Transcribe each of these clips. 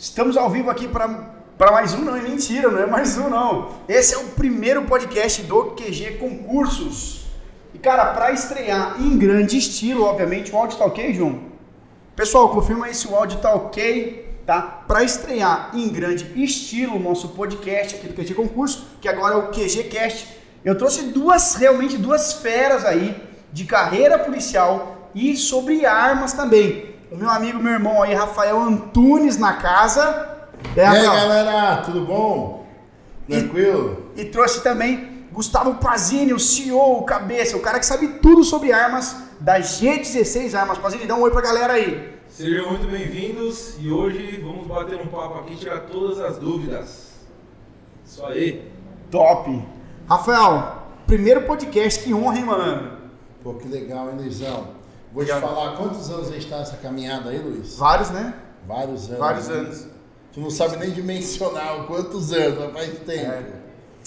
Estamos ao vivo aqui para mais um, não é mentira, não é mais um não. Esse é o primeiro podcast do QG Concursos. E cara, para estrear em grande estilo, obviamente, o áudio tá ok, João? Pessoal, confirma aí se o áudio tá ok, tá? Para estrear em grande estilo o nosso podcast aqui do QG Concurso, que agora é o QG Cast, eu trouxe duas, realmente duas feras aí de carreira policial e sobre armas também o meu amigo, meu irmão aí, Rafael Antunes na casa. É, e aí, galera, tudo bom? Tranquilo? E, e, trouxe também Gustavo Pazini, o CEO, o cabeça, o cara que sabe tudo sobre armas da G16 Armas. Pazini, dá um oi pra galera aí. Sejam muito bem-vindos e hoje vamos bater um papo aqui e tirar todas as dúvidas. Isso aí. Top. Rafael, primeiro podcast, que honra, hein, mano? Pô, que legal, hein, Luizão? Vou te falar quantos anos a gente está nessa caminhada aí, Luiz? Vários, né? Vários anos. Vários né? anos. Tu não sabe nem dimensionar quantos anos, mas faz tempo. É.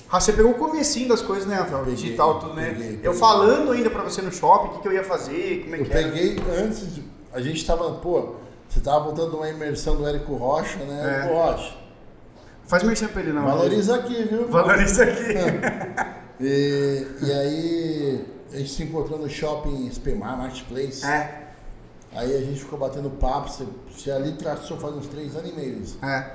Ah, você pegou o comecinho das coisas, né, Rafael? Peguei, Digital, tudo, né? Peguei, peguei. Eu falando ainda pra você no shopping, o que, que eu ia fazer, como é eu que. Eu peguei antes, de, a gente tava, pô, você tava voltando uma imersão do Érico Rocha, né? É. Érico Rocha. Faz merchan pra ele, não. Valoriza aqui, viu? Valoriza aqui. e, e aí a gente se encontrou no shopping Spemar, Marketplace. É. Aí a gente ficou batendo papo, você, você ali traçou faz uns três anos e meio isso. É.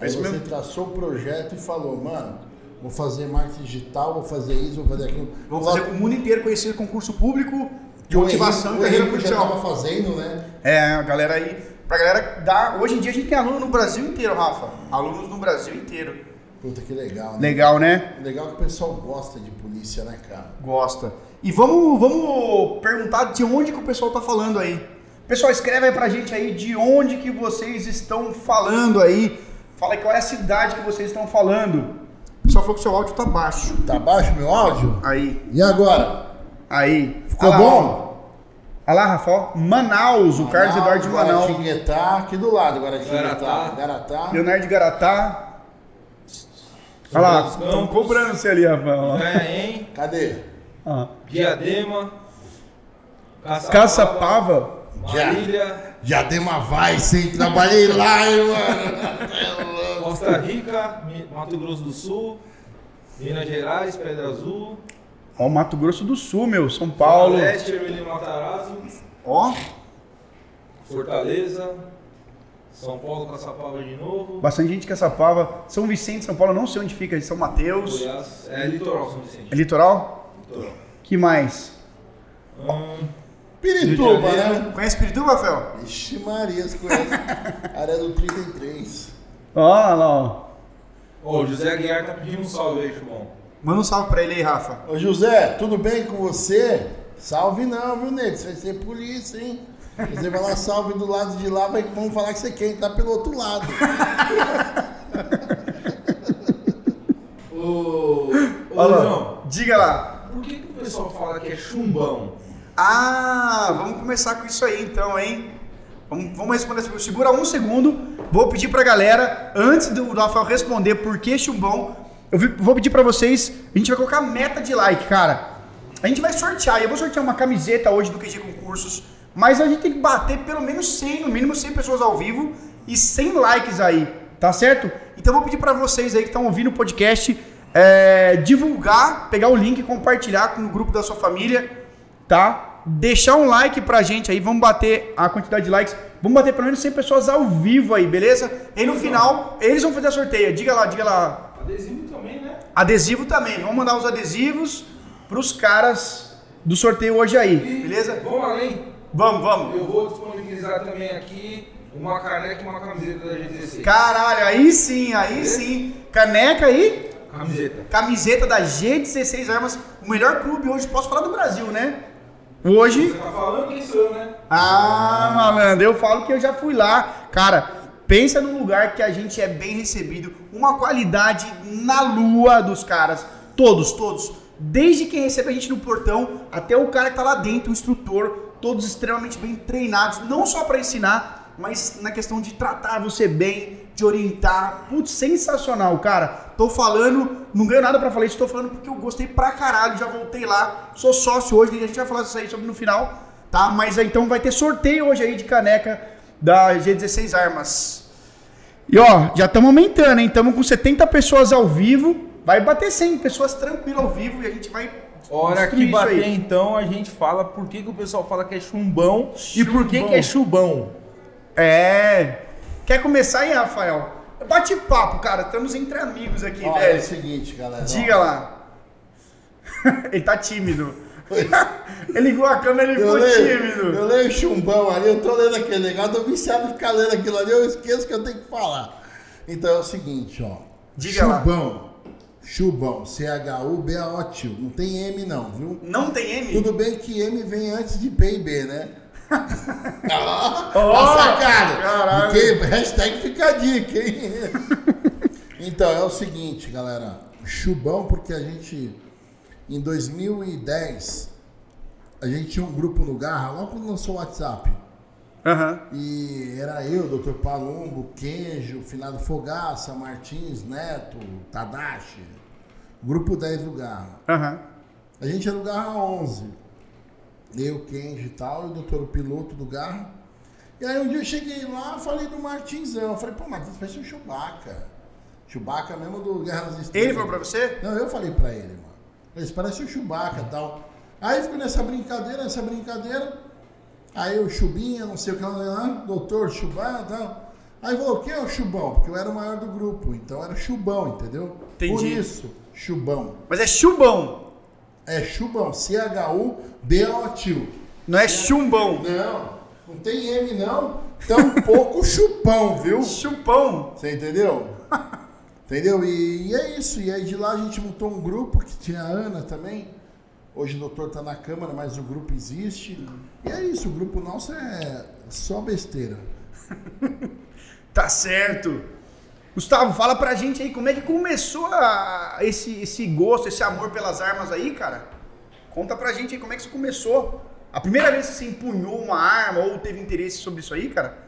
Aí você mesmo. traçou o projeto e falou, mano, vou fazer marketing digital, vou fazer isso, vou fazer aquilo. Vou fazer o mundo inteiro conhecer concurso público de motivação e carreira policial. já tava fazendo, né? É, a galera aí, pra galera dar, hoje em dia a gente tem aluno no Brasil inteiro, Rafa. Alunos no Brasil inteiro. Puta que legal, né? Legal, né? Legal que o pessoal gosta de polícia, né, cara? Gosta. E vamos, vamos perguntar de onde que o pessoal está falando aí. Pessoal, escreve aí pra gente aí de onde que vocês estão falando aí. Fala aí qual é a cidade que vocês estão falando. O pessoal falou que seu áudio tá baixo. Tá baixo meu áudio? Aí. E agora? Aí. Ficou bom? Olha lá, Rafael. Manaus, o Carlos Eduardo de Manaus. Guaratinguetá, aqui do lado, Guaratinguetá. Garatá. Garatá. Leonardo de Garatá. Olha lá, estão cobrando você ali, Rafael. É, hein? Cadê? Ah. Diadema, Caçapava, Caçapava Marília. Diadema vai, sim, trabalhei lá, mano. Costa Rica, Mato Grosso do Sul, Minas Gerais, Pedra Azul. Ó, Mato Grosso do Sul, meu, São Paulo. Leste, Ermelino Matarazzo. Ó. Fortaleza. São Paulo, Caçapava de novo. Bastante gente Caçapava. São Vicente, São Paulo, não sei onde fica, São Mateus. Goiás. É litoral, São Vicente. É litoral? Que mais? Hum, Pirituba, né? Conhece Pirituba, Rafael? Ixi Maria, você conhece. área do 33. Ó, lá, ó. Ô, o José Aguiar tá pedindo um salve aí, Chubão. Manda um salve pra ele aí, Rafa. Ô, José, tudo bem com você? Salve não, viu, nego? Você vai ser polícia, hein? Você vai lá, salve do lado de lá, vai, vamos falar que você quer entrar pelo outro lado. ô, ô, diga lá por que, que o pessoal fala que é chumbão? Ah, vamos começar com isso aí então, hein? Vamos, vamos responder. Segura um segundo. Vou pedir pra galera, antes do, Rafael responder por que chumbão, eu vou pedir pra vocês, a gente vai colocar meta de like, cara. A gente vai sortear, eu vou sortear uma camiseta hoje do QG Concursos, mas a gente tem que bater pelo menos 100, no mínimo 100 pessoas ao vivo e 100 likes aí, tá certo? Então eu vou pedir para vocês aí que estão ouvindo o podcast, é, divulgar, pegar o link e compartilhar com o grupo da sua família, tá? Deixar um like pra gente aí, vamos bater a quantidade de likes. Vamos bater pelo menos 100 pessoas ao vivo aí, beleza? E no final, eles vão fazer a sorteio. Diga lá, diga lá. Adesivo também, né? Adesivo também. Vamos mandar os adesivos pros caras do sorteio hoje aí, e beleza? Vamos além. Vamos, vamos. Eu vou disponibilizar também aqui uma caneca e uma camiseta da G16. Caralho, aí sim, aí beleza? sim. Caneca aí? Camiseta. Camiseta da G16 Armas, o melhor clube hoje, posso falar do Brasil, né? Hoje. Você tá falando que sou, né? Ah, malandro, eu falo que eu já fui lá. Cara, pensa num lugar que a gente é bem recebido, uma qualidade na lua dos caras. Todos, todos. Desde quem recebe a gente no portão até o cara que tá lá dentro, o instrutor, todos extremamente bem treinados, não só para ensinar, mas na questão de tratar você bem, de orientar. Putz, sensacional, cara. Tô falando, não ganho nada para falar isso, tô falando porque eu gostei pra caralho, já voltei lá. Sou sócio hoje, a gente vai falar isso aí sobre no final, tá? Mas então vai ter sorteio hoje aí de caneca da G16 Armas. E ó, já estamos aumentando, hein? Estamos com 70 pessoas ao vivo. Vai bater 100 pessoas tranquilo ao vivo e a gente vai. Hora que bater, então, a gente fala por que, que o pessoal fala que é chumbão, chumbão. e por que, que é chubão. É. Quer começar aí, Rafael? Bate papo, cara. Estamos entre amigos aqui, ó, velho. É o seguinte, galera. Diga ó. lá. Ele tá tímido. ele ligou a câmera e ele ficou leio, tímido. Eu leio chumbão ali, eu tô lendo aquele negócio, tô viciado ficar lendo aquilo ali, eu esqueço que eu tenho que falar. Então é o seguinte, ó. Diga chubão. Lá. Chubão, C-H-U-B-A-O, tio. Não tem M não, viu? Não tem M? Tudo bem que M vem antes de P e B, né? Ah, oh, sacado. Caralho. Porque, hashtag fica a dica, hein? então, é o seguinte, galera. Chubão, porque a gente em 2010, a gente tinha um grupo no Garra, logo quando lançou o WhatsApp. Uhum. E era eu, Dr. Palumbo, Kenjo, Finado Fogaça, Martins, Neto, Tadashi. Grupo 10 do Garra. Uhum. A gente era no Garra 11. Eu, Kenjo e tal, e o doutor piloto do Garra. E aí um dia eu cheguei lá, falei do Martinzão. falei, pô, Martins, parece um Chewbacca. Chewbacca mesmo do Guerra nas Estrelas. Ele falou pra você? Não, eu falei pra ele, mano. Eles parecem o Chewbacca e tal. Aí ficou nessa brincadeira, nessa brincadeira. Aí o Chubinha, não sei o que lá, doutor Chubá e tal. Aí falou, quem é o Chubão? Porque eu era o maior do grupo, então era Chubão, entendeu? Entendi. Por isso, Chubão. Mas é Chubão. É Chubão, C-H-U-B-O-T. Não é Chumbão. Não, não tem M não. Tampouco chupão, viu? Chupão. Você entendeu? Entendeu? E, e, é isso. E aí de lá a gente montou um grupo que tinha a Ana também. Hoje o doutor está na Câmara, mas o grupo existe. E é isso, o grupo nosso é só besteira. tá certo. Gustavo, fala pra gente aí como é que começou a, esse, esse gosto, esse amor pelas armas aí, cara. Conta pra gente aí como é que isso começou. A primeira vez que você empunhou uma arma ou teve interesse sobre isso aí, cara?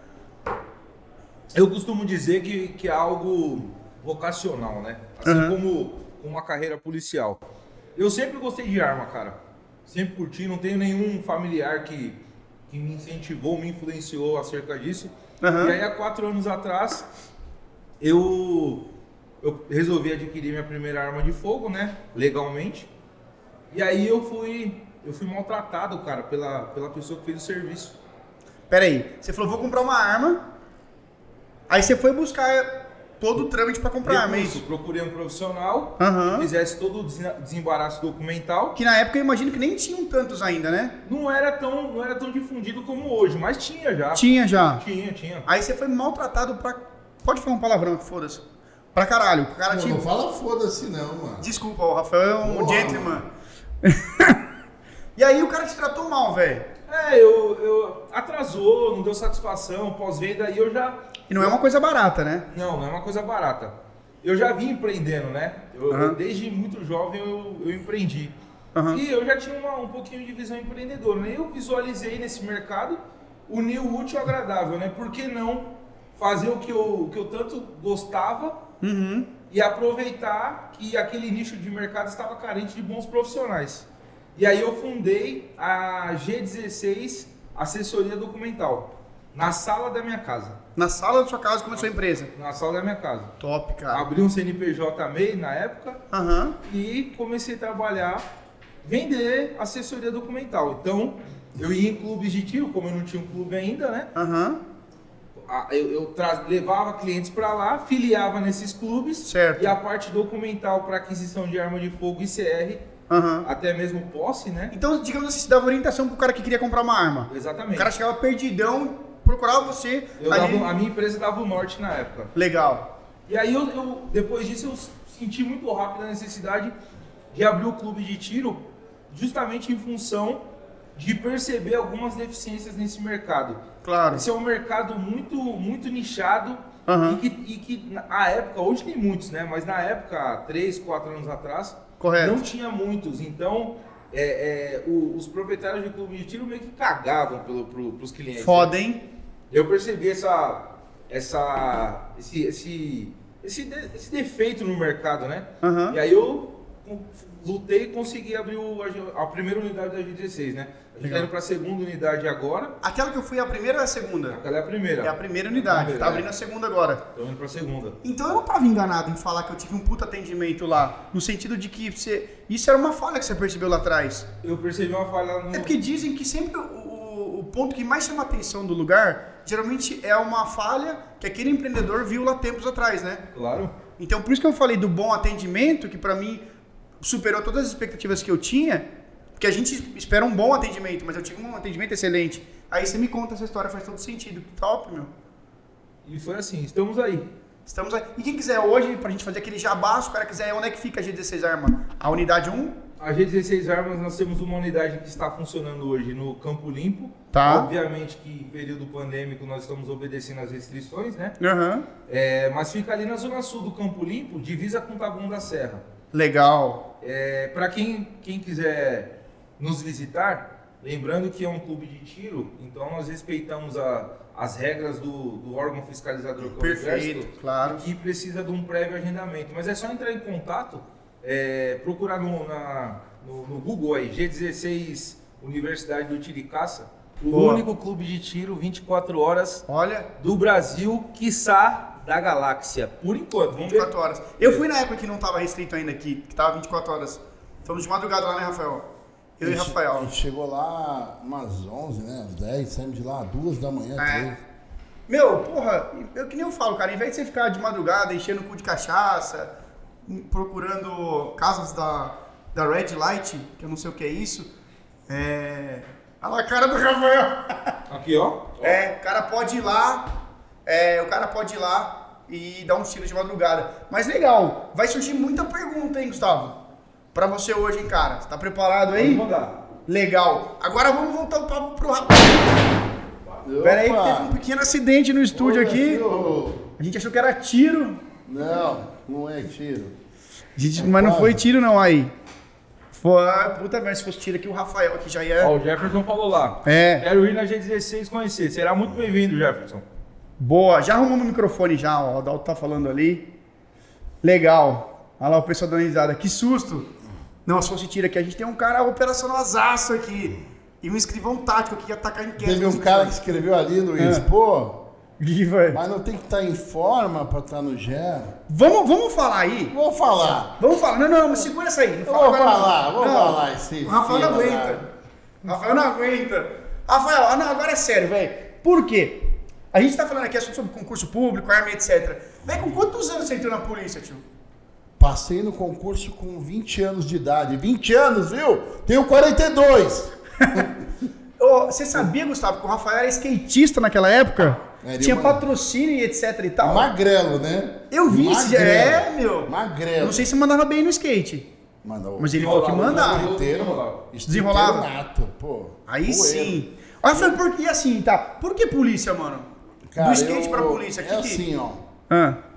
Eu costumo dizer que, que é algo vocacional, né? Assim uhum. como uma carreira policial. Eu sempre gostei de arma, cara. Sempre curti, não tenho nenhum familiar que, que me incentivou, me influenciou acerca disso. Uhum. E aí, há quatro anos atrás, eu, eu resolvi adquirir minha primeira arma de fogo, né? Legalmente. E aí eu fui, eu fui maltratado, cara, pela, pela pessoa que fez o serviço. Pera aí, você falou, vou comprar uma arma. Aí você foi buscar todo o trâmite para comprar arma, é isso? Procurei um profissional, uhum. fizesse todo o desembaraço documental. Que na época eu imagino que nem tinham tantos ainda, né? Não era tão, não era tão difundido como hoje, mas tinha já. Tinha já. Tinha, tinha. Aí você foi maltratado pra. Pode falar um palavrão que foda-se. Pra caralho. O cara não, tinha... não fala foda-se, não, mano. Desculpa, o Rafael é um Porra, gentleman. e aí o cara te tratou mal, velho. É, eu, eu atrasou, não deu satisfação, pós-venda, e eu já. E não é uma coisa barata, né? Não, não é uma coisa barata. Eu já vim empreendendo, né? Eu, uhum. eu, desde muito jovem eu, eu empreendi. Uhum. E eu já tinha uma, um pouquinho de visão empreendedora, né? Eu visualizei nesse mercado unir o útil ao agradável, né? Por que não fazer o que eu, que eu tanto gostava uhum. e aproveitar que aquele nicho de mercado estava carente de bons profissionais? E aí eu fundei a G16 Assessoria Documental, na sala da minha casa. Na sala da sua casa começou a empresa? Na sala da minha casa. Top, cara. Abri um CNPJ MEI na época uhum. e comecei a trabalhar, vender assessoria documental. Então, eu ia em clubes de tiro, como eu não tinha um clube ainda, né? Uhum. Eu, eu levava clientes para lá, filiava nesses clubes certo. e a parte documental para aquisição de arma de fogo e CR Uhum. Até mesmo posse, né? Então, digamos assim, você dava orientação pro cara que queria comprar uma arma. Exatamente. O cara chegava perdidão, procurava você. Eu ali... dava, a minha empresa dava o norte na época. Legal. E aí, eu, eu, depois disso, eu senti muito rápido a necessidade de abrir o clube de tiro, justamente em função de perceber algumas deficiências nesse mercado. Claro. Esse é um mercado muito, muito nichado uhum. e, que, e que, na época, hoje tem muitos, né? Mas na época, 3, 4 anos atrás, Correto. Não tinha muitos, então é, é, o, os proprietários de clube de tiro meio que cagavam pelo, pro, pros clientes. Foda, hein? Eu percebi essa, essa, esse, esse, esse, esse defeito no mercado, né? Uhum. E aí eu lutei e consegui abrir o, a primeira unidade da G16, né? A gente está indo para a segunda unidade agora. Aquela que eu fui a primeira ou a segunda? Aquela é a primeira. É a primeira unidade. Abrindo é. a segunda agora. Estou indo para a segunda. Então eu não estava enganado em falar que eu tive um puta atendimento lá. No sentido de que você. Isso era uma falha que você percebeu lá atrás. Eu percebi uma falha no. É porque dizem que sempre o, o, o ponto que mais chama a atenção do lugar geralmente é uma falha que aquele empreendedor viu lá tempos atrás, né? Claro. Então por isso que eu falei do bom atendimento, que para mim superou todas as expectativas que eu tinha, porque a gente espera um bom atendimento, mas eu tive um atendimento excelente. Aí você me conta essa história, faz todo sentido. Top, meu. E foi assim, estamos aí. Estamos aí. E quem quiser hoje, pra gente fazer aquele jabá, se o cara quiser, onde é que fica a G16 Arma? A unidade 1? A G16 Armas, nós temos uma unidade que está funcionando hoje no Campo Limpo. Tá. Obviamente que em período pandêmico nós estamos obedecendo às restrições, né? Uhum. É, mas fica ali na zona sul do Campo Limpo, divisa com Taboão da Serra. Legal. É, Para quem, quem quiser nos visitar, lembrando que é um clube de tiro, então nós respeitamos a, as regras do, do órgão fiscalizador que é o Exército, claro. que precisa de um prévio agendamento. Mas é só entrar em contato, é, procurar no, na, no, no, Google aí, G16 Universidade do Tiricaça, o Boa. único clube de tiro 24 horas Olha. do Brasil, quiçá da galáxia, por enquanto. 24 horas. Eu fui na época que não estava restrito ainda aqui, que estava 24 horas. Fomos de madrugada lá, né, Rafael? Eu e, Rafael. A gente chegou lá umas 11, né? 10, saímos de lá duas da manhã, é. Meu, porra, eu que nem eu falo, cara, em vez de você ficar de madrugada enchendo o cu de cachaça, procurando casas da, da Red Light, que eu não sei o que é isso, é. Olha a cara do Rafael. Aqui, ó. É, o cara pode ir lá, é, o cara pode ir lá e dar um tiro de madrugada. Mas legal, vai surgir muita pergunta, hein, Gustavo? Pra você hoje, hein, cara? Você tá preparado aí? Vamos mandar. Legal. Agora vamos voltar o papo pro rapaz. Pera aí, que teve um pequeno acidente no estúdio aqui. A gente achou que era tiro. Não, não é tiro. Gente, mas não foi tiro não aí. Foi, puta merda, se fosse tiro aqui, o Rafael aqui já ia... Ó, o Jefferson falou lá. É. Quero ir na G16 conhecer. Será muito bem-vindo, Jefferson. Boa, já arrumamos o microfone já, ó, o Adalto tá falando ali. Legal. Olha lá o pessoal dando risada. Que susto. Não, se fosse tira aqui, a gente tem um cara operacional azaço aqui. E um escrivão tático aqui que atacar em Teve um cara que escreveu ali, Luiz, é. pô... Viva. Mas não tem que estar tá em forma para estar tá no GER. Vamos, vamos falar aí. Vou falar. Vamos falar. Não, não, segura essa aí. Não fala vou falar, não. vou não. falar esse. O Rafael não aguenta. Rafael não aguenta. Rafael, não, agora é sério, velho. Por quê? A gente está falando aqui sobre concurso público, arma, etc. Vem, com quantos anos você entrou na polícia, tio? Passei no concurso com 20 anos de idade. 20 anos, viu? Tenho 42. oh, você sabia, Gustavo, que o Rafael era skatista naquela época? É, Tinha uma... patrocínio e etc e tal. Magrelo, né? Eu vi isso. É, meu. Magrelo. Não sei se mandava bem no skate. Mandou. Mas ele falou que mandava. Inteiro, Desenrolava. Nato, pô. Aí sim. Olha, foi por que assim, tá? Por que polícia, mano? Cara, do skate eu, pra polícia. É que assim, que... ó. Ah.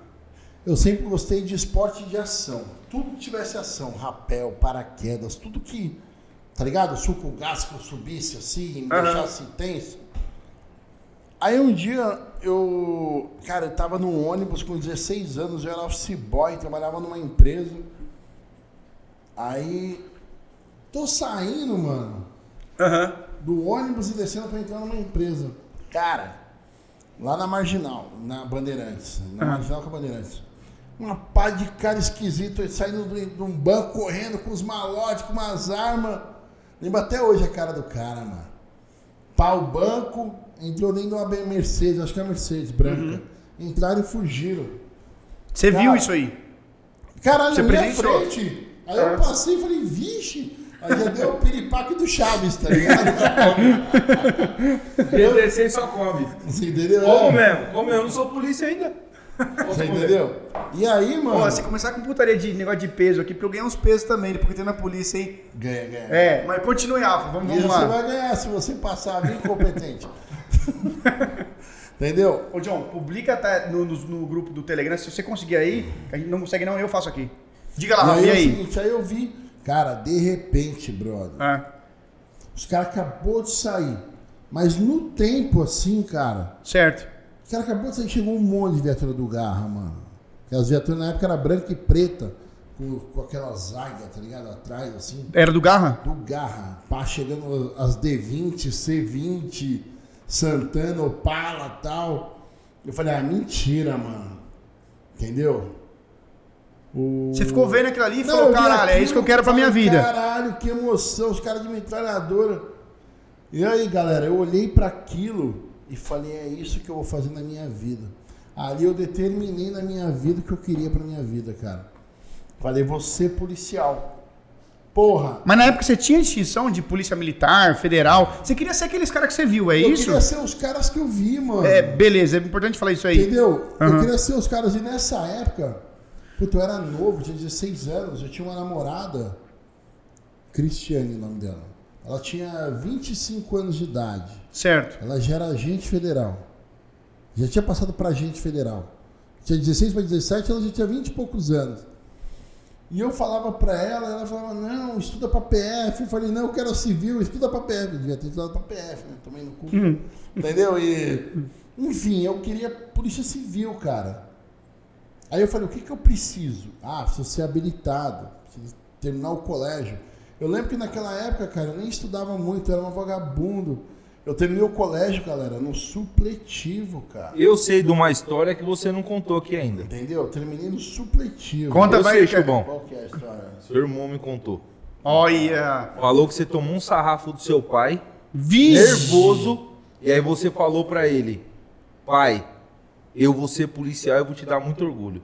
Eu sempre gostei de esporte de ação. Tudo que tivesse ação, rapel, paraquedas, tudo que, tá ligado? Suco gás que eu subisse assim, me deixasse tenso. Aí um dia eu, cara, eu tava num ônibus com 16 anos, eu era office boy, trabalhava numa empresa. Aí tô saindo, mano, uhum. do ônibus e descendo pra entrar numa empresa. Cara, Lá na Marginal, na Bandeirantes. Na ah. Marginal com a Bandeirantes. Uma pá de cara esquisito saindo de um banco, correndo com os malotes, com umas armas. Lembro até hoje a cara do cara, mano. Pau banco, entrou dentro de uma Mercedes, acho que é a Mercedes branca. Uhum. Entraram e fugiram. Você viu isso aí? Caralho, Você na minha frente. Aí eu passei e falei, vixe, Aí já deu o piripaque do Chaves, tá ligado? Eu descer só come. Você entendeu? Como mesmo? Como eu não sou polícia ainda. Você entendeu? E aí, mano. Pô, se começar com putaria de negócio de peso aqui, pra eu ganhar uns pesos também, porque tem na polícia, hein? Ganha, ganha. É, mas continue, Alfa, vamos, vamos e lá. Você vai ganhar se você passar bem competente. Entendeu? Ô, John, publica tá, no, no, no, grupo do Telegram, se você conseguir aí, a gente não consegue não, eu faço aqui. Diga lá, Rafa, e aí? É o seguinte, aí eu vi Cara, de repente, brother. É. Os caras acabou de sair. Mas no tempo assim, cara. Certo. Os caras acabou de chegou um monte de viatura do Garra, mano. Porque as viaturas na época era branca e preta. com, com aquela zaga, tá ligado? Atrás, assim. Era do Garra? Do Garra. Pá, chegando as D20, C20, Santana, Opala tal. Eu falei, ah, mentira, mano. Entendeu? O... Você ficou vendo aquilo ali e falou, caralho, é isso que eu quero pra minha vida. Caralho, que emoção, os caras de metralhadora. E aí, galera, eu olhei para aquilo e falei, é isso que eu vou fazer na minha vida. Ali eu determinei na minha vida o que eu queria pra minha vida, cara. Falei, você policial. Porra. Mas na época você tinha distinção de polícia militar, federal. Você queria ser aqueles caras que você viu, é eu isso? Eu queria ser os caras que eu vi, mano. É, beleza, é importante falar isso aí. Entendeu? Uhum. Eu queria ser os caras. E nessa época, puta, eu era novo, tinha 16 anos, eu tinha uma namorada, Cristiane, o nome dela. Ela tinha 25 anos de idade. Certo. Ela já era agente federal. Já tinha passado para agente federal. Tinha 16 para 17, ela já tinha 20 e poucos anos. E eu falava para ela, ela falava, não, estuda para PF. Eu falei, não, eu quero civil, estuda para PF. Eu devia ter estudado para PF, né? Tomei no cu. Uhum. Entendeu? E, enfim, eu queria polícia civil, cara. Aí eu falei, o que, que eu preciso? Ah, preciso ser habilitado, preciso terminar o colégio. Eu lembro que naquela época, cara, eu nem estudava muito, eu era um vagabundo. Eu terminei o colégio, galera, no supletivo, cara. Eu sei de uma história que você não contou aqui ainda. Entendeu? Eu terminei no supletivo. Conta, eu vai, sei, bom. Qual que é a história? Seu irmão me contou. Olha. Falou que você tomou um sarrafo do seu pai. Vixe. Nervoso. E aí você falou para ele: Pai, eu vou ser policial e vou te dar muito orgulho.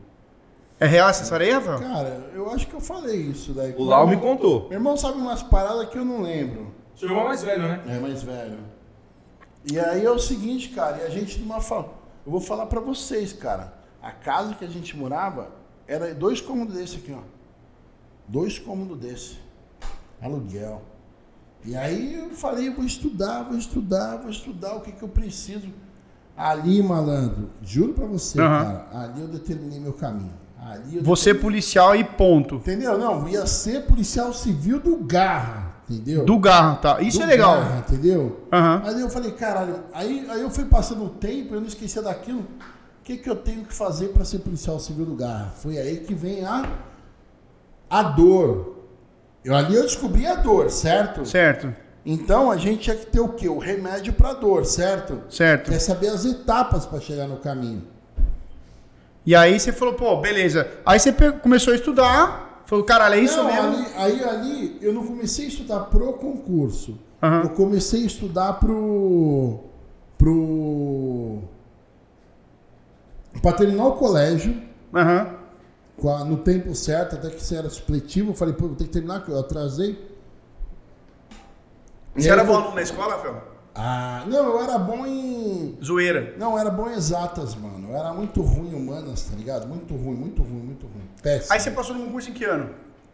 É real essa história aí, Rafael? Cara, eu acho que eu falei isso daí. O Lau me contou. Meu irmão sabe umas paradas que eu não lembro. Seu irmão é mais velho, né? É mais velho. E aí é o seguinte, cara, e a gente numa fala, eu vou falar para vocês, cara. A casa que a gente morava era dois cômodos desse aqui, ó. Dois cômodos desse. Aluguel. E aí eu falei, vou estudar, vou estudar, vou estudar o que que eu preciso. Ali, malandro, juro para você, uhum. cara, ali eu determinei meu caminho. Você determinei... policial e ponto. Entendeu? Não, ia ser policial civil do Garra. Entendeu? Do Garra, tá. Isso do é legal. Garra, entendeu? Uhum. Aí eu falei, caralho, aí, aí eu fui passando o tempo, eu não esquecia daquilo. O que, que eu tenho que fazer para ser policial civil do Garra? Foi aí que vem a, a dor. Eu, ali eu descobri a dor, certo? Certo. Então a gente tinha que ter o quê? O remédio para dor, certo? Certo. Quer saber as etapas para chegar no caminho. E aí você falou, pô, beleza. Aí você começou a estudar, Falou, caralho, é isso não, mesmo? Ali, aí ali eu não comecei a estudar pro concurso. Uhum. Eu comecei a estudar pro. pro. pra terminar o colégio. Uhum. no tempo certo, até que isso era supletivo. Eu falei, pô, vou ter que terminar, que eu atrasei. Você era bom aluno na escola, Fel? Ah, não, eu era bom em. Zoeira. Não, eu era bom em exatas, mano. Eu era muito ruim em humanas, tá ligado? Muito ruim, muito ruim, muito ruim. Péssimo. Aí você passou no concurso em que ano?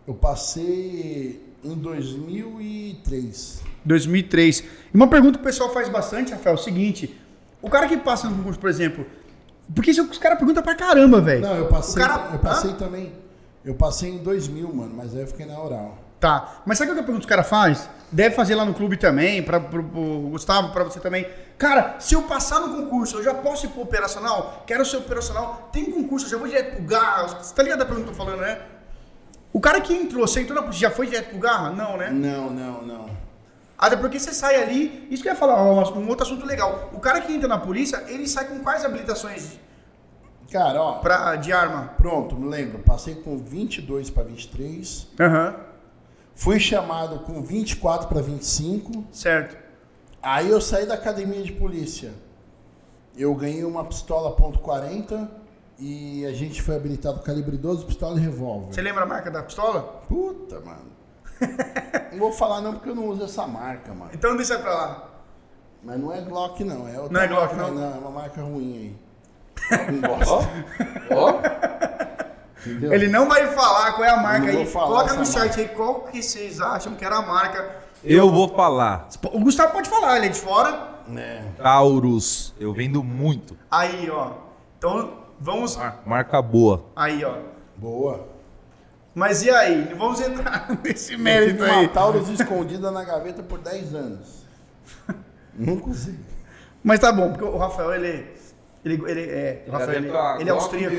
Eu passei em 2003. 2003. E uma pergunta que o pessoal faz bastante, Rafael, é o seguinte: o cara que passa no concurso, por exemplo, porque isso os caras perguntam pra caramba, velho. Não, eu passei, cara... eu passei também. Eu passei em 2000, mano, mas aí eu fiquei na oral. Tá. Mas sabe o que a pergunta os caras faz? Deve fazer lá no clube também, para o Gustavo, para você também. Cara, se eu passar no concurso, eu já posso ir pro operacional? Quero ser operacional. Tem concurso, eu já vou direto pro Garra. Você tá ligado a pergunta que eu tô falando, né? O cara que entrou, você entrou na polícia, já foi direto pro Garra? Não, né? Não, não, não. Até porque você sai ali, isso que eu ia falar, um outro assunto legal. O cara que entra na polícia, ele sai com quais habilitações? Cara, ó. Pra, de arma? Pronto, me lembro. Passei com 22 para 23. Aham. Uhum. Fui chamado com 24 para 25. Certo. Aí eu saí da academia de polícia. Eu ganhei uma pistola .40 e a gente foi habilitado calibre 12, pistola e revólver. Você lembra a marca da pistola? Puta, mano. não vou falar não porque eu não uso essa marca, mano. Então deixa pra lá. Mas não é Glock não, é outra Não é Glock marca, não? não? É uma marca ruim aí. Não gosto. Ó. Entendeu? Ele não vai falar qual é a marca aí. Coloca no chat marca. aí qual que vocês acham que era a marca. Eu vou falar. O Gustavo pode falar, ele é de fora. É. Taurus. Eu vendo muito. Aí, ó. Então, vamos. Marca boa. Aí, ó. Boa. Mas e aí? Vamos entrar nesse mérito aí. Uma Taurus escondida na gaveta por 10 anos. Nunca usei. Mas tá bom, porque o Rafael, ele. Ele, ele é. O Rafael, ele, ele é austríaco.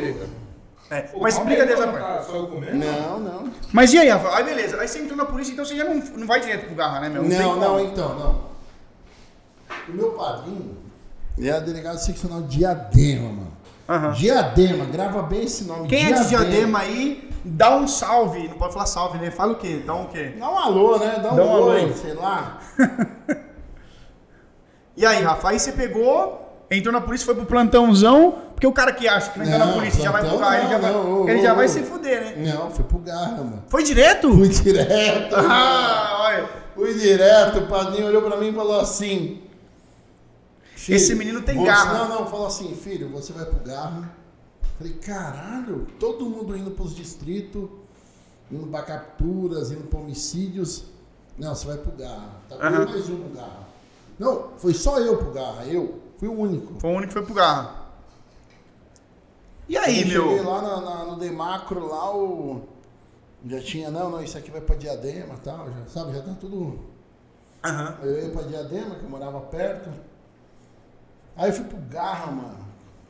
É, mas explica dessa parte. Não, não. Mas e aí, Rafa? Aí beleza. Aí você entrou na polícia, então você já não, não vai direto pro Garra, né, meu? Não, não, não então, não. O meu padrinho, ele era delegado seccional Diadema, mano. Uhum. Diadema, grava bem esse nome. Quem Diadema. é de Diadema aí, dá um salve. Não pode falar salve, né? Fala o quê? Dá um quê? Dá um alô, né? Dá um, dá um alô, sei lá. e aí, Rafa, aí você pegou, entrou na polícia, foi pro plantãozão, porque o cara que acha que vai entrar na polícia já vai pro garra, ele já vai, não, ele já vai se fuder, né? Não, foi pro garra, mano. Foi direto? Fui direto. Ah, olha. Fui direto, o padrinho olhou pra mim e falou assim... Esse menino tem garra. Não, não, falou assim, filho, você vai pro garra. Falei, caralho, todo mundo indo pros distritos, indo pra capturas, indo pra homicídios. Não, você vai pro garra. Tá uhum. mais um pro garra. Não, foi só eu pro garra, eu. Fui o único. Foi o único que foi pro Garra. E aí, eu meu? Cheguei lá na, na, no Demacro, lá o. Já tinha, não, não, isso aqui vai pra Diadema e tal, já, sabe? Já tá tudo. Uhum. Eu ia pra Diadema, que eu morava perto. Aí eu fui pro Garra, mano.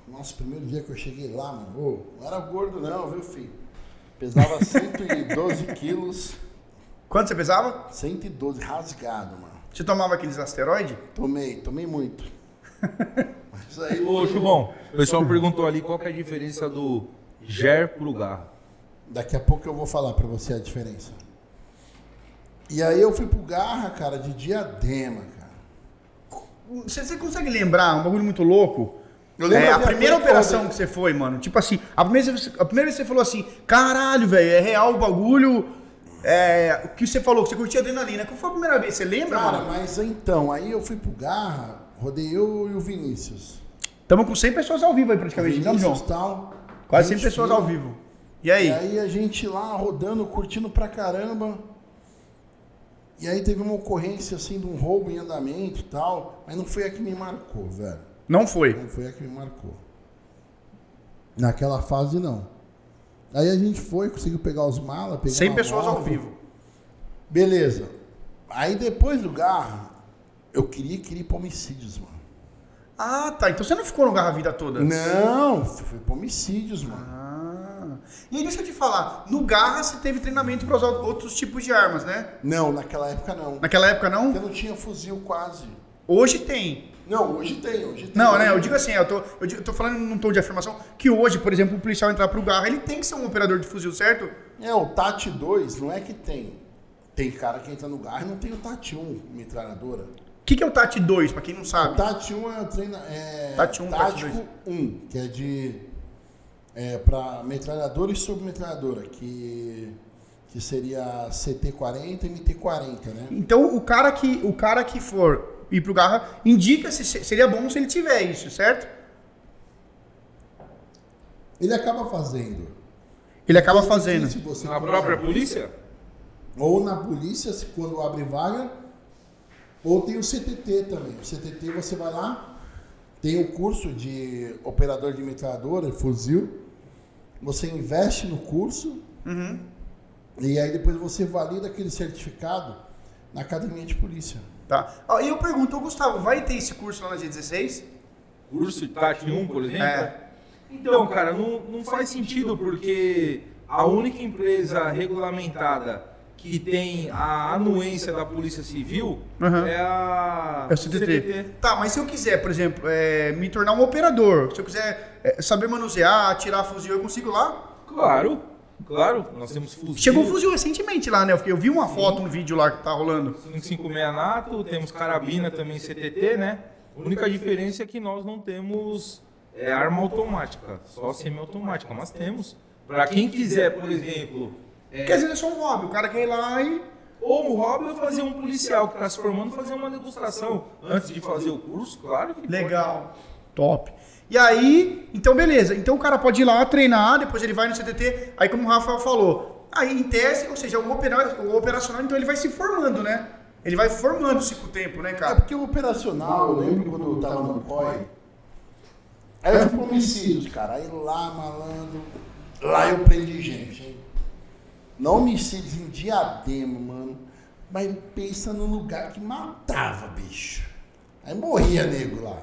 Nossa, primeiro dia que eu cheguei lá, mano. Ô, não era gordo não, viu, filho? Pesava 112 quilos. Quanto você pesava? 112, rasgado, mano. Você tomava aqueles asteroides? Tomei, tomei muito. Isso aí. Ô, Chubão, o pessoal perguntou ali qual que é a diferença do GER pro Garra. Daqui a pouco eu vou falar pra você a diferença. E aí eu fui pro Garra, cara, de diadema, cara. Você, você consegue lembrar um bagulho muito louco? É, a primeira operação que você foi, mano, tipo assim, a primeira, a primeira vez que você falou assim, caralho, velho, é real o bagulho. É, o que você falou, que você curtia adrenalina. Qual foi a primeira vez? Você lembra, Cara, mano? mas então, aí eu fui pro Garra, Rodei eu e o Vinícius. Estamos com 100 pessoas ao vivo aí praticamente, não, João? Tal, Quase 100 pessoas ao vivo. E aí? E aí a gente lá rodando, curtindo pra caramba. E aí teve uma ocorrência assim de um roubo em andamento e tal, mas não foi a que me marcou, velho. Não foi? Não foi a que me marcou. Naquela fase não. Aí a gente foi, conseguiu pegar os malas, 100 pessoas moto. ao vivo. Beleza. Aí depois do garra, eu queria, queria ir pra homicídios, mano. Ah, tá. Então você não ficou no Garra a vida toda? Não, fui pra homicídios, mano. Ah. E deixa eu te falar, no Garra você teve treinamento para usar outros tipos de armas, né? Não, naquela época não. Naquela época não? Porque não tinha fuzil quase. Hoje tem. Não, hoje tem, hoje tem. Não, né? Eu digo assim, eu tô, eu tô falando num tom de afirmação que hoje, por exemplo, o policial entrar pro Garra, ele tem que ser um operador de fuzil, certo? É, o TAT 2 não é que tem. Tem cara que entra no Garra e não tem o TAT 1, metralhadora que, que é o TAT 2, para quem não sabe? O TAT 1 é o treino. É, TAT 1, tático TAT 1, que é de. É, para metralhadora e submetralhadora, que, que seria CT40 e MT40, né? Então o cara que, o cara que for ir pro Garra indica se seria bom se ele tiver isso, certo? Ele acaba fazendo. Ele acaba fazendo. Na própria polícia? Ou na polícia, quando abre vaga, ou tem o CTT também. O CTT você vai lá, tem o curso de operador de metralhadora, fuzil. Você investe no curso uhum. e aí depois você valida aquele certificado na academia de polícia. Tá. E eu pergunto, Gustavo, vai ter esse curso lá na G16? Curso de TAT 1, por exemplo? É. Então, cara, não, não faz sentido porque a única empresa regulamentada que tem a anuência da Polícia Civil uhum. é a é o CTT. CTT. Tá, mas se eu quiser, por exemplo, é, me tornar um operador, se eu quiser é, saber manusear, atirar fuzil, eu consigo lá? Claro, claro. Nós temos fuzil. Chegou um fuzil recentemente lá, né? Eu vi uma foto, um vídeo lá que tá rolando. 556 NATO, temos carabina também CTT, né? A única diferença é que nós não temos é, arma automática, só semiautomática, mas temos. Para quem quiser, por exemplo é... Porque às vezes é só um hobby, o cara quer ir lá e. Ou um hobby é fazer um policial que está se formando fazer uma degustação antes de fazer o curso, claro que Legal. Pode. Top. E aí, então beleza. Então o cara pode ir lá treinar, depois ele vai no CTT. Aí, como o Rafael falou, aí em tese, ou seja, o, operacional, então ele vai se formando, né? Ele vai formando-se com o tempo, né, cara? É porque o operacional, eu lembro quando eu tava no COI, fui pro homicídios, cara. Aí lá, malandro, lá eu prendi gente, hein? Não homicídios em diadema, mano. Mas pensa no lugar que matava, bicho. Aí morria nego lá.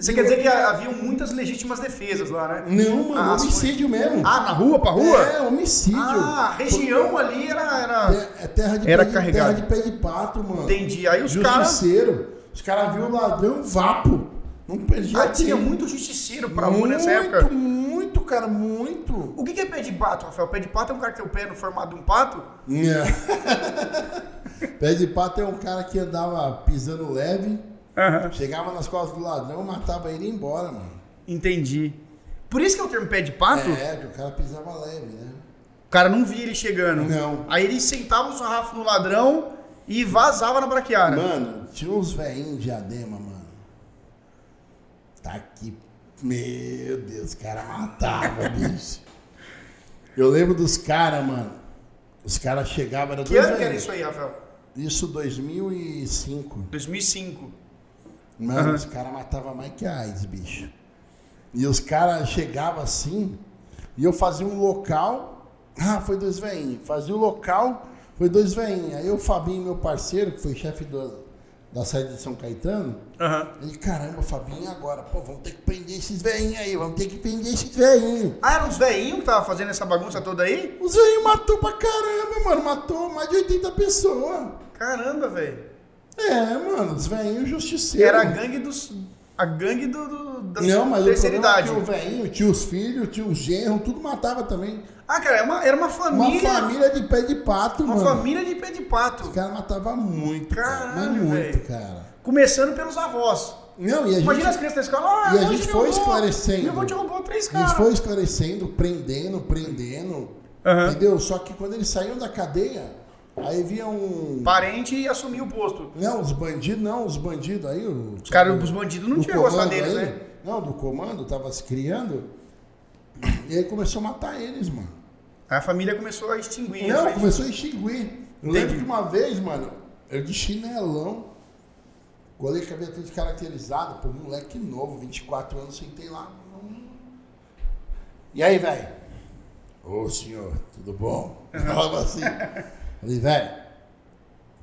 Você quer dizer que haviam muitas legítimas defesas lá, né? Não, mano, ah, homicídio foi... mesmo. Ah, na rua, pra rua? É, homicídio. Ah, a região ali era. era... É, terra de, era pé, carregado. terra de pé de pato, mano. Entendi. Aí os caras. Justiceiro. Os caras viram o ladrão vapo. Não perdia Ah, tinha muito justiceiro pra rua nessa época. Muito, muito, cara, muito. O que é pé de pato, Rafael? Pé de pato é um cara que tem o pé no formato de um pato? É. pé de pato é um cara que andava pisando leve Uhum. Chegava nas costas do ladrão, matava ele e ia embora, mano. Entendi. Por isso que é o termo pé de pato? É, que o cara pisava leve, né? O cara não via ele chegando. Não. Aí ele sentava o sarrafo no ladrão e vazava na braquiara. Mano, tinha uns velhinhos de diadema, mano. Tá aqui. Meu Deus, o cara matava, bicho. Eu lembro dos caras, mano. Os caras chegavam... Era que ano que era isso aí, Rafael? Isso 2005. 2005. Mano, uhum. os caras matavam mais que AIDS, bicho. E os caras chegavam assim, e eu fazia um local. Ah, foi dois veinhos. Fazia o um local, foi dois veinhos. Aí o Fabinho, meu parceiro, que foi chefe da saída de São Caetano, uhum. ele, caramba, Fabinho, agora, pô, vamos ter que prender esses veinhos aí, vamos ter que prender esses veinhos. Ah, eram os veinhos que estavam fazendo essa bagunça toda aí? Os veinhos matou pra caramba, mano, matou mais de 80 pessoas. Caramba, velho. É, mano, os velhinhos justiceiros. Era a gangue dos. A gangue do, do da Não, mas terceira idade. Tinha o velhinho, tinha os filhos, tinha os genros, tudo matava também. Ah, cara, era uma, era uma família. Uma família de pé de pato, uma mano. Uma família de pé de pato. Os caras matavam muito. Caralho, cara, muito, véio. cara. Começando pelos avós. Não, e a Imagina gente, as crianças da escola. Ah, e a gente foi roubou, esclarecendo. Meu avô te roubou três caras. A gente foi esclarecendo, prendendo, prendendo. Uhum. Entendeu? Só que quando eles saíram da cadeia, Aí via um. Parente e assumiu o posto. Não, os bandidos não, os bandidos aí. Os caras, os bandidos não tinham gostado deles, aí, né? Não, do comando, tava se criando. E aí começou a matar eles, mano. Aí a família começou a extinguir. Não, né? começou a extinguir. Eu lembro que uma vez, mano, eu de chinelão, colei cabelo tudo caracterizado, pô, moleque novo, 24 anos, sentei lá. E aí, velho? Ô senhor, tudo bom? Falava assim. Falei, velho,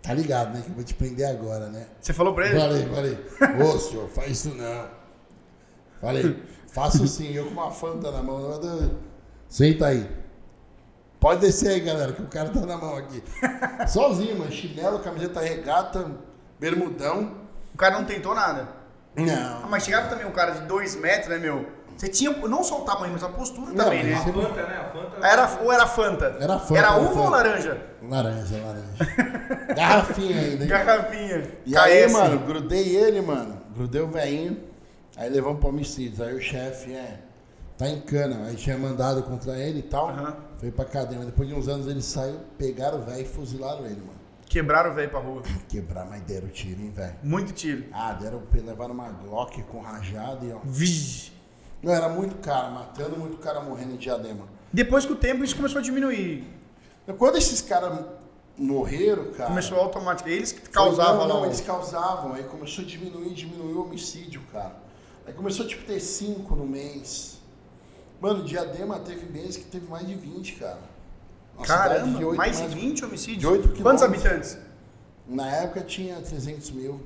tá ligado, né? Que eu vou te prender agora, né? Você falou pra ele? Falei, falei. Ô, senhor, faz isso não. Falei, faço sim, eu com uma fanta na mão. Senta aí. Pode descer aí, galera, que o cara tá na mão aqui. Sozinho, mano. Chinelo, camiseta regata, bermudão. O cara não tentou nada? Não. Ah, mas chegava também um cara de dois metros, né, meu? Você tinha não só o tamanho, mas a postura não, também, né? A Fanta, né? A Fanta era, ou era Fanta? Era Fanta. Era uva ou laranja? Laranja, laranja. Garrafinha ainda. Garrafinha. E KS. aí, mano, grudei ele, mano. Grudei o velhinho. Aí levamos pro homicídio. Aí o chefe, é, tá em cana. Aí tinha mandado contra ele e tal. Uhum. Foi pra cadeia. Mas depois de uns anos ele saiu, pegaram o velho e fuzilaram ele, mano. Quebraram o velho pra rua. Quebrar, mas deram tiro, hein, velho? Muito tiro. Ah, deram, levaram uma Glock com rajada e ó. Vixe. Não, era muito cara, matando muito cara morrendo em diadema. Depois que o tempo isso começou a diminuir. Quando esses caras morreram, cara. Começou automaticamente. Eles que causavam foi, não, não, eles causavam. Aí começou a diminuir, diminuiu o homicídio, cara. Aí começou tipo ter cinco no mês. Mano, Diadema teve mês que teve mais de 20, cara. Uma Caramba, de 8, mais, mais de 20 homicídios? De 8 Quantos habitantes? Na época tinha 300 mil.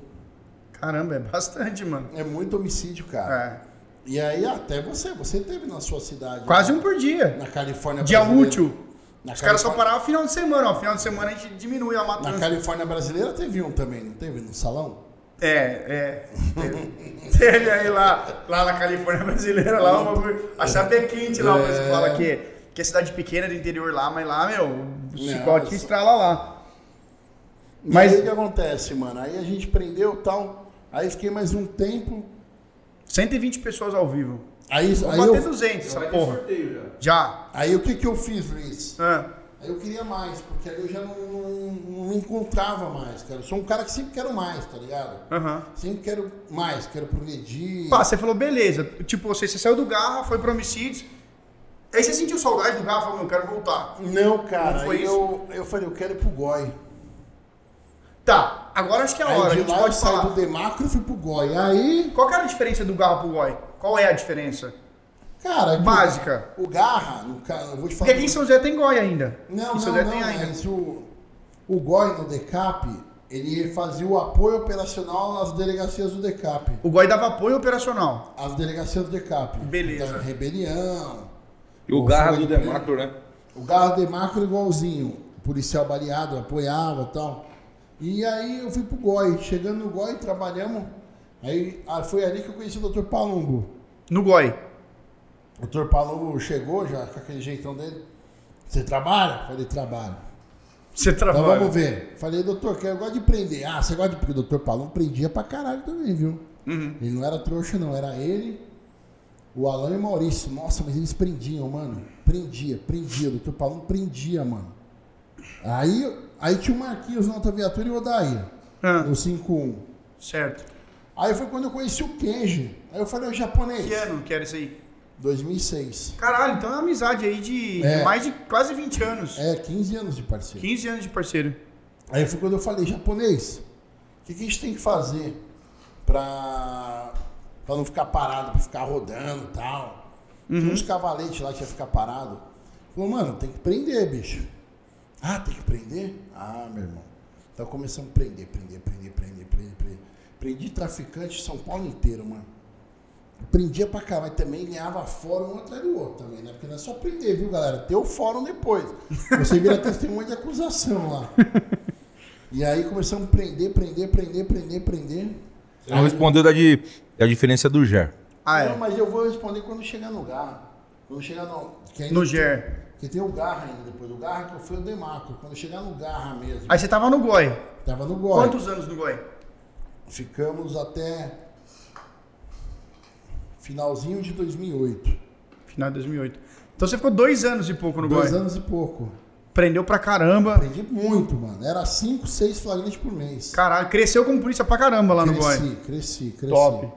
Caramba, é bastante, mano. É muito homicídio, cara. É. E aí até você, você teve na sua cidade. Quase um por dia. Na Califórnia Dia útil. Na Os caras só paravam final de semana, ó. Final de semana a gente diminui a matança. Na Califórnia brasileira teve um também, não teve? No salão? É, é. Teve, teve aí lá, lá na Califórnia brasileira, lá uma, a chapa é quente lá, é. fala que, que é cidade pequena do interior lá, mas lá, meu, o chicote estrala lá. Mas aí o que acontece, mano? Aí a gente prendeu tal, aí fiquei mais um tempo, 120 pessoas ao vivo. Aí, Vou aí bater eu, 200, essa porra. já. já. Aí o que que eu fiz, Luiz? Ah. Aí eu queria mais, porque ali eu já não, não, não, me encontrava mais, cara. Eu sou um cara que sempre quero mais, tá ligado? Uhum. Sempre quero mais, quero progredir. Pá, você falou, beleza. Tipo, você, você saiu do Garra, foi pro homicídios. Aí você sentiu saudade do Garra e falou, não, eu quero voltar. Não, cara. Não foi aí isso? Eu, eu falei, eu quero ir pro Goi. Tá, agora acho que é a hora. Aí de lá eu saí do Demacro e fui pro Goi. Aí. Qual que era a diferença do Garra pro Goi? Qual é a diferença? Cara, básica. O, o Garra, no, eu vou te falar. Porque aqui em São José tem Goi ainda. Não, em São José não, tem ainda. mas o, o Goi no Decap, ele fazia o apoio operacional nas delegacias do DECAP. O GOI dava apoio operacional. As delegacias do DECAP. Beleza. Então, rebelião. E o garra do Demacro, né? O garra do Demacro igualzinho. policial baleado, apoiava e tal. E aí eu fui pro GOI. Chegando no GOI, trabalhamos. Aí ah, foi ali que eu conheci o Dr. Palumbo. No GOI. O Dr. Palumbo chegou já com aquele jeitão dele. Você trabalha? Falei, trabalho. Você trabalha. Então vamos ver. Falei, doutor, eu gosto de prender. Ah, você gosta de. Porque o doutor Palumbo prendia pra caralho também, viu? Uhum. Ele não era trouxa, não. Era ele, o Alan e o Maurício. Nossa, mas eles prendiam, mano. Prendia, prendia. O doutor Palumbo prendia, mano. Aí, aí tinha o Marquinhos na outra viatura e o Odair. Ah. No 5-1. Certo. Aí foi quando eu conheci o Kenji. Aí eu falei, o japonês. Que ano que era isso aí? 2006. Caralho, então é uma amizade aí de É. mais de quase 20 anos. É, 15 anos de parceiro. 15 anos de parceiro. Aí foi quando eu falei, japonês, o que, que a gente tem que fazer pra, pra não ficar parado, pra ficar rodando e tal? Tinha uns cavaletes lá que ia ficar parado. Falou, mano, tem que prender, bicho. Ah, tem que prender? Ah, meu irmão. Então começamos a prender, prender, prender, prender, prender, prender. Prendi traficante de São Paulo inteiro, mano. Prendia pra cá, mas também ganhava fórum um atrás do outro também, né? Porque não é só prender, viu, galera? Tem o fórum depois. Você vira testemunha de acusação lá. E aí começamos a prender, prender, prender, prender, prender. Você não respondeu da, de, da diferença do GER. Ah, Não, é. mas eu vou responder quando chegar no garra. Quando chegar no. No tem- GER. Porque tem o garra ainda depois. O garra que eu fui o Demarco. Quando chegar no garra mesmo. Aí você tava no GOI. Tava no gol. Quantos anos no GOI? Ficamos até finalzinho de 2008. Final de 2008. Então você ficou dois anos e pouco no Dois GOI. anos e pouco. Prendeu pra caramba. Aprendi muito, mano. Era 5, 6 flagrantes por mês. Caralho, cresceu como polícia pra caramba lá no GOI. cresci, cresci, cresci. Top.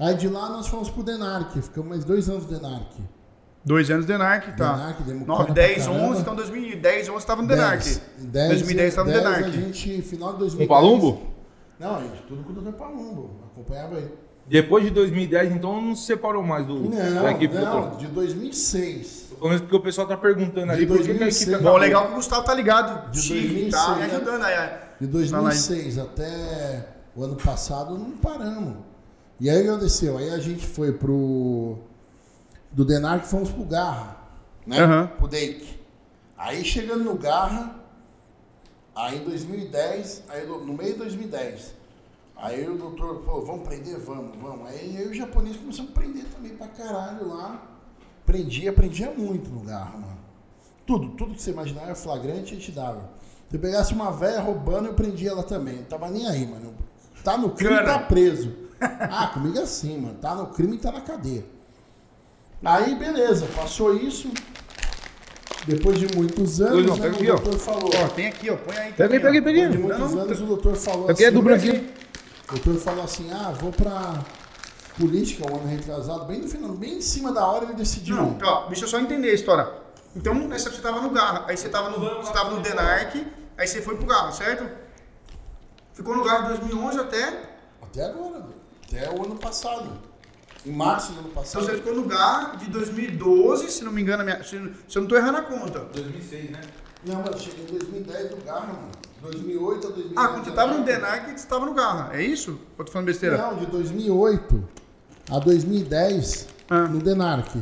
Aí de lá nós fomos pro Denark. Ficamos mais dois anos no Denark. Dois anos de Denark, tá. Denark, demos 9, cara 10, pra caramba. 11, então 2010, 11 tava no Denark. 10, 10, 2010 tava no 10 Denark. A gente, final de 2010. Com Palumbo? Não, gente, tudo com o Dr. Palumbo. Acompanhava ele. Depois de 2010, então não se separou mais do, Não, da equipe do não, doutor. de 2006. Tô falando isso porque o pessoal tá perguntando ali De por que, a 2006. equipe Bom, acabou. legal que o Gustavo tá ligado. De Sim, 2006, tá me né? ajudando aí. De 2006 até o ano passado não paramos. E aí o que aconteceu? Aí a gente foi pro. Do Denark fomos pro Garra. Né? Aham. Pro Dake. Aí chegando no Garra, aí em 2010, aí no meio de 2010, aí o doutor falou, vamos prender? Vamos, vamos. Aí eu e o japonês começamos a prender também pra caralho lá. Prendia, prendia muito no Garra, mano. Tudo, tudo que você imaginar é flagrante, a gente dava. Se eu pegasse uma velha roubando, eu prendia ela também. Não tava nem aí, mano. Tá no crime, Cana. tá preso. Ah, comigo é assim, mano. Tá no crime, tá na cadeia. Aí, beleza, passou isso. Depois de muitos anos, Luizão, né, o aqui, ó. doutor falou. Ó, tem aqui, ó. Põe aí. Ó. pega aí. Depois de muitos Não, anos, o doutor falou assim, do Brasil. O doutor falou assim, ah, vou pra política, um ano retrasado, bem no final, bem em cima da hora ele decidiu. Não, ó, deixa eu só entender a história. Então, nessa você tava no Garra, aí você tava no, você tava no Denark, aí você foi pro Garra, certo? Ficou no Garra de 2011 até... Até agora, até o ano passado. Em março do ano Então passado. você ficou no Garra de 2012, se não me engano, minha, se, se eu não tô errando a conta. 2006, né? Não, mas eu cheguei em 2010 no Garra, mano. 2008 a 2010. Ah, quando você tava no Denark, você tava no Garra, é isso? Ou tô falando besteira? Não, de 2008 a 2010 Ah. no Denark.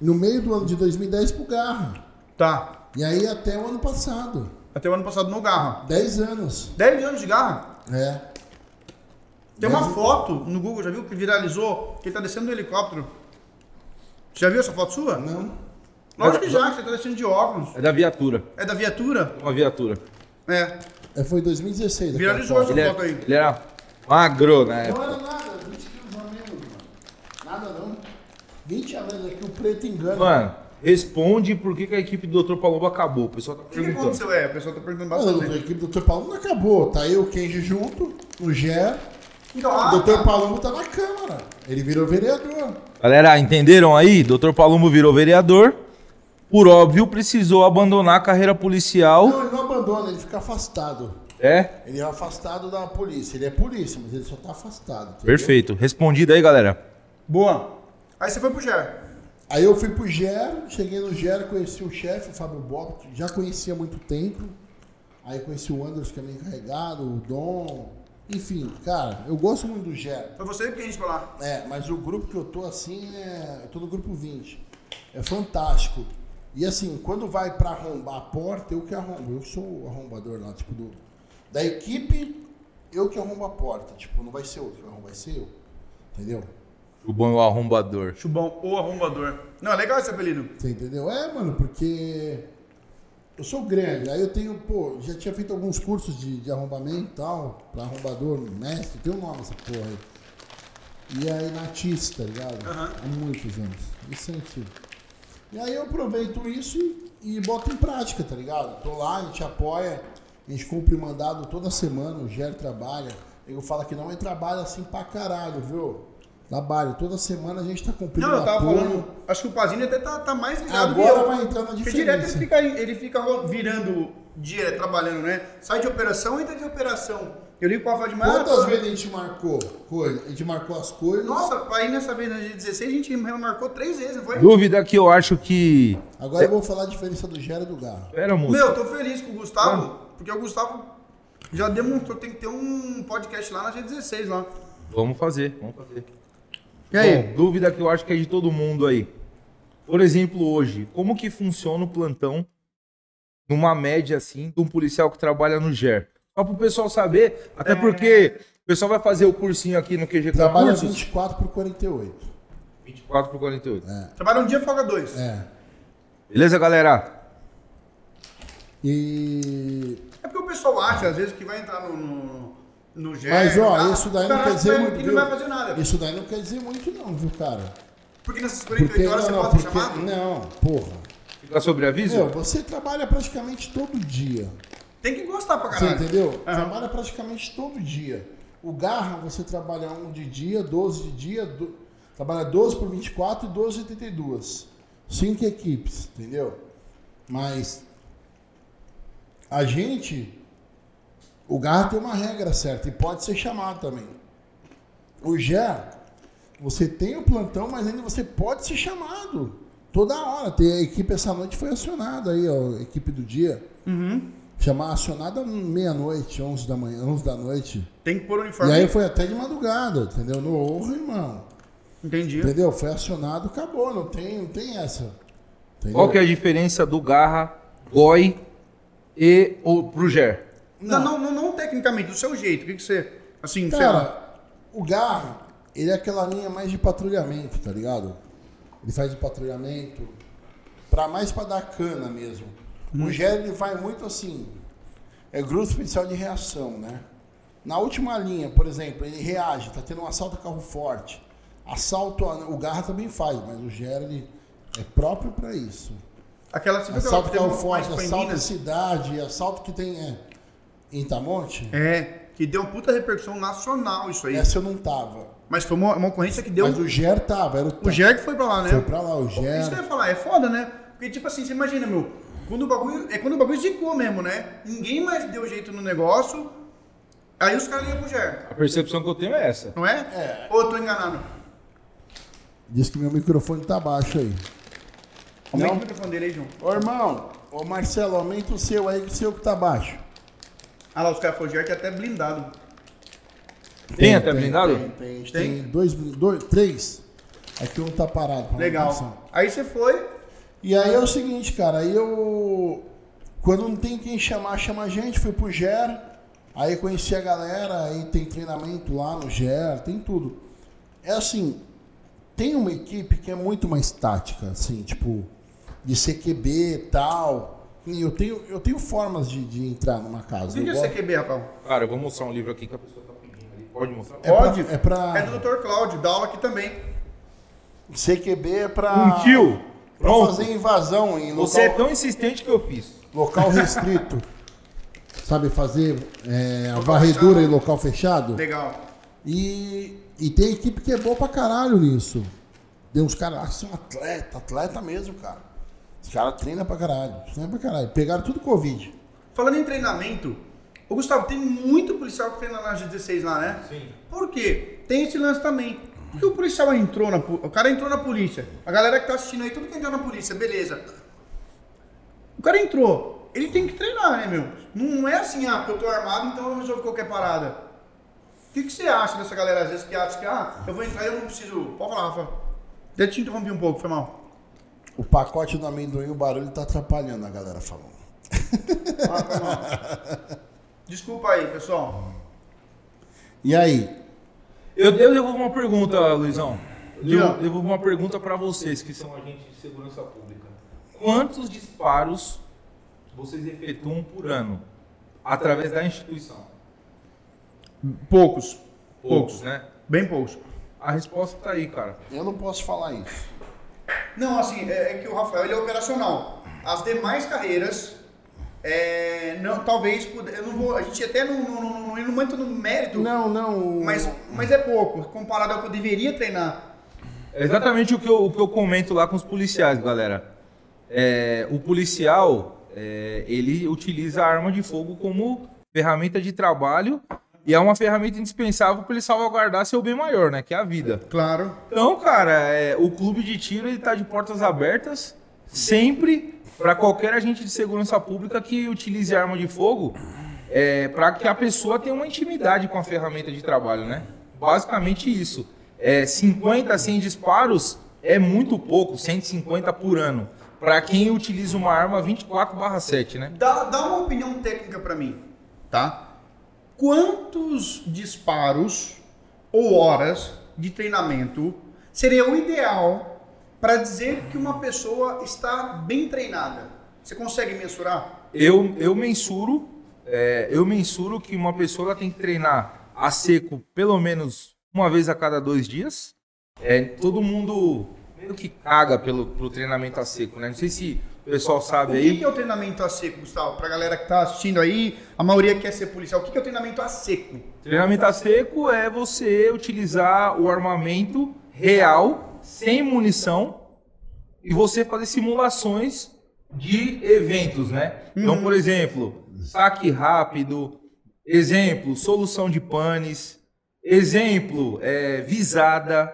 No meio do ano de 2010 pro Garra. Tá. E aí até o ano passado. Até o ano passado no Garra. 10 anos. 10 anos de Garra. É. Tem uma foto no Google, já viu, que viralizou, que ele tá descendo do helicóptero. Já viu essa foto sua? Não. Lógico que já, que você tá descendo de óculos. É da viatura. É da viatura? Uma viatura. É. É, foi 2016. aquela Viralizou foto. essa Ele, foto aí. é, ele era magro na Não época. era nada, 20 quilos a menos, mano. Nada não. 20 a menos aqui, o preto engana. Mano, responde por que, que a equipe do Dr. Palombo acabou. O pessoal tá O que, que perguntando. aconteceu? É, o pessoal tá perguntando bastante. a equipe do Dr. Palumbo não acabou. Tá eu, o Kenji junto, o Gé. Então, O ah, Dr. tá. Palumbo tá na Câmara. Ele virou vereador. Galera, entenderam aí? Dr. Palombo virou vereador. Por óbvio, precisou abandonar a carreira policial. Não, ele não abandona, ele fica afastado. É? Ele é afastado da polícia. Ele é polícia, mas ele só tá afastado. entendeu? Perfeito. Respondido aí, galera. Boa. Aí você foi pro Ger. Aí eu fui pro Gero, cheguei no Gero, conheci o chefe, o Fábio Bob, que já conhecia há muito tempo. Aí conheci o Anderson, que é meio encarregado, o Dom. Enfim, cara, eu gosto muito do Gero. Foi você que a gente falar. É, mas o grupo que eu tô assim é. Eu tô no grupo 20. É fantástico. E assim, quando vai para arrombar a porta, eu que arrombo. Eu sou o arrombador lá, tipo, do, da equipe, eu que arrombo a porta. Tipo, não vai ser outro que vai arrombar, vai ser eu. Entendeu? Chubão é o arrombador. Chubão, o arrombador. Não, é legal esse apelido. Você entendeu? É, mano, porque eu sou grande, aí eu tenho, pô, já tinha feito alguns cursos de, de arrombamento e tal, pra arrombador, mestre, tem um nome essa porra aí. E aí natista, tá ligado? Uhum. Há muitos anos. Isso é. E aí eu aproveito isso e, e boto em prática, tá ligado? Tô lá, a gente apoia, a gente cumpre mandado toda semana, o Gério trabalha. Eu falo que não é trabalho assim pra caralho, viu? Trabalho. Toda semana a gente tá cumprindo Não, eu tava apoio. falando. Acho que o Pazinho até tá, tá mais ligado Agora vai entrar na diferença. Porque direto ele fica, ele fica virando dia trabalhando, né? Sai de operação, entra de operação. Eu ligo pra falar de mais. Quantas vezes a gente marcou coisa? A gente marcou as coisas. Nossa, pra ir nessa vez na G16 a gente marcou três vezes, não foi? Dúvida que eu acho que. Agora eu vou falar a diferença do Gera e do Garro. Pera, moço. Meu, eu tô feliz com o Gustavo, ah. porque o Gustavo já demonstrou que tem que ter um podcast lá na G16 lá. Vamos fazer, vamos fazer. E aí? Bom, dúvida que eu acho que é de todo mundo aí. Por exemplo, hoje, como que funciona o plantão numa média assim de um policial que trabalha no GER? Só para o pessoal saber, até é... porque o pessoal vai fazer o cursinho aqui no QG Trabalha Cursos. 24 por 48. 24 por 48. É. Trabalha um dia, folga dois. É. Beleza, galera? E. É porque o pessoal acha, às vezes, que vai entrar no, no, no Mas, ó, isso daí não quer dizer muito. Que não vai fazer nada. Isso daí não quer dizer muito, não, viu, cara? Porque nessas 48 porque, horas não, você pode porque, ser chamado? Não, porra. Fica sobre aviso? Meu, você trabalha praticamente todo dia. Tem que gostar pra caralho. Você entendeu? Uhum. Trabalha praticamente todo dia. O Garra, você trabalha um de dia, 12 de dia, do... trabalha 12 por 24 e 12 por 82. Cinco equipes, entendeu? Mas a gente, o Garra tem uma regra certa e pode ser chamado também. O Gé, você tem o plantão, mas ainda você pode ser chamado toda hora. Tem a equipe essa noite foi acionada aí, ó, a equipe do dia. Uhum. Chamar acionada meia-noite, 11 da manhã, 11 da noite. Tem que pôr o uniforme. E aí foi até de madrugada, entendeu? No horro, irmão. Entendi. Entendeu? Foi acionado, acabou, não tem, não tem essa. Entendeu? Qual que é a diferença do Garra, Goi e o pro Ger? Não. Não, não, não, tecnicamente, do seu jeito. O que, que você. Assim, Cara, o Garra, ele é aquela linha mais de patrulhamento, tá ligado? Ele faz de patrulhamento, pra mais pra dar cana mesmo. Hum. O GEL ele vai muito assim, é grupo especial de reação, né? Na última linha, por exemplo, ele reage, tá tendo um assalto a carro forte. Assalto, o Garra também faz, mas o GEL ele é próprio para isso. Aquela assalto a carro forte, assalto a cidade, assalto que tem é, em Itamonte. É, que deu uma puta repercussão nacional isso aí. Essa eu não tava. Mas foi uma, uma ocorrência que deu. Mas o GER tava, era o. O GER que foi pra lá, né? Foi pra lá, o GER. Isso que eu ia falar, é foda, né? Porque, tipo assim, você imagina, meu, quando o bagulho. É quando o bagulho zicou mesmo, né? Ninguém mais deu jeito no negócio. Aí os caras ligam pro Ger. A percepção que eu tenho é essa. Não é? É. Ou eu tô enganado? Diz que meu microfone tá baixo aí. Aumenta o microfone dele aí, João. Ô irmão, ô Marcelo, aumenta o seu aí, que o seu que tá baixo. Ah lá, os caras falaram que é até blindado. Tem, tem até tem, blindado? Tem, tem. Tem, tem dois, dois, três. Aqui um tá parado. Legal. Aí você foi, e aí é o seguinte, cara, aí eu. Quando não tem quem chamar, chama a gente, fui pro GER, aí conheci a galera, aí tem treinamento lá no GER, tem tudo. É assim, tem uma equipe que é muito mais tática, assim, tipo, de CQB e tal. Eu tenho, eu tenho formas de, de entrar numa casa. O que é CQB, Rafael? Cara, eu vou mostrar um livro aqui que a pessoa tá pedindo. Pode mostrar? É Pode. Pra, é, pra... é do Dr. Cláudio, dá aula aqui também. CQB é pra. Um tio! Pra fazer invasão em local... Você é tão insistente que eu fiz. Local restrito. Sabe, fazer é, a varredura fechado. em local fechado. Legal. E, e tem equipe que é boa pra caralho nisso. Tem uns caras lá que são atleta, atleta mesmo, cara. Os caras treinam pra caralho. Treinam pra caralho. Pegaram tudo Covid. Falando em treinamento, o Gustavo, tem muito policial que treina na G16 lá, né? Sim. Por quê? Tem esse lance também. Porque o policial entrou na O cara entrou na polícia. A galera que tá assistindo aí, tudo que entrou na polícia, beleza. O cara entrou. ele tem que treinar, né, meu? Não é assim, ah, porque eu tô armado, então eu resolvo qualquer parada. O que, que você acha dessa galera, às vezes, que acha que, ah, eu vou entrar e eu não preciso. Pode falar, Rafa. Deixa eu te interromper um pouco, foi mal. O pacote do amendoim, o barulho tá atrapalhando a galera falando. Ah, mal. Desculpa aí, pessoal. E aí? Eu, devolvo uma pergunta, Luizão. Eu devolvo uma pergunta para vocês que são agentes de segurança pública. Quantos disparos vocês efetuam por ano através da instituição? Poucos. Poucos, poucos. né? Bem poucos. A resposta tá aí, cara. Eu não posso falar isso. Não, assim, é, é que o Rafael ele é operacional. As demais carreiras, é, não, talvez, eu não vou, a gente até não, não, não, não, muito no mérito. Não, não. Mas, mas é pouco, comparado ao que eu deveria treinar. É exatamente o que, eu, o que eu comento lá com os policiais, galera. É, o policial, é, ele utiliza a arma de fogo como ferramenta de trabalho e é uma ferramenta indispensável para ele salvaguardar seu bem maior, né? Que é a vida. Claro. Então, cara, é, o clube de tiro ele tá de portas abertas sempre para qualquer agente de segurança pública que utilize arma de fogo, é, para que a pessoa tenha uma intimidade com a ferramenta de trabalho, né? Basicamente isso. É, 50 a 100 disparos é muito pouco, 150 por ano. Para quem utiliza uma arma 24/7, né? Dá, dá uma opinião técnica para mim, tá? Quantos disparos ou horas de treinamento seria o ideal para dizer que uma pessoa está bem treinada? Você consegue mensurar? Eu, eu mensuro, é, eu mensuro que uma pessoa tem que treinar a seco pelo menos uma vez a cada dois dias. É, todo mundo meio que caga pelo, pelo treinamento a seco, né? Não sei se o pessoal sabe o aí. O que é o treinamento a seco, Gustavo? Pra galera que tá assistindo aí, a maioria quer ser policial. O que é o treinamento a seco? Treinamento a seco é você utilizar o armamento real, sem munição, e você fazer simulações de eventos, né? Então, uhum. por exemplo, saque rápido, exemplo, solução de panes, exemplo, é, visada,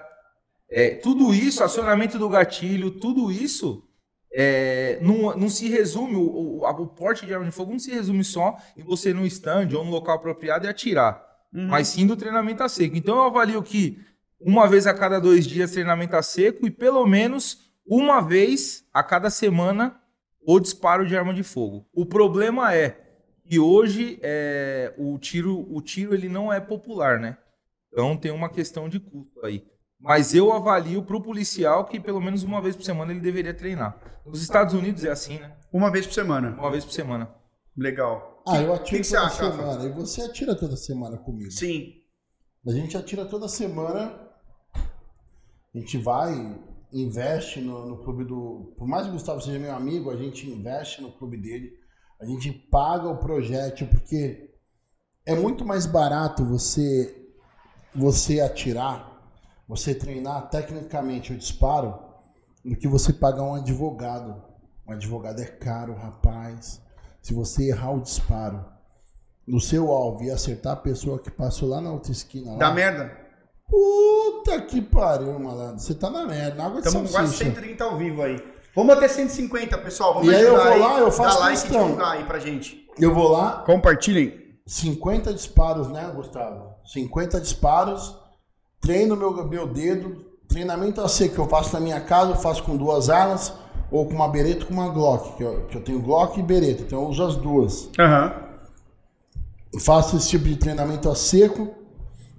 é, tudo isso, acionamento do gatilho, tudo isso é, não, não, se resume, o, o, o, porte de arma de fogo não se resume só em você no stand ou no local apropriado e atirar, uhum. mas sim do treinamento a seco. Então eu avalio que uma vez a cada dois dias treinamento a seco e pelo menos uma vez a cada semana o disparo de arma de fogo. O problema é que hoje é, o tiro, o tiro ele não é popular, né? Então tem uma questão de custo aí. Mas eu avalio para o policial que pelo menos uma vez por semana ele deveria treinar. Nos Estados Unidos é assim, né? Uma vez por semana. Uma vez por semana. Legal. Ah, eu atiro que toda semana. E você atira toda semana comigo. Sim. A gente atira toda semana. A gente vai, investe no, no clube do. Por mais que o Gustavo seja meu amigo, a gente investe no clube dele. A gente paga o projétil, porque é muito mais barato você você atirar você treinar tecnicamente o disparo do que você pagar um advogado. Um advogado é caro, rapaz. Se você errar o disparo no seu alvo e acertar a pessoa que passou lá na outra esquina. Lá, Dá merda? Puta que pariu, malandro. Você tá na merda. Na água de Estamos quase 130 ao vivo aí. Vamos até 150, pessoal. Vamos e aí eu vou lá, eu faço like questão. aí pra gente. Eu vou lá. Compartilhem. 50 disparos, né, Gustavo? 50 disparos treino meu, meu dedo, treinamento AC que eu faço na minha casa, eu faço com duas armas, ou com uma bereta com uma Glock, que eu, que eu tenho Glock e bereta, então eu uso as duas. Uhum. Faço esse tipo de treinamento a seco,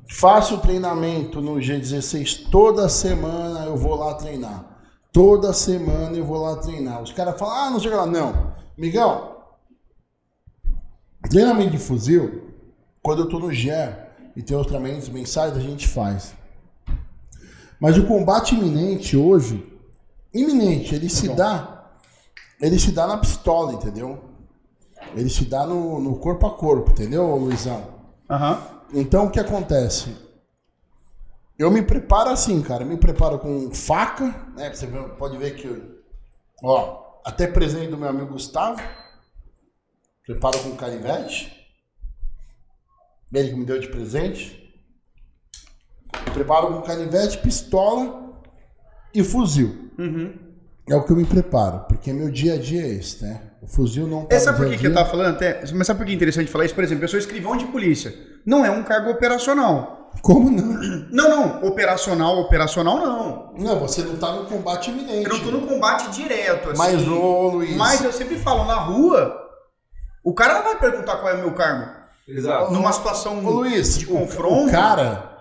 faço o treinamento no G16 toda semana eu vou lá treinar. Toda semana eu vou lá treinar. Os caras falam, ah, não chega lá. Não. Miguel, treinamento de fuzil, quando eu tô no GER, e tem os treinamentos mensais, a gente faz. Mas o combate iminente hoje, iminente, ele se dá, ele se dá na pistola, entendeu? Ele se dá no, no corpo a corpo, entendeu, Luizão? Uhum. Então o que acontece? Eu me preparo assim, cara. Eu me preparo com faca, né? Você pode ver que, ó, até presente do meu amigo Gustavo. Preparo com canivete. Ele que me deu de presente. Preparo com canivete, pistola e fuzil. Uhum. é o que eu me preparo, porque meu dia a dia é esse, né? O fuzil não tá é, Sabe por que, que eu tava falando até? Mas sabe por que é interessante falar isso? Por exemplo, eu sou escrivão de polícia. Não é um cargo operacional. Como não? Não, não. Operacional, operacional não. Não, você não tá no combate iminente. Eu não tô no combate direto, assim. Mas, ô, Luiz. Mas eu sempre falo, na rua, o cara não vai perguntar qual é o meu cargo. Exato. Numa situação ô, Luiz, de confronto. O cara.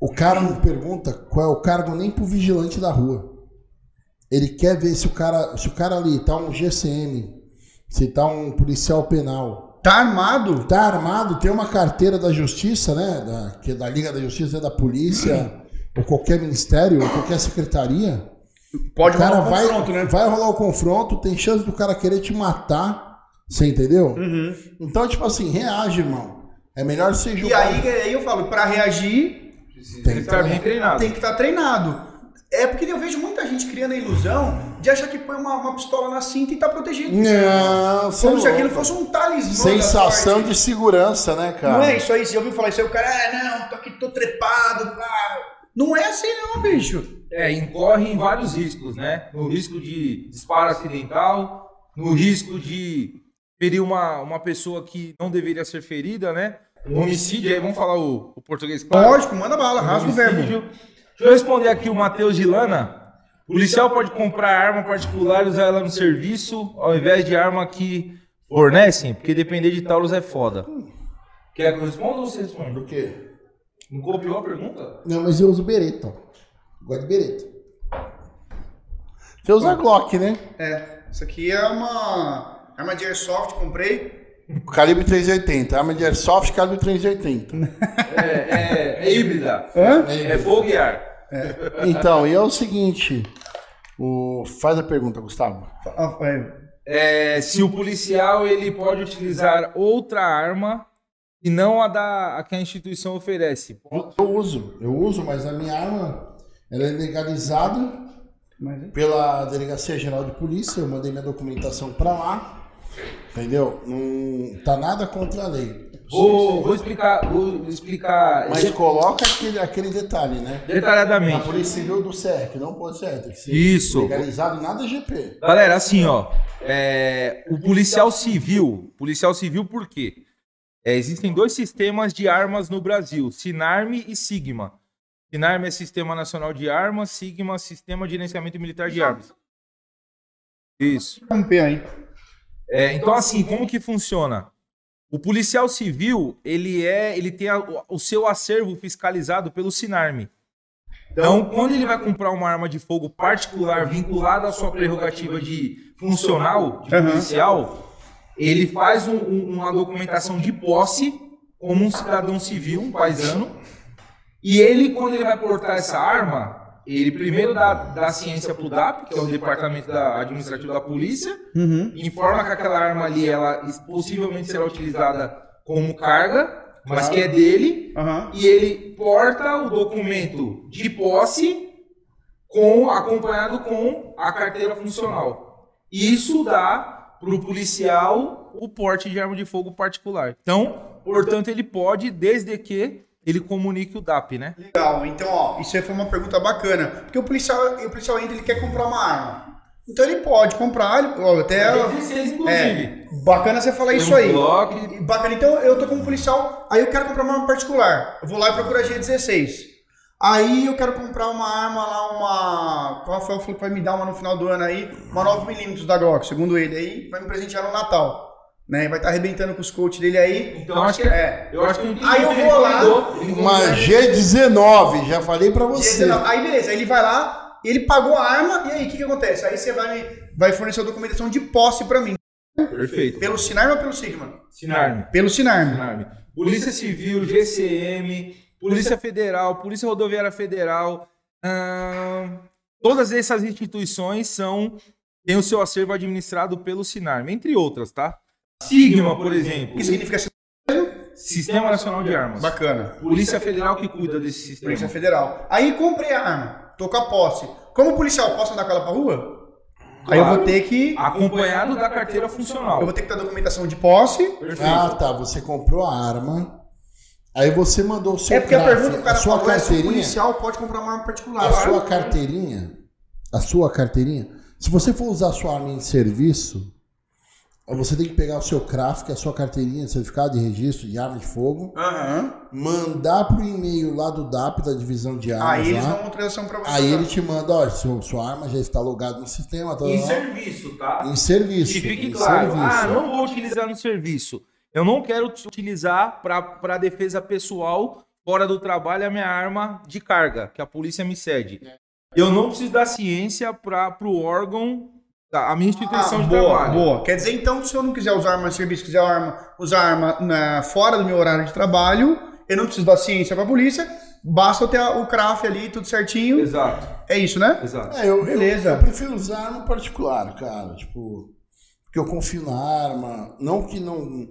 O cara não pergunta qual é o cargo nem pro vigilante da rua. Ele quer ver se o cara, se o cara ali tá um GCM, se tá um policial penal. Tá armado? Tá armado, tem uma carteira da justiça, né? Da, que é da Liga da Justiça, da polícia, ou qualquer ministério, ou qualquer secretaria. Pode o cara rolar o vai, confronto, né? Vai rolar o confronto, tem chance do cara querer te matar. Você entendeu? Uhum. Então, tipo assim, reage, irmão. É melhor você jogar. E aí, aí eu falo, para reagir, tem que estar bem treinado. Tem que estar treinado. É porque eu vejo muita gente criando a ilusão de achar que põe uma, uma pistola na cinta e tá protegido. Não, Como se aquilo fosse um talismã. Sensação de segurança, né, cara? Não é isso aí. Você ouviu falar isso aí, o cara, ah, não, tô aqui, tô trepado. Pá. Não é assim, não, bicho. É, incorre em vários riscos, né? No risco de disparo acidental, no risco de ferir uma, uma pessoa que não deveria ser ferida, né? Homicídio, aí vamos falar o, o português claro. Lógico, manda bala, rasga o verbo. Deixa eu responder aqui o Matheus Gilana. O policial pode comprar arma particular e usar ela no serviço, ao invés de arma que fornecem, porque depender de talos é foda. Quer que eu responda ou você responde? Do quê? Não copiou a pergunta? Não, mas eu uso bereta. Gosto de bereta. Você usa Glock, né? É. Isso aqui é uma arma de airsoft, comprei. Calibre 380, arma de airsoft, calibre 380. É, é, é híbrida. É, é fogo e ar. É. Então, e é o seguinte. O... Faz a pergunta, Gustavo. É, se o policial ele pode utilizar outra arma e não a da a que a instituição oferece. Eu uso, eu uso, mas a minha arma ela é legalizada pela Delegacia Geral de Polícia. Eu mandei minha documentação para lá. Entendeu? Não tá nada contra a lei. Vou, vou explicar, vou explicar. Mas coloca aquele, aquele detalhe, né? Detalhadamente. A Polícia Civil do CERC, não pode ser. Tem que ser Isso. legalizado nada GP. Galera, assim, ó. É, o policial civil. Policial civil por quê? É, existem dois sistemas de armas no Brasil: Sinarme e Sigma. Sinarme é Sistema Nacional de Armas, Sigma Sistema de Gerenciamento Militar de Armas. Isso. Vamos ver aí. É, então, assim, como que funciona? O policial civil, ele é, ele tem a, o seu acervo fiscalizado pelo Sinarme. Então, quando ele vai comprar uma arma de fogo particular vinculada à sua prerrogativa de funcional, de policial, ele faz um, um, uma documentação de posse como um cidadão civil, um paisano, e ele, quando ele vai portar essa arma, ele primeiro dá, dá ciência para o DAP, que é o Departamento da Administrativo da Polícia, uhum. informa que aquela arma ali, ela possivelmente será utilizada como carga, mas que é dele, uhum. e ele porta o documento de posse com acompanhado com a carteira funcional. Isso dá para o policial o porte de arma de fogo particular. Então, portanto, ele pode, desde que ele comunique o DAP, né? Legal. Então, ó, isso aí foi uma pergunta bacana. Porque o policial, o policial entra, ele quer comprar uma arma. Então ele pode comprar, ó, até. Inclusive. É, bacana você falar Tem isso um aí. Bloco. Bacana. Então eu tô como policial, aí eu quero comprar uma arma particular. Eu vou lá e procuro a G16. Aí eu quero comprar uma arma lá, uma. O Rafael falou que vai me dar uma no final do ano aí, uma 9mm da Glock, segundo ele. Aí vai me presentear no Natal né? Vai estar tá arrebentando com os coaches dele aí. Então acho que é. Eu acho que Aí eu vou lá. Uma G19, já falei pra você. G19. Aí beleza, aí ele vai lá, ele pagou a arma, e aí o que, que acontece? Aí você vai, vai fornecer a documentação de posse pra mim. Perfeito. Pelo Sinarme ou pelo Sigma? Sinarme. Pelo Sinarme. Sinarme. Polícia Civil, GCM, Polícia Federal, Polícia Rodoviária Federal. Hum, todas essas instituições são têm o seu acervo administrado pelo Sinarme, entre outras, tá? Sigma, por exemplo. O que significa Sistema Nacional de Armas. Bacana. Polícia Federal que cuida desse sistema. Polícia Federal. Aí comprei a arma, tô com a posse. Como policial, posso andar com ela pra rua? Claro, Aí eu vou ter que. Acompanhado da carteira funcional. Eu vou ter que dar documentação de posse. Perfeito. Ah, tá. Você comprou a arma. Aí você mandou o seu É porque a pergunta que o cara a sua falou carteirinha, é se o policial pode comprar uma arma particular. A sua carteirinha, a sua carteirinha, Se você for usar sua arma em serviço, você tem que pegar o seu CRAF, que é a sua carteirinha de certificado de registro de arma de fogo, Aham. mandar pro e-mail lá do DAP, da divisão de armas Aí eles lá. dão uma autorização pra você. Aí usar. ele te manda, ó, sua, sua arma já está logada no sistema, tá, Em tá, serviço, tá? em serviço. Que fique claro. serviço. Ah, não vou utilizar no serviço. Eu não quero utilizar para defesa pessoal fora do trabalho a minha arma de carga, que a polícia me cede. Eu não preciso da ciência para o órgão, a minha instituição Ah, de boa, trabalho. boa. Quer dizer, então, se eu não quiser usar arma de serviço, quiser arma, usar arma na- fora do meu horário de trabalho, eu não preciso da ciência pra polícia, basta eu ter a- o CRAF ali, tudo certinho. Exato, É isso, né? exato. É, eu, Beleza. Eu, eu prefiro usar arma particular, cara. Tipo, porque eu confio na arma. Não que não.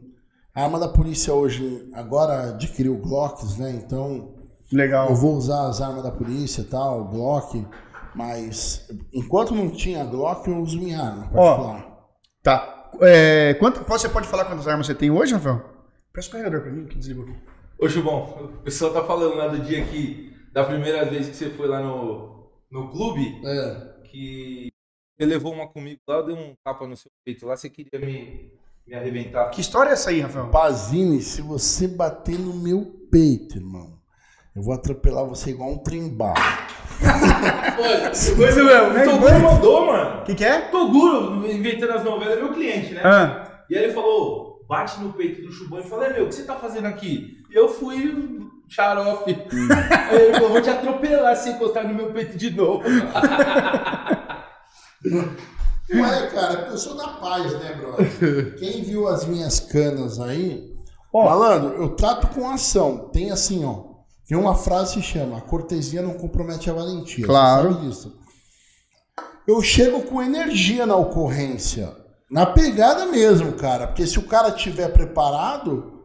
A arma da polícia hoje agora adquiriu Glocks, né? Então Legal. eu vou usar as armas da polícia e tal, Glock. Mas enquanto não tinha Glock, eu uso minha arma particular. Tá. É, quanto, você pode falar quantas armas você tem hoje, Rafael? Presta o carregador pra mim, que desligou aqui. Ô, Chubão, o pessoal tá falando lá do dia que, da primeira vez que você foi lá no, no clube, É. que você levou uma comigo lá, eu dei um tapa no seu peito lá, você queria me, me arrebentar. Que história é essa aí, Rafael? Pazini, se você bater no meu peito, irmão, eu vou atropelar você igual um trembal. Coisa mesmo, né? O Toguro mandou, mano. O que, que é? Toguro, inventando as novelas, é meu cliente, né? Ah, E aí ele falou, bate no peito do Chubão e falei, meu, o que você tá fazendo aqui? E eu fui xarope. aí ele falou, vou te atropelar se encostar no meu peito de novo. Não é, cara, porque eu sou da paz, né, brother? Quem viu as minhas canas aí, Ó. malandro, eu trato com ação. Tem assim, ó. Tem uma frase que se chama: a cortesia não compromete a valentia. Claro. Você sabe disso. Eu chego com energia na ocorrência. Na pegada mesmo, cara. Porque se o cara tiver preparado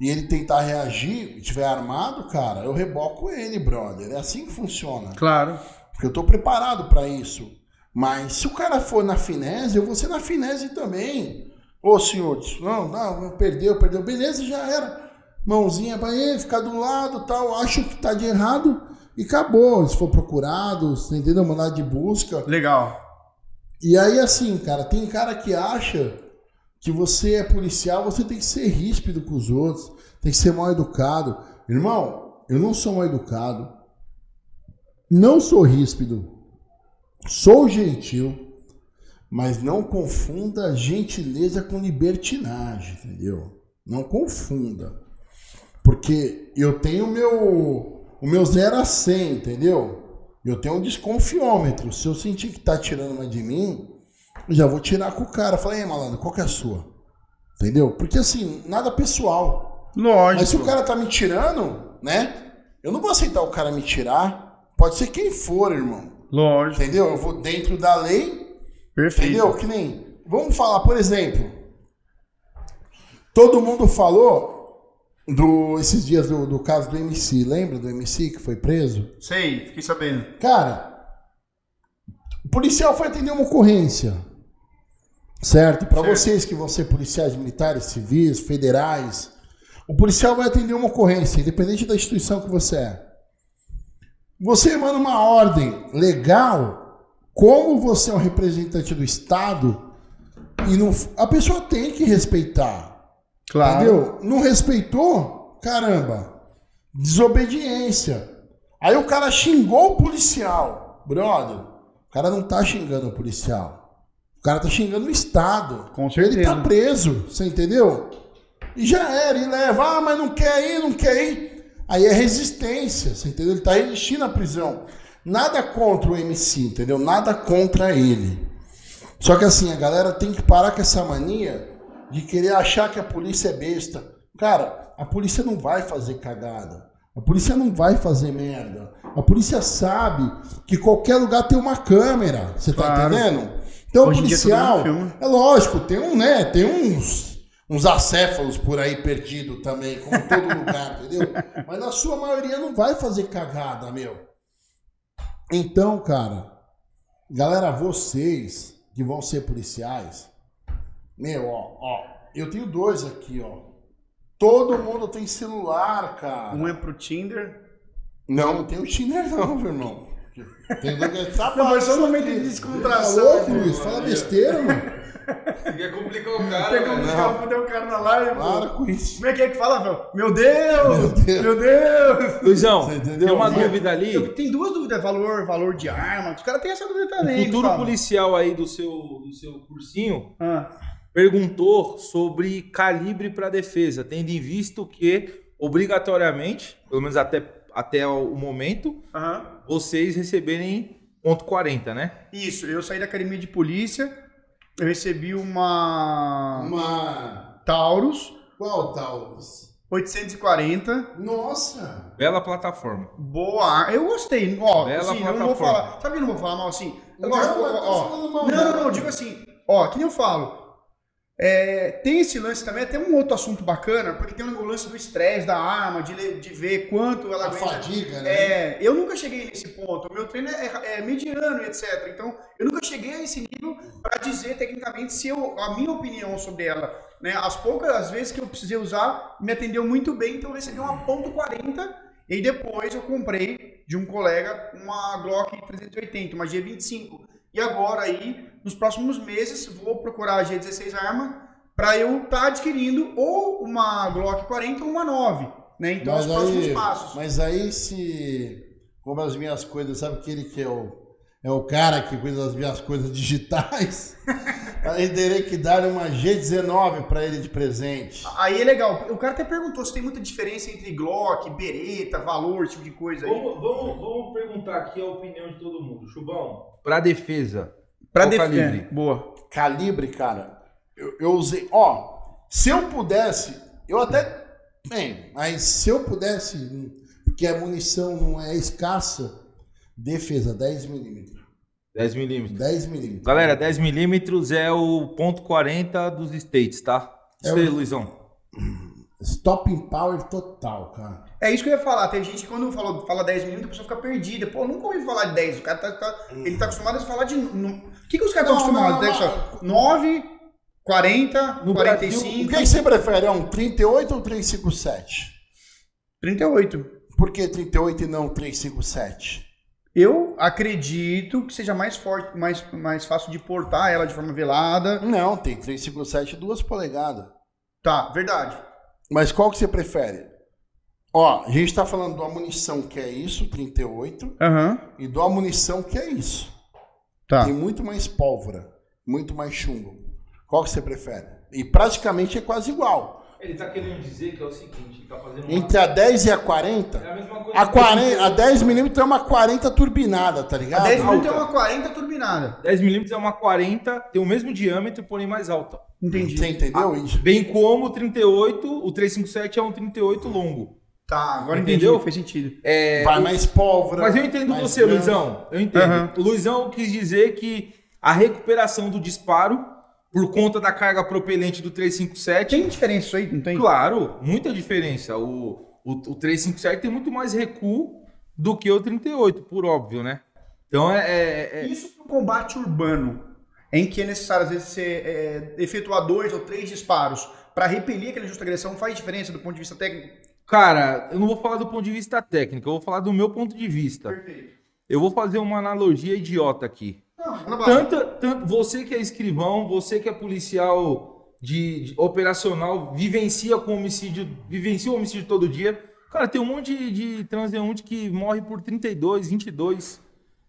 e ele tentar reagir, tiver armado, cara, eu reboco ele, brother. É assim que funciona. claro. Porque eu tô preparado para isso. Mas se o cara for na finese, eu vou ser na finese também. Ô senhores, não, não, perdeu, perdeu. Beleza, já era. Mãozinha pra ele, ficar do lado tal. Acho que tá de errado e acabou. Se for procurado, entendeu? Mandar de busca. Legal. E aí, assim, cara, tem cara que acha que você é policial, você tem que ser ríspido com os outros, tem que ser mal educado. Irmão, eu não sou mal educado, não sou ríspido, sou gentil, mas não confunda gentileza com libertinagem, entendeu? Não confunda. Porque eu tenho o meu, o meu 0 a 100, entendeu? Eu tenho um desconfiômetro. Se eu sentir que tá tirando uma de mim, eu já vou tirar com o cara. Falei, ei, malandro, qual que é a sua? Entendeu? Porque assim, nada pessoal. Lógico. Mas se o cara tá me tirando, né? Eu não vou aceitar o cara me tirar. Pode ser quem for, irmão. Lógico. Entendeu? Eu vou dentro da lei, Perfeito. entendeu? Que nem. Vamos falar, por exemplo. Todo mundo falou do esses dias do, do caso do MC, lembra do MC que foi preso? Sei, fiquei sabendo. Cara, o policial foi atender uma ocorrência. Certo? Para vocês que vão ser policiais militares, civis, federais, o policial vai atender uma ocorrência, independente da instituição que você é. Você manda uma ordem legal, como você é um representante do Estado, e não, a pessoa tem que respeitar. Claro. Entendeu? Não respeitou? Caramba. Desobediência. Aí o cara xingou o policial. Brother, o cara não tá xingando o policial. O cara tá xingando o Estado. Com certeza. Ele tá preso, você entendeu? E já era, e leva, ah, mas não quer ir, não quer ir. Aí é resistência, você entendeu? Ele tá resistindo à prisão. Nada contra o MC, entendeu? Nada contra ele. Só que assim, a galera tem que parar com essa mania de querer achar que a polícia é besta. Cara, a polícia não vai fazer cagada. A polícia não vai fazer merda. A polícia sabe que qualquer lugar tem uma câmera. Você tá Claro. entendendo? Então, o Hoje dia policial, filma. é lógico, tem um, né? Tem uns, uns acéfalos por aí perdido também, como todo lugar, entendeu? Mas na sua maioria não vai fazer cagada, meu. Então, cara, galera, vocês que vão ser policiais, meu, ó, ó, eu tenho dois aqui, ó. Todo mundo tem celular, cara. Um é pro Tinder. Não, não tem o Tinder não, meu irmão. Tem que Não, mas só um momento de descontração. Tá louco, Luiz? Fala besteira, mano. Você quer complicar o cara, Quer complicar o cara na live, Para com isso. Como é que é que fala, velho? Meu Deus! Meu Deus! Meu Deus. Luizão, tem uma dúvida ali. Eu, tem duas dúvidas, valor, valor de arma. Os caras têm essa dúvida também. O futuro policial aí do seu, do seu cursinho ah. Perguntou sobre calibre para defesa, tendo em vista que, obrigatoriamente, pelo menos até, até o momento, vocês receberem ponto .40, né? Isso, eu saí da academia de polícia eu recebi uma. Uma. Taurus. Qual Taurus? 840. Nossa! Bela plataforma. Boa. Eu gostei. Ó, Bela assim, plataforma. eu não vou falar. Sabe que eu não vou falar mal assim? Não, lógico, ó, ó, não, não, não, digo assim. Ó, que nem eu falo. É, tem esse lance também, até um outro assunto bacana, porque tem o lance do estresse da arma, de, de ver quanto ela A aguenta. fadiga, né? É, eu nunca cheguei nesse ponto. O meu treino é, é, é mediano, etc. Então, eu nunca cheguei a esse nível para dizer tecnicamente se eu, a minha opinião sobre ela. Né? As poucas vezes que eu precisei usar, me atendeu muito bem, então eu recebi uma ponto .40 e depois eu comprei de um colega uma Glock 380, uma G25. E agora aí, nos próximos meses, vou procurar a G16 Arma para eu estar tá adquirindo ou uma Glock 40 ou uma 9. Né? Então, mas os próximos aí, passos. Mas aí, se. Como as minhas coisas, sabe aquele que é o, é o cara que cuida das minhas coisas digitais? aí teria que dar uma G19 para ele de presente. Aí é legal. O cara até perguntou se tem muita diferença entre Glock, Beretta, valor, esse tipo de coisa aí. Vamos, vamos, vamos perguntar aqui a opinião de todo mundo. Chubão, para defesa. Para defesa. Calibre? É, boa. Calibre, cara. Eu, eu usei. Ó, se eu pudesse, eu até. Bem, mas se eu pudesse, porque a munição não é escassa, defesa 10mm. 10 milímetros. 10 milímetros. Galera, 10 milímetros é o ponto .40 dos States, tá? Isso é aí, o... Luizão. Stopping power total, cara. É isso que eu ia falar. Tem gente que quando fala, fala 10 minutos, a pessoa fica perdida. Pô, nunca ouvi falar de 10. O cara tá, tá ele tá acostumado a falar de. O que, que os caras estão acostumados? 9, 40, no 45. Brasil, o que, que você prefere? É um 38 ou 357? 38. Por que 38 e não 357? Eu acredito que seja mais forte, mais, mais fácil de portar ela de forma velada. Não, tem 357 2 polegadas. Tá, verdade. Mas qual que você prefere? Ó, a gente tá falando de uma munição que é isso, 38, uhum. e de uma munição que é isso. Tá. Tem muito mais pólvora, muito mais chumbo. Qual que você prefere? E praticamente é quase igual. Ele está querendo dizer que é o seguinte, ele tá fazendo uma... Entre a 10 e a 40, é a, mesma coisa a, 40, a 10mm é uma 40 turbinada, tá ligado? A 10mm é uma 40 turbinada. 10mm é uma 40, tem o mesmo diâmetro, porém mais alta. Entendi. Você entendeu isso? Bem como o 38, o 357 é um 38 longo. Tá, agora entendeu? Entendi, fez sentido. É, Vai mais pólvora. Mas eu entendo você, grande. Luizão. Eu entendo. Uhum. O Luizão quis dizer que a recuperação do disparo por conta da carga propelente do 357. Tem diferença isso aí, não tem? Claro, muita diferença. O, o, o 357 tem muito mais recuo do que o 38, por óbvio, né? Então é. é, é... Isso para o combate urbano, em que é necessário, às vezes, você é, efetuar dois ou três disparos para repelir aquela justa agressão, faz diferença do ponto de vista técnico? Cara, eu não vou falar do ponto de vista técnico, eu vou falar do meu ponto de vista. Perfeito. Eu vou fazer uma analogia idiota aqui. Tanto, tanto você que é escrivão, você que é policial de, de, operacional, vivencia com homicídio, vivencia o homicídio todo dia. Cara, tem um monte de, de transeunte que morre por 32, 22.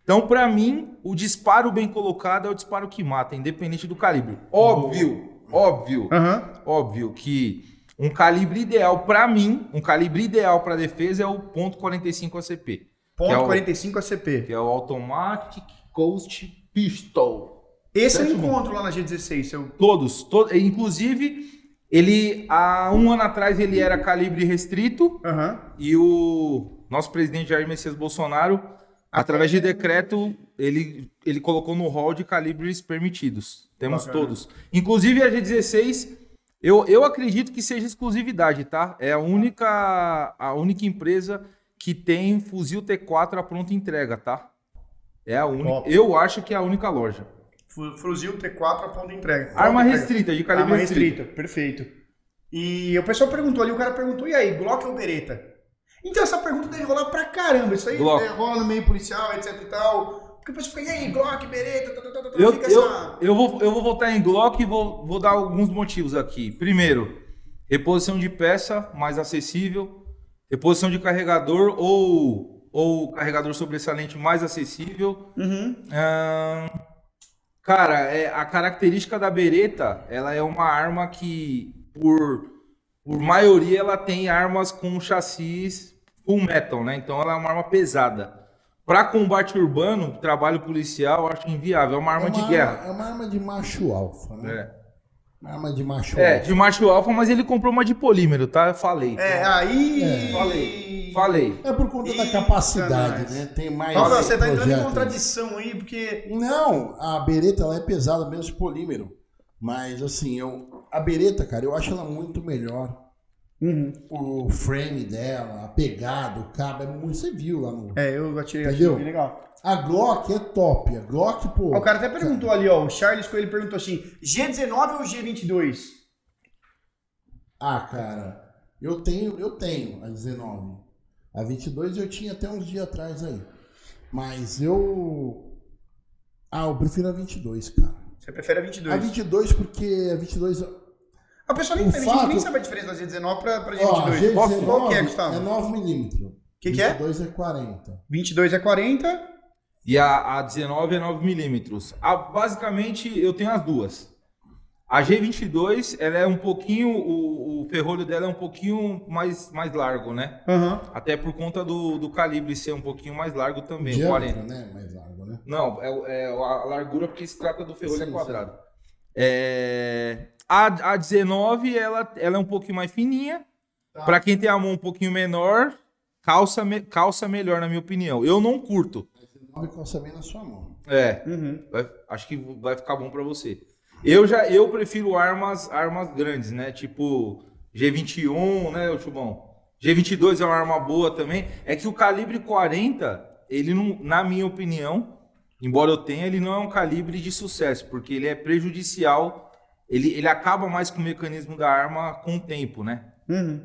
Então, para mim, o disparo bem colocado é o disparo que mata, independente do calibre. Óbvio, óbvio, uhum. óbvio que um calibre ideal para mim, um calibre ideal para defesa é o .45 ACP. Ponto .45 ACP. Que é o Automatic Coast Pistol. Esse eu encontro lá na G16. Seu... Todos, to... inclusive ele há um ano atrás ele era calibre restrito uhum. e o nosso presidente Jair Messias Bolsonaro, através de decreto, ele, ele colocou no hall de calibres permitidos. Temos Bacana. todos. Inclusive a G16, eu, eu acredito que seja exclusividade, tá? É a única, a única empresa que tem fuzil T4 a pronta entrega, tá? É a única. Top. Eu acho que é a única loja. Fuzil T4 a ponta de entrega. Arma restrita, de calibre Arma restrita. restrita, perfeito. E o pessoal perguntou ali, o cara perguntou, e aí, Glock ou Beretta? Então essa pergunta deve rolar pra caramba. Isso aí é, rola no meio policial, etc e tal. Porque depois fica, e aí, Glock, Beretta, tá, tá, tá, tá, eu, eu, essa... eu, vou, eu vou voltar em Glock e vou, vou dar alguns motivos aqui. Primeiro, reposição de peça mais acessível, reposição de carregador ou, ou carregador sobressalente mais acessível. Uhum. cara, é, a característica da Beretta, ela é uma arma que, por, por maioria, ela tem armas com chassis full metal, né? Então ela é uma arma pesada. Para combate urbano, trabalho policial, acho inviável. É uma arma é uma de guerra. é uma arma de macho alfa, né? É. Uma arma de macho é, alfa. É, de macho alfa, mas ele comprou uma de polímero, tá? Eu falei. É, então. aí. É. Falei. Falei. É por conta da capacidade, né? Tem mais. Nossa, você tá entrando em contradição aí, porque. Não, a bereta ela é pesada mesmo de polímero. Mas assim, eu, a bereta, cara, eu acho ela muito melhor Uhum. O frame dela, a pegada, o cabo, é muito, você viu lá no. É, eu atirei, Entendeu? achei legal. A Glock é top. A Glock, pô. O cara até perguntou cara. ali, ó. O Charles Coelho perguntou assim: G19 ou G22? Ah, cara, eu tenho, eu tenho a 19. A 22 eu tinha até uns dias atrás aí. Mas eu. Ah, eu prefiro a 22, cara. Você prefere a 22? A 22 porque a 22 a pessoa nem, fato... nem sabe a diferença da G19 para a G22. Ó, G19 Qual que é, Gustavo? É 9mm. O que, que é? 22 é 40. 22 é 40. E a, a 19 é 9mm. A, basicamente, eu tenho as duas. A G22, ela é um pouquinho, o, o ferrolho dela é um pouquinho mais, mais largo, né? Uhum. Até por conta do, do calibre ser um pouquinho mais largo também, Diâmetro, 40. né? Mais largo, né? Não, é, é a largura porque se trata do ferrolho sim, é quadrado. Sim. É... A, a 19, ela, ela é um pouquinho mais fininha. Tá. Para quem tem a mão um pouquinho menor, calça, me, calça melhor, na minha opinião. Eu não curto. A 19 calça bem na sua mão. É. Uhum. Vai, acho que vai ficar bom para você. Eu já eu prefiro armas armas grandes, né? Tipo G21, né, o Chubão? G22 é uma arma boa também. É que o calibre 40, ele não, na minha opinião, embora eu tenha, ele não é um calibre de sucesso, porque ele é prejudicial ele, ele acaba mais com o mecanismo da arma com o tempo, né? Uhum.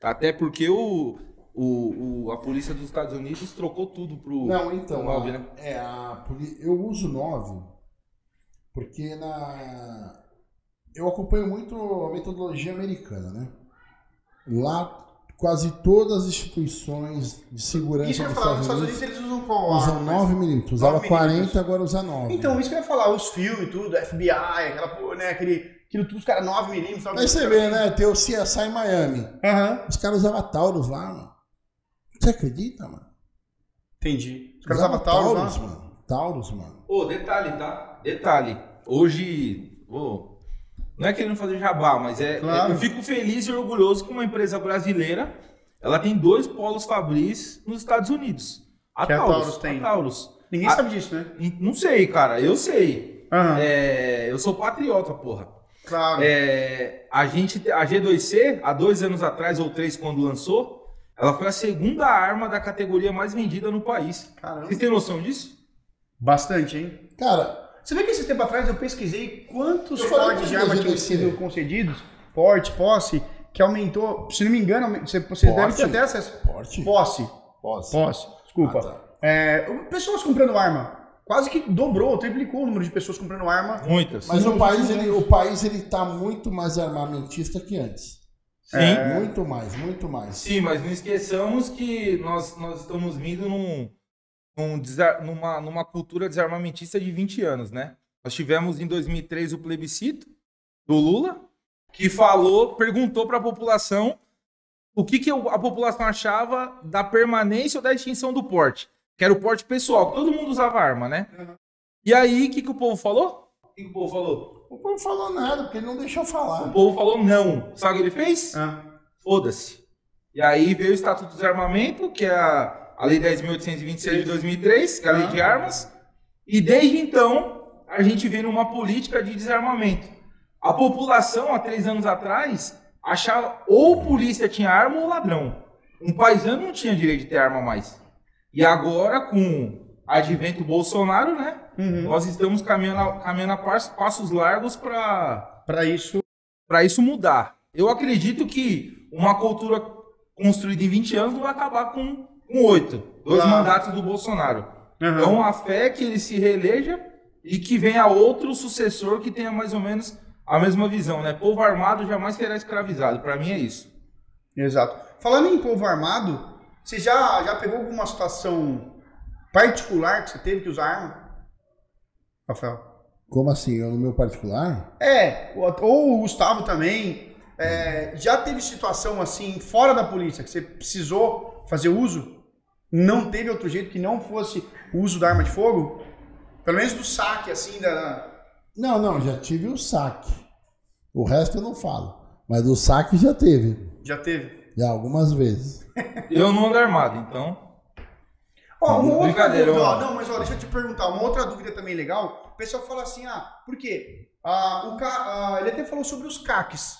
Até porque o, o, o, a polícia dos Estados Unidos trocou tudo pro. Não, então. 9, né? É, a, eu uso 9 porque na. Eu acompanho muito a metodologia americana, né? Lá quase todas as instituições de segurança isso dos Estados, Estados Unidos, eles usam qual Usam 9mm. Usava 40, agora usa 9. Então, isso que eu ia falar, os filmes, tudo, FBI, aquela, né, aquele, aquilo tudo, os caras 9mm. Aí você vê, né, tem o CSI Miami. Uhum. Os caras usavam Taurus lá, mano. Você acredita, mano? Entendi. Os caras usavam Taurus, Taurus mano. Taurus, mano. Ô, oh, detalhe, tá? Detalhe. Hoje, oh, não é querendo fazer jabá, mas é, claro. é, eu fico feliz e orgulhoso que uma empresa brasileira ela tem dois polos Fabris nos Estados Unidos. A que Taurus, a Taurus tem. A Taurus. Ninguém a, sabe disso, né? Não sei, cara. Eu sei. Uhum. É, eu sou patriota, porra. Claro. É, a gente, a G2C, há dois anos atrás ou três, quando lançou, ela foi a segunda arma da categoria mais vendida no país. Caramba. Vocês têm noção disso? Bastante, hein? Cara, você vê que esse tempo atrás eu pesquisei quantos portes de arma tinham sido concedidos, porte, posse, que aumentou, se não me engano, você, você deve ter até acesso. Porte? Posse. Posse. Posse, desculpa. Ah, tá. é, pessoas comprando arma. Quase que dobrou, triplicou o número de pessoas comprando arma. Muitas. Mas o país, ele, o país ele tá muito mais armamentista que antes. Sim. É. Muito mais, muito mais. Sim, mas não esqueçamos que nós, nós estamos vindo num, um, numa, numa cultura desarmamentista de 20 anos, né? Nós tivemos em 2003 o plebiscito do Lula, que falou, perguntou para a população o que, que a população achava da permanência ou da extinção do porte, que era o porte pessoal, todo mundo usava arma, né? E aí, o que, que o povo falou? O que, que o povo falou? O povo falou nada, porque ele não deixou falar. O povo falou não. Sabe o que ele fez? Ah. Foda-se. E aí veio o Estatuto do Desarmamento, que é a a Lei 10.826 de 2003, que é a Lei de Armas, e desde então a gente vê numa política de desarmamento. A população, há três anos atrás, achava ou polícia tinha arma ou ladrão. Um paisano não tinha direito de ter arma mais. E agora, com advento Bolsonaro, né? Uhum. Nós estamos caminhando, caminhando a passos largos para isso para isso mudar. Eu acredito que uma cultura construído em 20 anos não vai acabar com, com 8. Dois claro. mandatos do Bolsonaro. Uhum. Então a fé é que ele se reeleja e que venha outro sucessor que tenha mais ou menos a mesma visão, né? Povo armado jamais será escravizado. Para mim é isso. Exato. Falando em povo armado, você já, já pegou alguma situação particular que você teve que usar arma? Rafael. Como assim? Eu no meu particular? É, ou o Gustavo também. É, já teve situação assim, fora da polícia, que você precisou fazer uso? Não teve outro jeito que não fosse o uso da arma de fogo? Pelo menos do saque, assim, da. Não, não, já tive o saque. O resto eu não falo. Mas o saque já teve. Já teve? Já, algumas vezes. eu não ando armado, então. Ó, uma outra dúvida, ó, não, mas ó, deixa eu te perguntar, uma outra dúvida também legal. O pessoal fala assim, ah, por quê? Ah, o, ah, ele até falou sobre os CACs.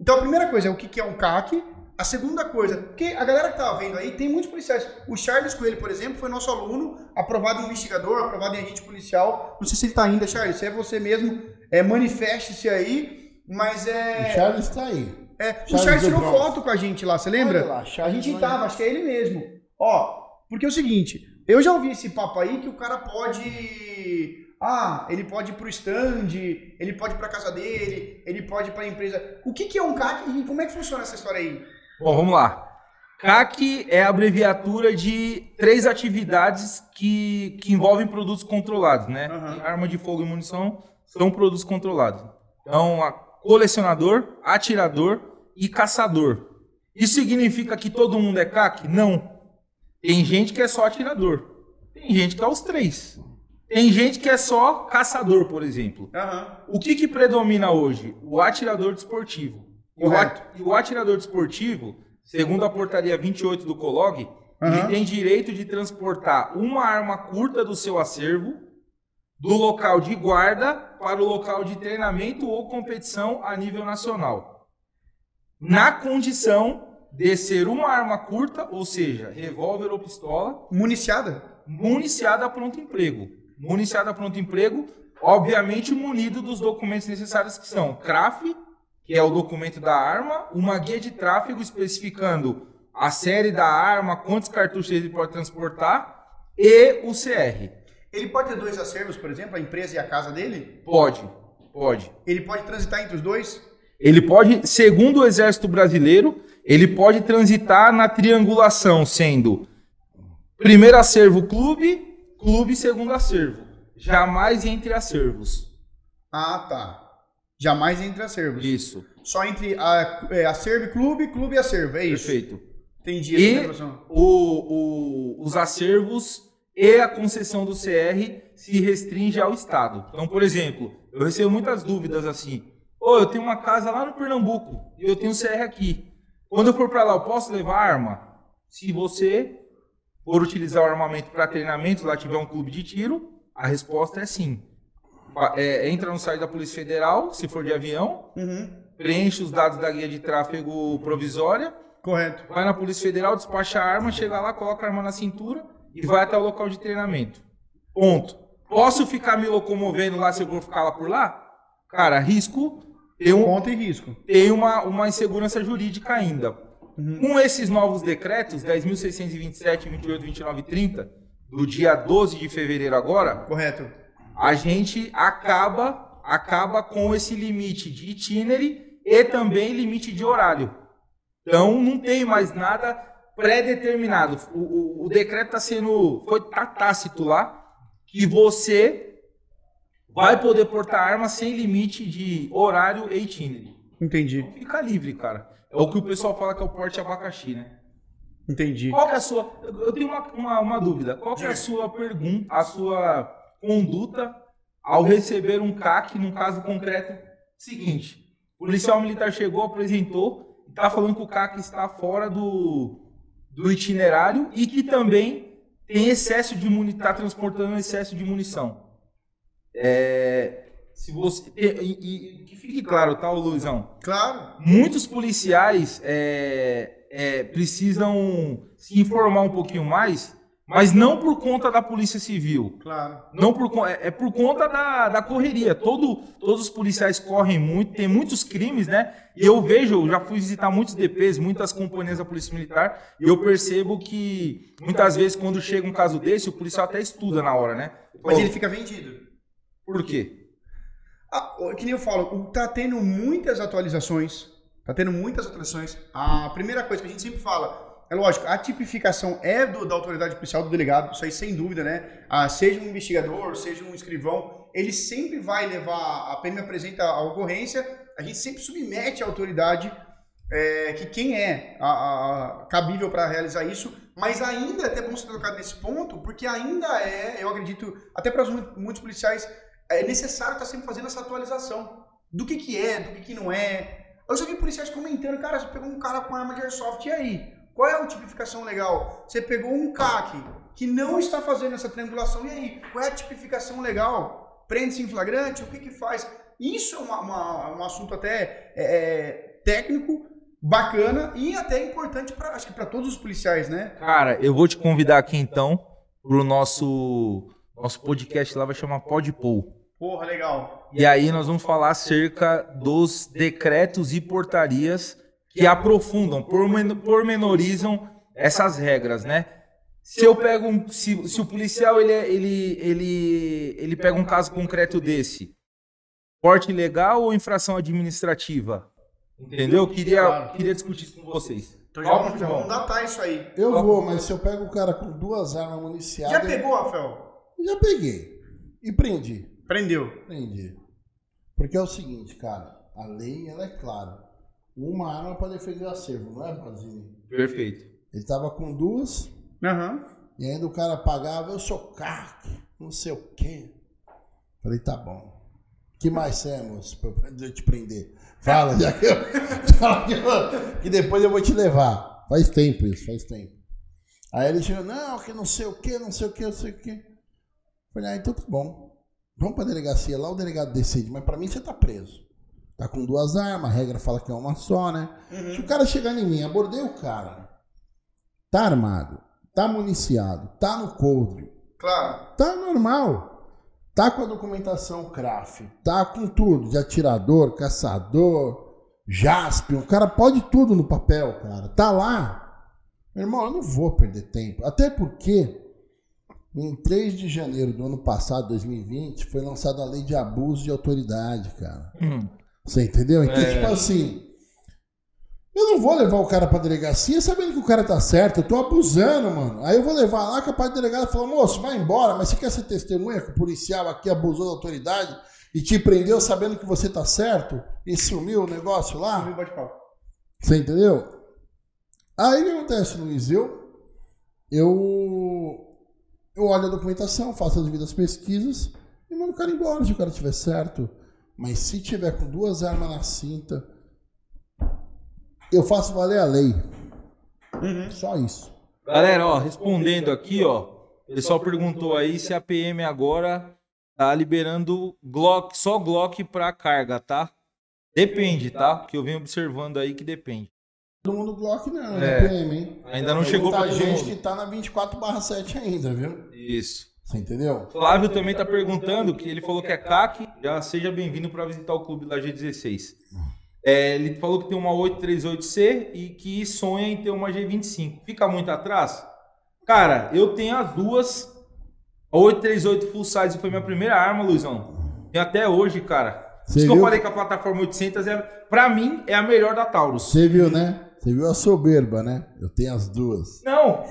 Então a primeira coisa é o que é um CAC. A segunda coisa, porque a galera que tava vendo aí, tem muitos policiais. O Charles Coelho, por exemplo, foi nosso aluno, aprovado em investigador, aprovado em agente policial. Não sei se ele tá ainda, Charles, se é você mesmo, é, manifeste-se aí, mas é... O Charles tá aí. É, Charles o Charles tirou foto com a gente lá, você lembra? Lá, a gente tava, acho que é ele mesmo. Ó, porque é o seguinte, eu já ouvi esse papo aí que o cara pode ah, ele pode ir para o stand, ele pode ir para casa dele, ele pode ir para a empresa. O que, que é um CAC e como é que funciona essa história aí? Bom, vamos lá. CAC é a abreviatura de três atividades que, que envolvem produtos controlados, né? Uhum. Arma de fogo e munição são produtos controlados. Então, colecionador, atirador e caçador. Isso significa que todo mundo é CAC? Não. Tem gente que é só atirador. Tem gente que é os três. Tem gente que é só caçador, por exemplo. Uhum. O que, que predomina hoje? O atirador desportivo. E o, at, o atirador desportivo, segundo a portaria 28 do COLOG, uhum. ele tem direito de transportar uma arma curta do seu acervo do local de guarda para o local de treinamento ou competição a nível nacional. Na condição de ser uma arma curta, ou seja, revólver ou pistola. Municiada? Municiada a pronto emprego municiado a pronto emprego, obviamente munido dos documentos necessários que são CRAF, que é o documento da arma, uma guia de tráfego especificando a série da arma, quantos cartuchos ele pode transportar e o CR. Ele pode ter dois acervos, por exemplo, a empresa e a casa dele? Pode, pode. Ele pode transitar entre os dois? Ele pode, segundo o Exército Brasileiro, ele pode transitar na triangulação, sendo primeiro acervo clube, Clube segundo acervo. Jamais entre acervos. Ah, tá. Jamais entre acervos. Isso. Só entre a, é, acervo e clube, clube e acervo, é isso? Perfeito. Entendi. E o, o, os acervos e a concessão do CR se restringe ao Estado. Então, por exemplo, eu recebo muitas dúvidas assim. Ô, oh, eu tenho uma casa lá no Pernambuco e eu tenho um CR aqui. Quando eu for para lá, eu posso levar arma? Se você for utilizar o armamento para treinamento, lá tiver um clube de tiro, a resposta é sim. É, entra no site da Polícia Federal, se for de avião, uhum. preenche os dados da guia de tráfego provisória. Correto. Vai na Polícia Federal, despacha a arma, chega lá, coloca a arma na cintura e vai até o local de treinamento. Ponto. Posso ficar me locomovendo lá se eu vou ficar lá por lá? Cara, risco. Tem um, ponto e risco. Tem uma, uma insegurança jurídica ainda. Uhum. Com esses novos decretos, 10.627, 28, 29 e 30, do dia 12 de fevereiro agora, correto. A gente acaba acaba com esse limite de itinerary e também limite de horário. Então não tem mais nada pré-determinado. O, o, o decreto está sendo foi tá tácito lá que você vai poder portar arma sem limite de horário e itinerary. Entendi. Então, fica livre, cara. É o que o pessoal fala que é o porte abacaxi, né? Entendi. Qual é a sua. Eu tenho uma, uma, uma dúvida. Qual é a sua pergunta, a sua conduta ao receber um CAC, num caso concreto? Seguinte: o policial militar chegou, apresentou, está falando que o CAC está fora do, do itinerário e que também tem excesso de munição, está transportando excesso de munição. É, se você e, e, que fique claro, tá, Luizão? Claro. Muitos policiais é, é, precisam se informar um pouquinho mais, Mas não por conta da Polícia Civil. Claro. Não por, é, é por conta da, da correria. Todo, todos os policiais correm muito, tem muitos crimes, né? E eu vejo, eu já fui visitar muitos DPs, muitas companhias da Polícia Militar, e eu percebo que muitas vezes quando chega um caso desse, o policial até estuda na hora, né? Mas ele fica vendido. Por quê? Ah, que nem eu falo, tá tendo muitas atualizações. Tá tendo muitas atualizações. A primeira coisa que a gente sempre fala, é lógico, a tipificação é do, da autoridade policial do delegado, isso aí sem dúvida, né? Ah, seja um investigador, seja um escrivão, ele sempre vai levar, a PM apresenta a ocorrência, a gente sempre submete a autoridade é, que quem é a, a, cabível para realizar isso, mas ainda é até bom ser colocado nesse ponto, porque ainda é, eu acredito, até para muitos policiais, é necessário estar tá sempre fazendo essa atualização do que, que é, do que, que não é. Eu já vi policiais comentando, cara, você pegou um cara com arma de airsoft, e aí? Qual é a tipificação legal? Você pegou um CAC que não está fazendo essa triangulação, e aí? Qual é a tipificação legal? Prende-se em flagrante? O que que faz? Isso é uma, uma, um assunto até é, é, técnico, bacana e até importante para acho que para todos os policiais, né? Cara, eu vou te convidar aqui então pro nosso nosso podcast lá vai chamar Podpol. Porra, legal. E aí nós vamos falar acerca dos decretos e portarias que aprofundam, pormenorizam essas regras, né? Se eu pego um, se, se o policial ele, é, ele, ele, ele pega um caso concreto desse, porte legal ou infração administrativa? Entendeu? Queria, queria discutir isso com vocês. Então já, já vamos datar isso aí. Eu vou, mas se eu pego o cara com duas armas municiadas. Já pegou, Rafael? Já peguei. E prendi. Prendeu. Prendi. Porque é o seguinte, cara, a lei ela é clara uma arma para defender o acervo, não é, Basílio? Perfeito. Ele tava com duas. Uhum. E ainda o cara pagava, eu sou CAC, não sei o quê. Falei, tá bom. que mais você é, moço, pra eu te prender? Fala, já que, eu, que depois eu vou te levar. Faz tempo isso, faz tempo. Aí ele chegou, não, que não sei o que, não sei o que, não sei o que. Falei, ah, então tá bom. Vamos pra delegacia lá, o delegado decide, mas pra mim você tá preso. Tá com duas armas, a regra fala que é uma só, né? Uhum. Se o cara chegar em mim, abordei o cara, tá armado, tá municiado, tá no coldre. Claro. Tá normal. Tá com a documentação CRAF, tá com tudo, de atirador, caçador, JASP, o cara pode tudo no papel, cara. Tá lá. Meu irmão, eu não vou perder tempo. Até porque em 3 de janeiro do ano passado, 2020, foi lançada a lei de abuso de autoridade, cara. Uhum. Você entendeu? Então, é. tipo assim, eu não vou levar o cara pra delegacia sabendo que o cara tá certo, eu tô abusando, mano. Aí eu vou levar lá, capaz de delegado falar, moço, vai embora, mas você quer ser testemunha que o policial aqui abusou da autoridade e te prendeu sabendo que você tá certo e sumiu o negócio lá? Sumiu bate pau. Você entendeu? Aí o que acontece, Luiz? Eu, eu, eu olho a documentação, faço as devidas pesquisas e mando o cara embora se o cara estiver certo. Mas se tiver com duas armas na cinta, eu faço valer a lei. Uhum. Só isso. Galera, ó, respondendo aqui, ó, o pessoal perguntou aí se a PM agora tá liberando Glock, só Glock para carga, tá? Depende, tá? Que eu venho observando aí que depende. Todo mundo Glock não, é, é PM, hein? Ainda não Tem chegou para gente mundo. que tá na 24/7 ainda, viu? Isso. Entendeu? Flávio também está perguntando, que ele falou que é CAC, já seja bem-vindo para visitar o clube da G16. É, ele falou que tem uma 838C e que sonha em ter uma G25. Fica muito atrás? Cara, eu tenho as duas. A 838 Full Size foi minha primeira arma, Luizão. E até hoje, cara. Você Isso que eu falei que a plataforma 800 é, pra mim, é a melhor da Taurus. Você viu, né? Você viu a soberba, né? Eu tenho as duas. Não!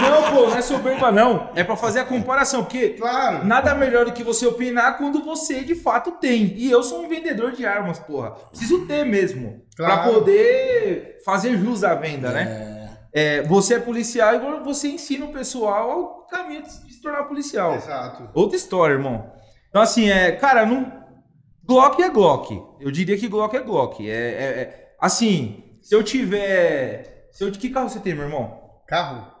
não, pô, não é soberba, não. É para fazer a comparação, porque claro. nada melhor do que você opinar quando você de fato tem. E eu sou um vendedor de armas, porra. Preciso ter mesmo. Claro. para poder fazer jus à venda, né? é. né? É, você é policial e você ensina o pessoal ao caminho de se tornar policial. Exato. Outra história, irmão. Então, assim, é, cara, não. Glock é Glock. Eu diria que Glock é Glock. é, é, é Assim, se eu tiver. Se eu, que carro você tem, meu irmão? Carro?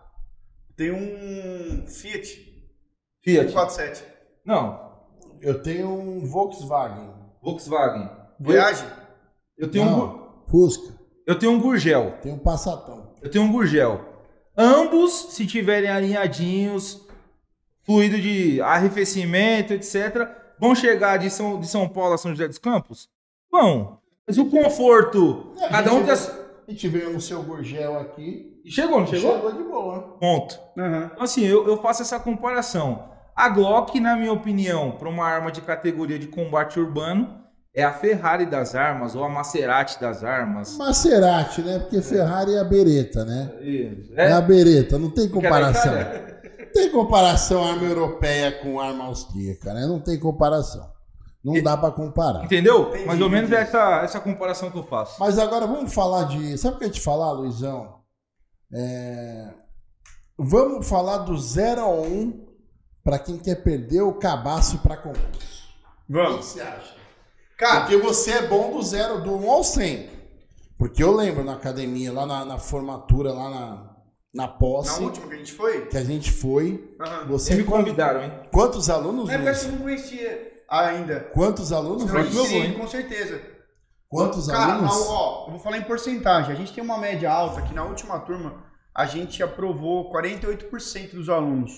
Tem um Fiat. Fiat? 47. Não. Eu tenho um Volkswagen. Volkswagen. Voyage? Eu tenho Não, um. Fusca. Eu tenho um Gurgel. Tenho um Passatão. Eu tenho um Gurgel. ambos, se tiverem alinhadinhos, fluido de arrefecimento, etc., vão chegar de São, de São Paulo a São José dos Campos? Vão. Mas o conforto, É, cada um tem a gente veio no seu Gurgel aqui. E Chegou, não chegou? Chegou de boa. Ponto. Uhum. Então, assim, eu, eu faço essa comparação. A Glock, na minha opinião, para uma arma de categoria de combate urbano, é a Ferrari das armas ou a Maserati das armas. Maserati, né? Porque Ferrari é a bereta, né? É, É, a bereta, não tem comparação. Não tem comparação arma europeia com arma austríaca, né? Não tem comparação. Não dá pra comparar. Entendeu? Entendi, Mais ou menos entendi. essa, essa comparação que eu faço. Mas agora vamos falar de. Sabe o que eu ia te falar, Luizão? É, Vamos falar do 0 a 1 pra quem quer perder o cabaço pra concurso. O que Vamos. você acha? Cara, Porque você é bom do zero, do 1 ao 100. Porque eu lembro na academia, lá na, na formatura, lá na, na na posse, última que a gente foi, que a gente foi. Aham. Você me convidaram, hein? Quantos alunos, na época você não conhecia ainda. Quantos alunos? Não, Luiz? gente teria, com certeza. Quantos Cara, alunos? ó, ó, eu vou falar em porcentagem. A gente tem uma média alta que na última turma a gente aprovou 48% dos alunos.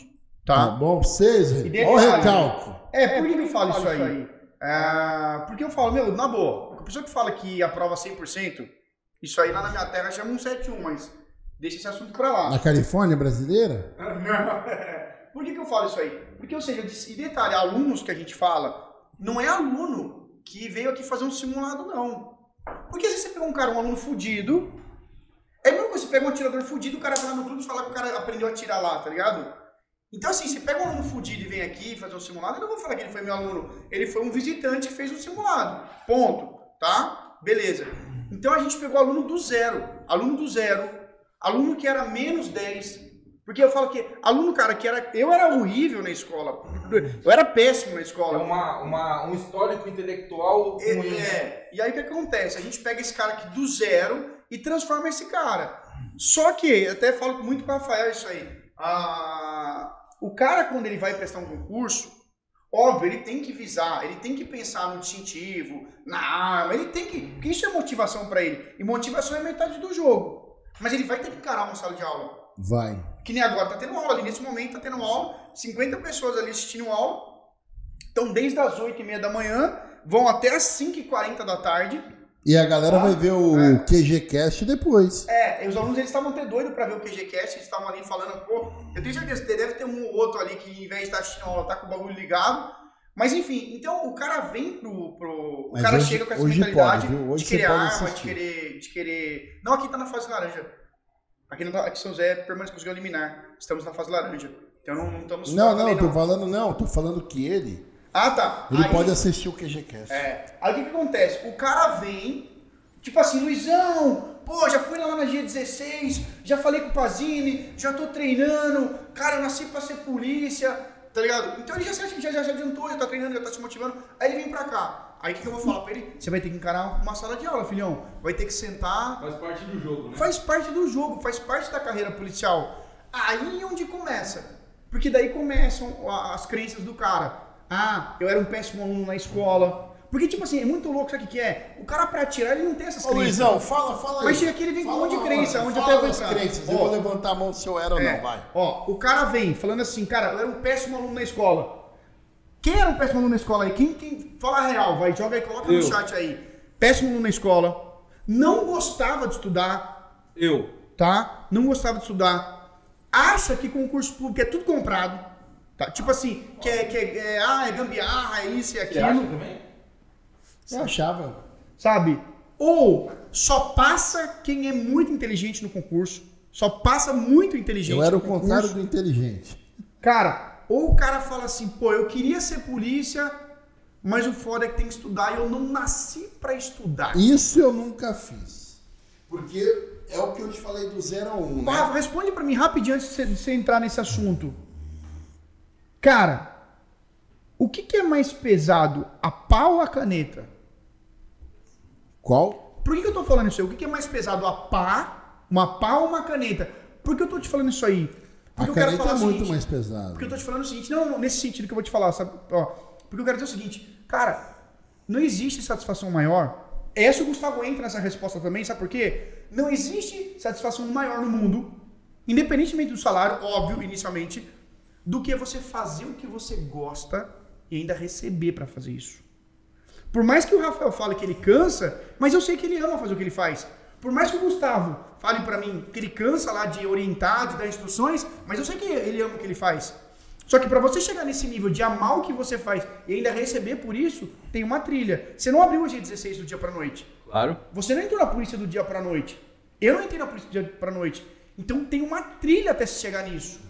Tá Tá? bom pra vocês? Olha o recalque. É, por que, que eu falo isso aí? É, porque eu falo, meu, na boa, a pessoa que fala que aprova 100%, isso aí lá na minha terra chama um 71, mas deixa esse assunto pra lá. Na Califórnia brasileira? Não. Por que, que eu falo isso aí? Porque, ou seja, e detalhe, alunos que a gente fala, não é aluno que veio aqui fazer um simulado, não. Porque às vezes você pega um cara, um aluno fudido, é mesmo você pega um atirador fudido, o cara vai lá no clube e fala que o cara aprendeu a atirar lá, tá ligado? Então, assim, você pega um aluno fudido e vem aqui fazer um simulado, eu não vou falar que ele foi meu aluno, ele foi um visitante que fez um simulado. Ponto. Tá? Beleza. Então a gente pegou aluno do zero. Aluno do zero. Aluno que era menos 10. Porque eu falo que aluno, cara, que era. Eu era horrível na escola. Eu era péssimo na É escola. uma, uma, um histórico intelectual É, ruim. é. E aí o que acontece? A gente pega esse cara aqui do zero e transforma esse cara. Só que, eu até falo muito com o Rafael isso aí. Ah, o cara, quando ele vai prestar um concurso, óbvio, ele tem que visar, ele tem que pensar no distintivo, na arma, ele tem que. Porque isso é motivação pra ele. E motivação é metade do jogo. Mas ele vai ter que encarar uma sala de aula. Vai. Que nem agora, tá tendo aula ali. Nesse momento tá tendo aula, 50 pessoas ali assistindo aula. Então, desde as 8h30 da manhã, vão até as 5h40 da tarde. E a galera Ah, vai ver o é. QG Cast depois. É, e os alunos eles estavam até doidos pra ver o QGCast, eles estavam ali falando, pô, eu tenho certeza que deve ter um ou outro ali que, em vez de estar assistindo aula, tá com o bagulho ligado. Mas enfim, então o cara vem pro. pro o Mas cara hoje- chega com essa mentalidade pode, de querer arma, de querer, de querer. Não, aqui tá na fase laranja. Aqui, não tá, aqui São José permanece conseguiu eliminar. Estamos na fase laranja. Então não, não estamos Não, não, tô falando não, tô falando que ele, Ah, tá. ele Aí- pode assistir o QG Cast. é. Aí o que, que acontece? O cara vem, tipo assim, Luizão, pô, já fui lá na G16, já falei com o Pazini, já tô treinando, cara, eu nasci pra ser polícia, tá ligado? Então ele já, já, já se adiantou, já tá treinando, já tá se motivando. Aí ele vem pra cá. Aí o que, que eu vou falar pra ele? Você vai ter que encarar uma sala de aula, filhão. Vai ter que sentar, Faz parte do jogo, né? faz parte do jogo, faz parte da carreira policial. Aí é onde começa. Porque daí começam as crenças do cara. Ah, eu era um péssimo aluno na escola. Porque, tipo assim, é muito louco, sabe o que é? O cara pra atirar, ele não tem essas Ô crenças. Luizão, fala, fala aí. Mas chega aqui, ele vem com um Fala monte de crença, onde eu fala pego as crenças, eu Ó. vou levantar a mão se eu era ou É, não, vai. Ó, o cara vem falando assim, cara, eu era um péssimo aluno na escola. Quem era um péssimo aluno na escola aí? Quem, quem fala a real, vai, joga aí, coloca no Eu. chat aí. Péssimo aluno na escola. Não gostava de estudar, Eu. tá? Não gostava de estudar. Acha que concurso público é tudo comprado. Tá? Tipo assim, que é, que é, é, ah, é gambiarra, é isso e Você aquilo. acha também? Eu achava. Sabe? Ou só passa quem é muito inteligente no concurso. Só passa muito inteligente. Eu era o no contrário do inteligente. Cara, ou o cara fala assim, pô, eu queria ser polícia, mas o foda é que tem que estudar e eu não nasci pra estudar. Isso eu nunca fiz. Porque é o que eu te falei do 0 a 1, um, né? Rafa, responde pra mim rapidinho antes de você, de você entrar nesse assunto. Cara, o que, que é mais pesado, a pá ou a caneta? Qual? Por que, que eu tô falando isso aí? O que, que é mais pesado, a pá, uma pá ou uma caneta? Por que eu tô te falando isso aí? A Porque eu quero caneta falar é muito seguinte, mais pesada. Porque eu tô te falando o seguinte, não, não, nesse sentido que eu vou te falar, sabe? Ó, porque eu quero dizer o seguinte, cara, não existe satisfação maior. Essa o Gustavo entra nessa resposta também, sabe por quê? Não existe satisfação maior no mundo independentemente do salário, óbvio, inicialmente, do que você fazer o que você gosta e ainda receber para fazer isso. Por mais que o Rafael fale que ele cansa, mas eu sei que ele ama fazer o que ele faz. Por mais que o Gustavo fale para mim que ele cansa lá de orientar, de dar instruções, mas eu sei que ele ama o que ele faz. Só que para você chegar nesse nível de amar o que você faz e ainda receber por isso, tem uma trilha. Você não abriu o G16 do dia para noite. Claro. Você não entrou na polícia do dia para noite. Eu não entrei na polícia do dia para noite. Então tem uma trilha até se chegar nisso.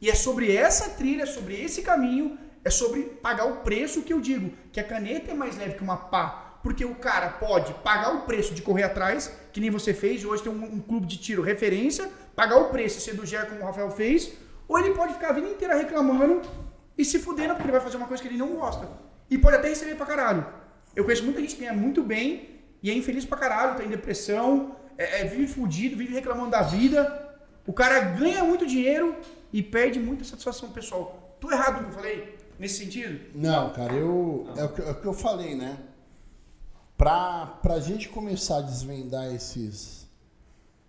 E é sobre essa trilha, sobre esse caminho, é sobre pagar o preço que eu digo, que a caneta é mais leve que uma pá. Porque o cara pode pagar o preço de correr atrás, que nem você fez, hoje tem um, um clube de tiro referência, pagar o preço e ser do GER como o Rafael fez, ou ele pode ficar a vida inteira reclamando e se fudendo porque ele vai fazer uma coisa que ele não gosta. E pode até receber pra caralho. Eu conheço muita gente que ganha muito bem e é infeliz pra caralho, tá em depressão, é, é, vive fudido, vive reclamando da vida. O cara ganha muito dinheiro e perde muita satisfação pessoal. Tô errado no que eu falei? Nesse sentido? Não, cara, eu. É o que, é o que eu falei, né? Pra, pra gente começar a desvendar esses,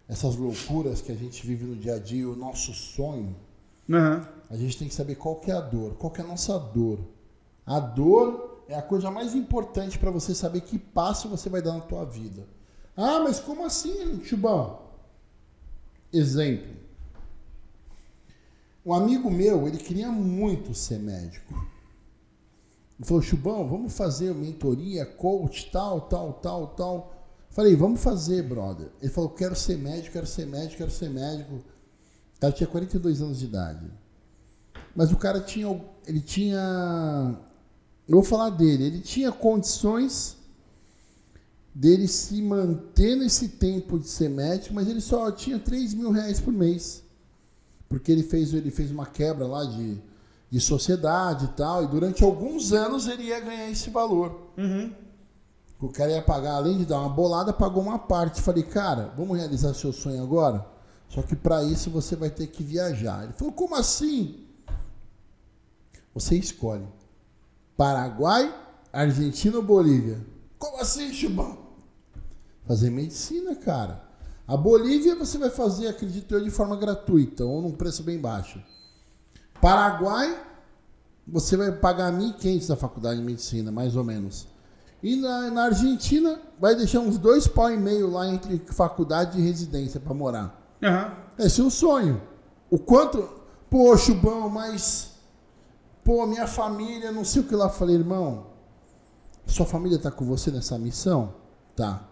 essas loucuras que a gente vive no dia a dia, o nosso sonho, Uhum. A gente tem que saber qual que é a dor, qual que é a nossa dor. A dor é a coisa mais importante para você saber que passo você vai dar na tua vida. Ah, mas como assim, Chubão? Exemplo. Um amigo meu, ele queria muito ser médico. Falou, Chubão, vamos fazer mentoria, coach, tal, tal, tal, tal. Falei, vamos fazer, brother. Ele falou, quero ser médico, quero ser médico, quero ser médico. O cara tinha 42 anos de idade. Mas o cara tinha. Ele tinha. Eu vou falar dele. Ele tinha condições dele se manter nesse tempo de ser médico, mas ele só tinha 3 mil reais por mês. Porque ele fez, ele fez uma quebra lá de, de sociedade e tal. E durante alguns anos ele ia ganhar esse valor. Uhum. O cara ia pagar, além de dar uma bolada, pagou uma parte. Falei, cara, vamos realizar seu sonho agora? Só que para isso você vai ter que viajar. Ele falou: como assim? Você escolhe Paraguai, Argentina ou Bolívia. Como assim, Chubão? Fazer medicina, cara. A Bolívia você vai fazer, acredito eu, de forma gratuita ou num preço bem baixo. Paraguai, você vai pagar 1.500 na faculdade de medicina, mais ou menos. E na, na Argentina, vai deixar uns dois pau e meio lá entre faculdade e residência para morar. Uhum. Esse é o sonho. O quanto. Pô, Chubão, mas. Pô, minha família, não sei o que lá. Falei, irmão, sua família tá com você nessa missão? Tá.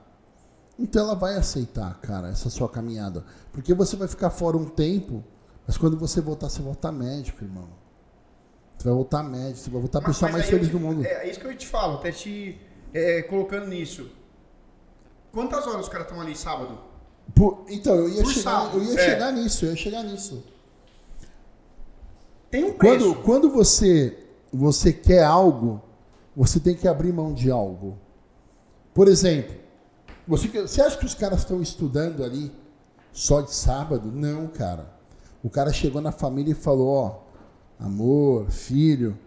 Então ela vai aceitar, cara, essa sua caminhada. Porque você vai ficar fora um tempo, mas quando você voltar, você voltar médico, irmão. Você vai voltar médico, você vai voltar a pessoa mais feliz do mundo. É, é, isso que eu te falo, até te é, colocando nisso. Quantas horas os caras estão ali sábado? Por, então, eu ia, chegar, eu ia é. chegar nisso, eu ia chegar nisso. Tem um preço. Quando, quando você, você quer algo, você tem que abrir mão de algo. Por exemplo, você, você acha que os caras estão estudando ali só de sábado? Não, cara. O cara chegou na família e falou, ó, amor, filho,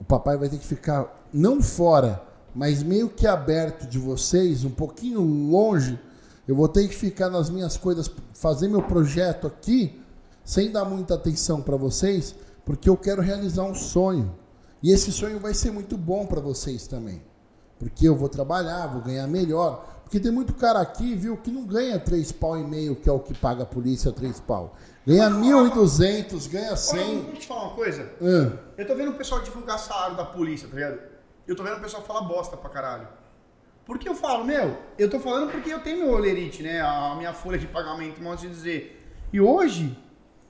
o papai vai ter que ficar não fora, mas meio que aberto de vocês, um pouquinho longe eu vou ter que ficar nas minhas coisas, fazer meu projeto aqui, sem dar muita atenção para vocês, porque eu quero realizar um sonho. E esse sonho vai ser muito bom para vocês também. Porque eu vou trabalhar, vou ganhar melhor. Porque tem muito cara aqui, viu, que não ganha três pau e meio, que é o que paga a polícia, três pau. Ganha mil e duzentos, ganha cem. Deixa eu te falar uma coisa. Eu tô vendo o pessoal divulgar salário da polícia, tá ligado? Eu tô vendo o pessoal falar bosta pra caralho. Porque eu falo, meu, eu tô falando porque eu tenho meu olerite, né? A minha folha de pagamento, modo de dizer. E hoje,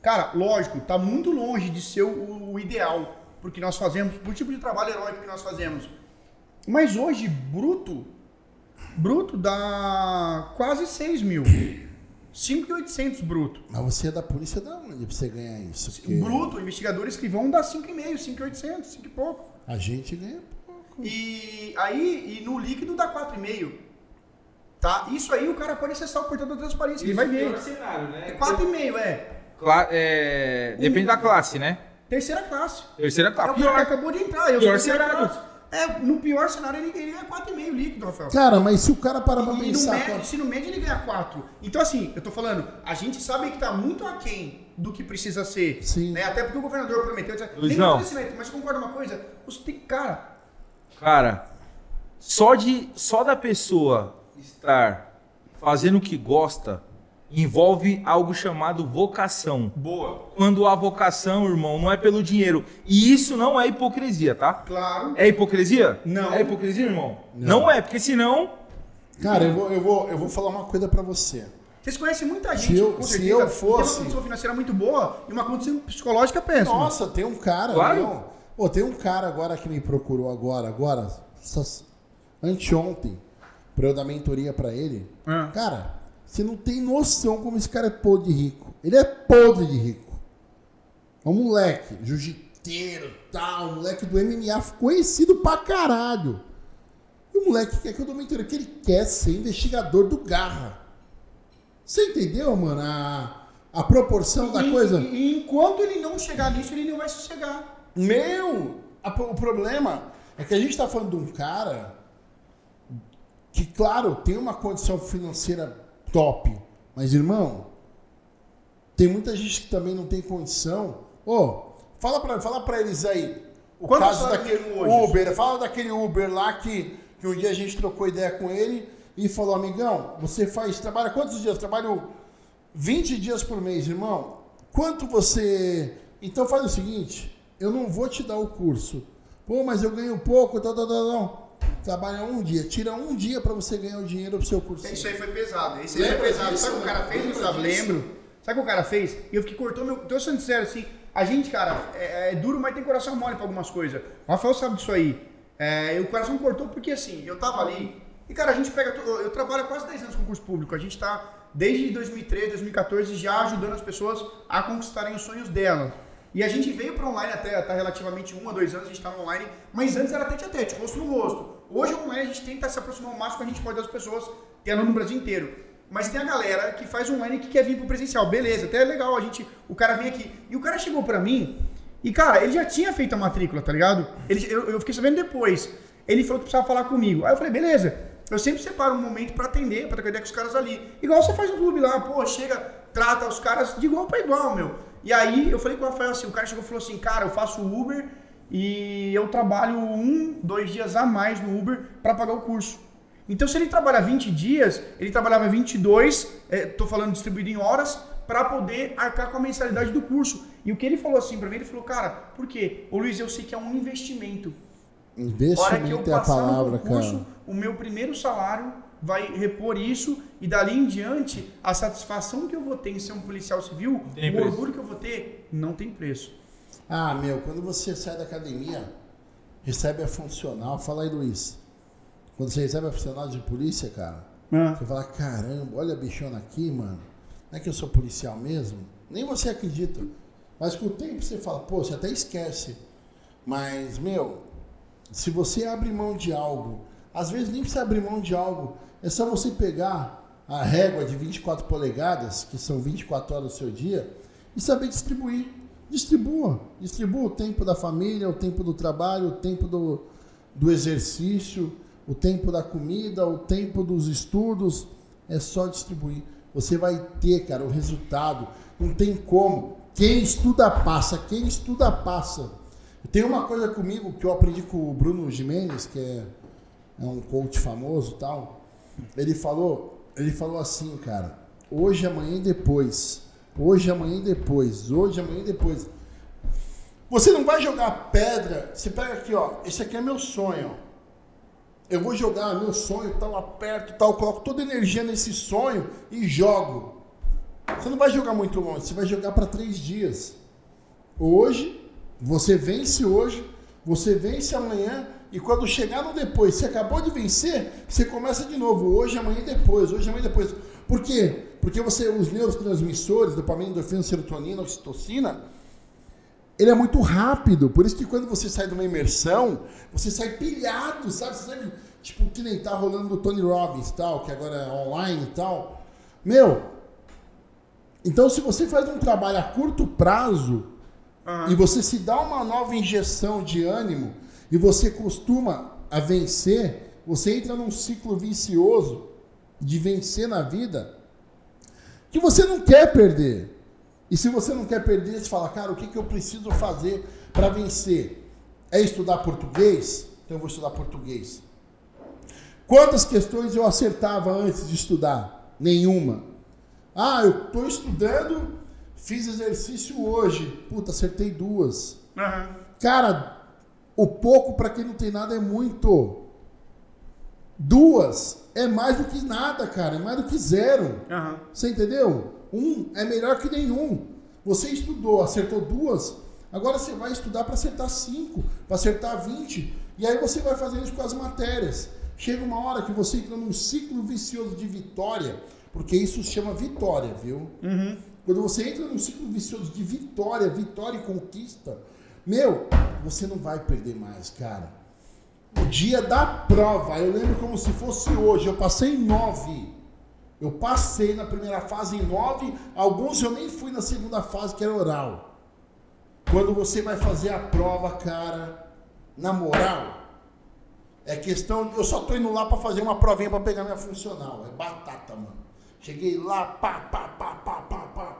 cara, lógico, tá muito longe de ser o, o ideal porque nós fazemos, por tipo de trabalho heróico que nós fazemos. Mas hoje, bruto, bruto dá quase 6 mil. 5.800 bruto. Mas você é da polícia da onde pra você ganhar isso? Porque... Bruto, investigadores que vão dar 5,5, 5.800, 5 e pouco. A gente ganha e aí, e no líquido dá 4,5. Tá? Isso aí o cara pode acessar o portal da transparência. Isso ele vai ver. Cenário, né? É 4,5, é. Cla é. Depende da classe, né? Terceira classe. Terceira classe. É o cara acabou de entrar. Eu pior cenário. É, no pior cenário, ele, ele ganha 4,5 líquido, Rafael. Cara, mas se o cara parar pra e pensar... No médio, se no médio ele ganha 4. Então, assim, eu tô falando, a gente sabe que tá muito aquém do que precisa ser. Sim. Né? Até porque o governador prometeu. Luizão. Tem mas concorda uma coisa? Os tem, cara... Cara, só, de, só da pessoa estar fazendo o que gosta envolve algo chamado vocação. Boa. Quando a vocação, irmão, não é pelo dinheiro. E isso não é hipocrisia, tá? Claro. É hipocrisia? Não. É hipocrisia, irmão? Não, não é, porque senão. Cara, eu vou, eu vou, eu vou falar uma coisa para você. Vocês conhecem muita gente, se eu, com certeza, se eu fosse... tem uma condição financeira muito boa e uma condição psicológica péssima. Nossa, tem um cara, claro. Não. Pô, tem um cara agora que me procurou agora, agora, anteontem, pra eu dar mentoria para ele. É. Cara, você não tem noção como esse cara é podre de rico. Ele é podre de rico. É um moleque, jiu-jiteiro, tal, moleque do MMA, conhecido pra caralho. E o moleque quer que eu dou mentoria, que ele quer ser investigador do Garra. Você entendeu, mano? A, a proporção da e, coisa. E, e, enquanto ele não chegar nisso, ele não vai sossegar. Meu! A, o problema é que a gente tá falando de um cara que, claro, tem uma condição financeira top. Mas, irmão, tem muita gente que também não tem condição. Ô, oh, fala pra, fala pra eles aí. O Quanto caso daquele Uber. Fala daquele Uber lá que, que um dia a gente trocou ideia com ele e falou, amigão, você faz, trabalha quantos dias? Trabalho 20 dias por mês, irmão. Quanto você. Então faz o seguinte, eu não vou te dar o curso. Pô, mas eu ganho pouco, tal, tal, tal, tal. Trabalha um dia, tira um dia para você ganhar o dinheiro pro seu curso. Isso aí foi pesado. Isso aí foi pesado. Sabe o que o cara fez, Gustavo? Lembro. Sabe o que o cara fez? E eu fiquei cortou meu. Tô sendo sincero assim. A gente, cara, é, é, duro, mas tem coração mole pra algumas coisas. O Rafael sabe disso aí. É, o coração cortou porque assim, eu tava ali. E, cara, a gente pega. Eu trabalho há quase 10 anos com curso público. A gente tá desde 2013, 2014 já ajudando as pessoas a conquistarem os sonhos delas. E a gente veio para online até, até relativamente um a dois anos, a gente estava online, mas antes era tete a tete, rosto no rosto. Hoje online a gente tenta se aproximar o máximo que a gente pode das pessoas, tem aluno no Brasil inteiro. Mas tem a galera que faz online que quer vir pro presencial, beleza, até é legal, a gente, o cara vem aqui. E o cara chegou para mim, e cara, ele já tinha feito a matrícula, tá ligado? Ele, eu, eu fiquei sabendo depois. Ele falou que precisava falar comigo. Aí eu falei, beleza, eu sempre separo um momento para atender, para trocar ideia com os caras ali. Igual você faz no clube lá, pô, chega, trata os caras de igual para igual, meu. E aí eu falei com o Rafael assim, o cara chegou e falou assim, cara, eu faço Uber e eu trabalho um, dois dias a mais no Uber para pagar o curso. Então se ele trabalha 20 dias, ele trabalhava 22, estou é, falando distribuído em horas, para poder arcar com a mensalidade do curso. E o que ele falou assim para mim, ele falou, cara, por quê? Ô Luiz, eu sei que é um investimento. Investimento é a palavra, curso, cara. O meu primeiro salário vai repor isso e dali em diante a satisfação que eu vou ter em ser um policial civil, o preço. orgulho que eu vou ter, não tem preço. Ah, meu, quando você sai da academia, recebe a funcional, fala aí, Luiz. Quando você recebe a funcional de polícia, cara, ah. você fala, caramba, olha a bichona aqui, mano. Não é que eu sou policial mesmo? Nem você acredita. Mas com o tempo você fala, pô, você até esquece. Mas, meu, se você abre mão de algo, às vezes nem precisa abrir mão de algo, é só você pegar a régua de 24 polegadas, que são 24 horas do seu dia, e saber distribuir. Distribua. Distribua o tempo da família, o tempo do trabalho, o tempo do, do exercício, o tempo da comida, o tempo dos estudos. É só distribuir. Você vai ter, cara, o resultado. Não tem como. Quem estuda passa. Quem estuda passa. Tem uma coisa comigo que eu aprendi com o Bruno Jimenez, que é, é um coach famoso tal. Ele falou, ele falou assim, cara, hoje, amanhã e depois. Hoje, amanhã e depois. Hoje, amanhã e depois. Você não vai jogar pedra. Você pega aqui, ó. Esse aqui é meu sonho. Eu vou jogar meu sonho, tal, aperto, tal, coloco toda a energia nesse sonho e jogo. Você não vai jogar muito longe, você vai jogar para três dias. Hoje, você vence hoje, você vence amanhã e quando chegar no depois, você acabou de vencer, você começa de novo, hoje, amanhã e depois, hoje, amanhã e depois. Por quê? Porque você, os neurotransmissores, dopamina, endorfina, serotonina, oxitocina, ele é muito rápido. Por isso que quando você sai de uma imersão, você sai pilhado, sabe? Você sabe, tipo, que nem tá rolando do Tony Robbins tal, que agora é online e tal. Meu, então se você faz um trabalho a curto prazo uhum. e você se dá uma nova injeção de ânimo, e você costuma a vencer, você entra num ciclo vicioso de vencer na vida que você não quer perder. E se você não quer perder, você fala, cara, o que, que eu preciso fazer para vencer? É estudar português? Então eu vou estudar português. Quantas questões eu acertava antes de estudar? Nenhuma. Ah, eu estou estudando, fiz exercício hoje. Puta, acertei duas. Uhum. Cara, o pouco para quem não tem nada é muito. Duas é mais do que nada, cara. É mais do que zero. Uhum. Você entendeu? Um é melhor que nenhum. Você estudou, acertou duas. Agora você vai estudar para acertar cinco, para acertar vinte. E aí você vai fazendo isso com as matérias. Chega uma hora que você entra num ciclo vicioso de vitória, porque isso se chama vitória, viu? Uhum. Quando você entra num ciclo vicioso de vitória, vitória e conquista, meu, você não vai perder mais, cara. O dia da prova, eu lembro como se fosse hoje, eu passei nove. Eu passei na primeira fase em nove, alguns eu nem fui na segunda fase, que era oral. Quando você vai fazer a prova, cara, na moral, é questão. Eu só tô indo lá para fazer uma provinha para pegar minha funcional. É batata, mano. Cheguei lá, pá, pá, pá, pá, pá, pá,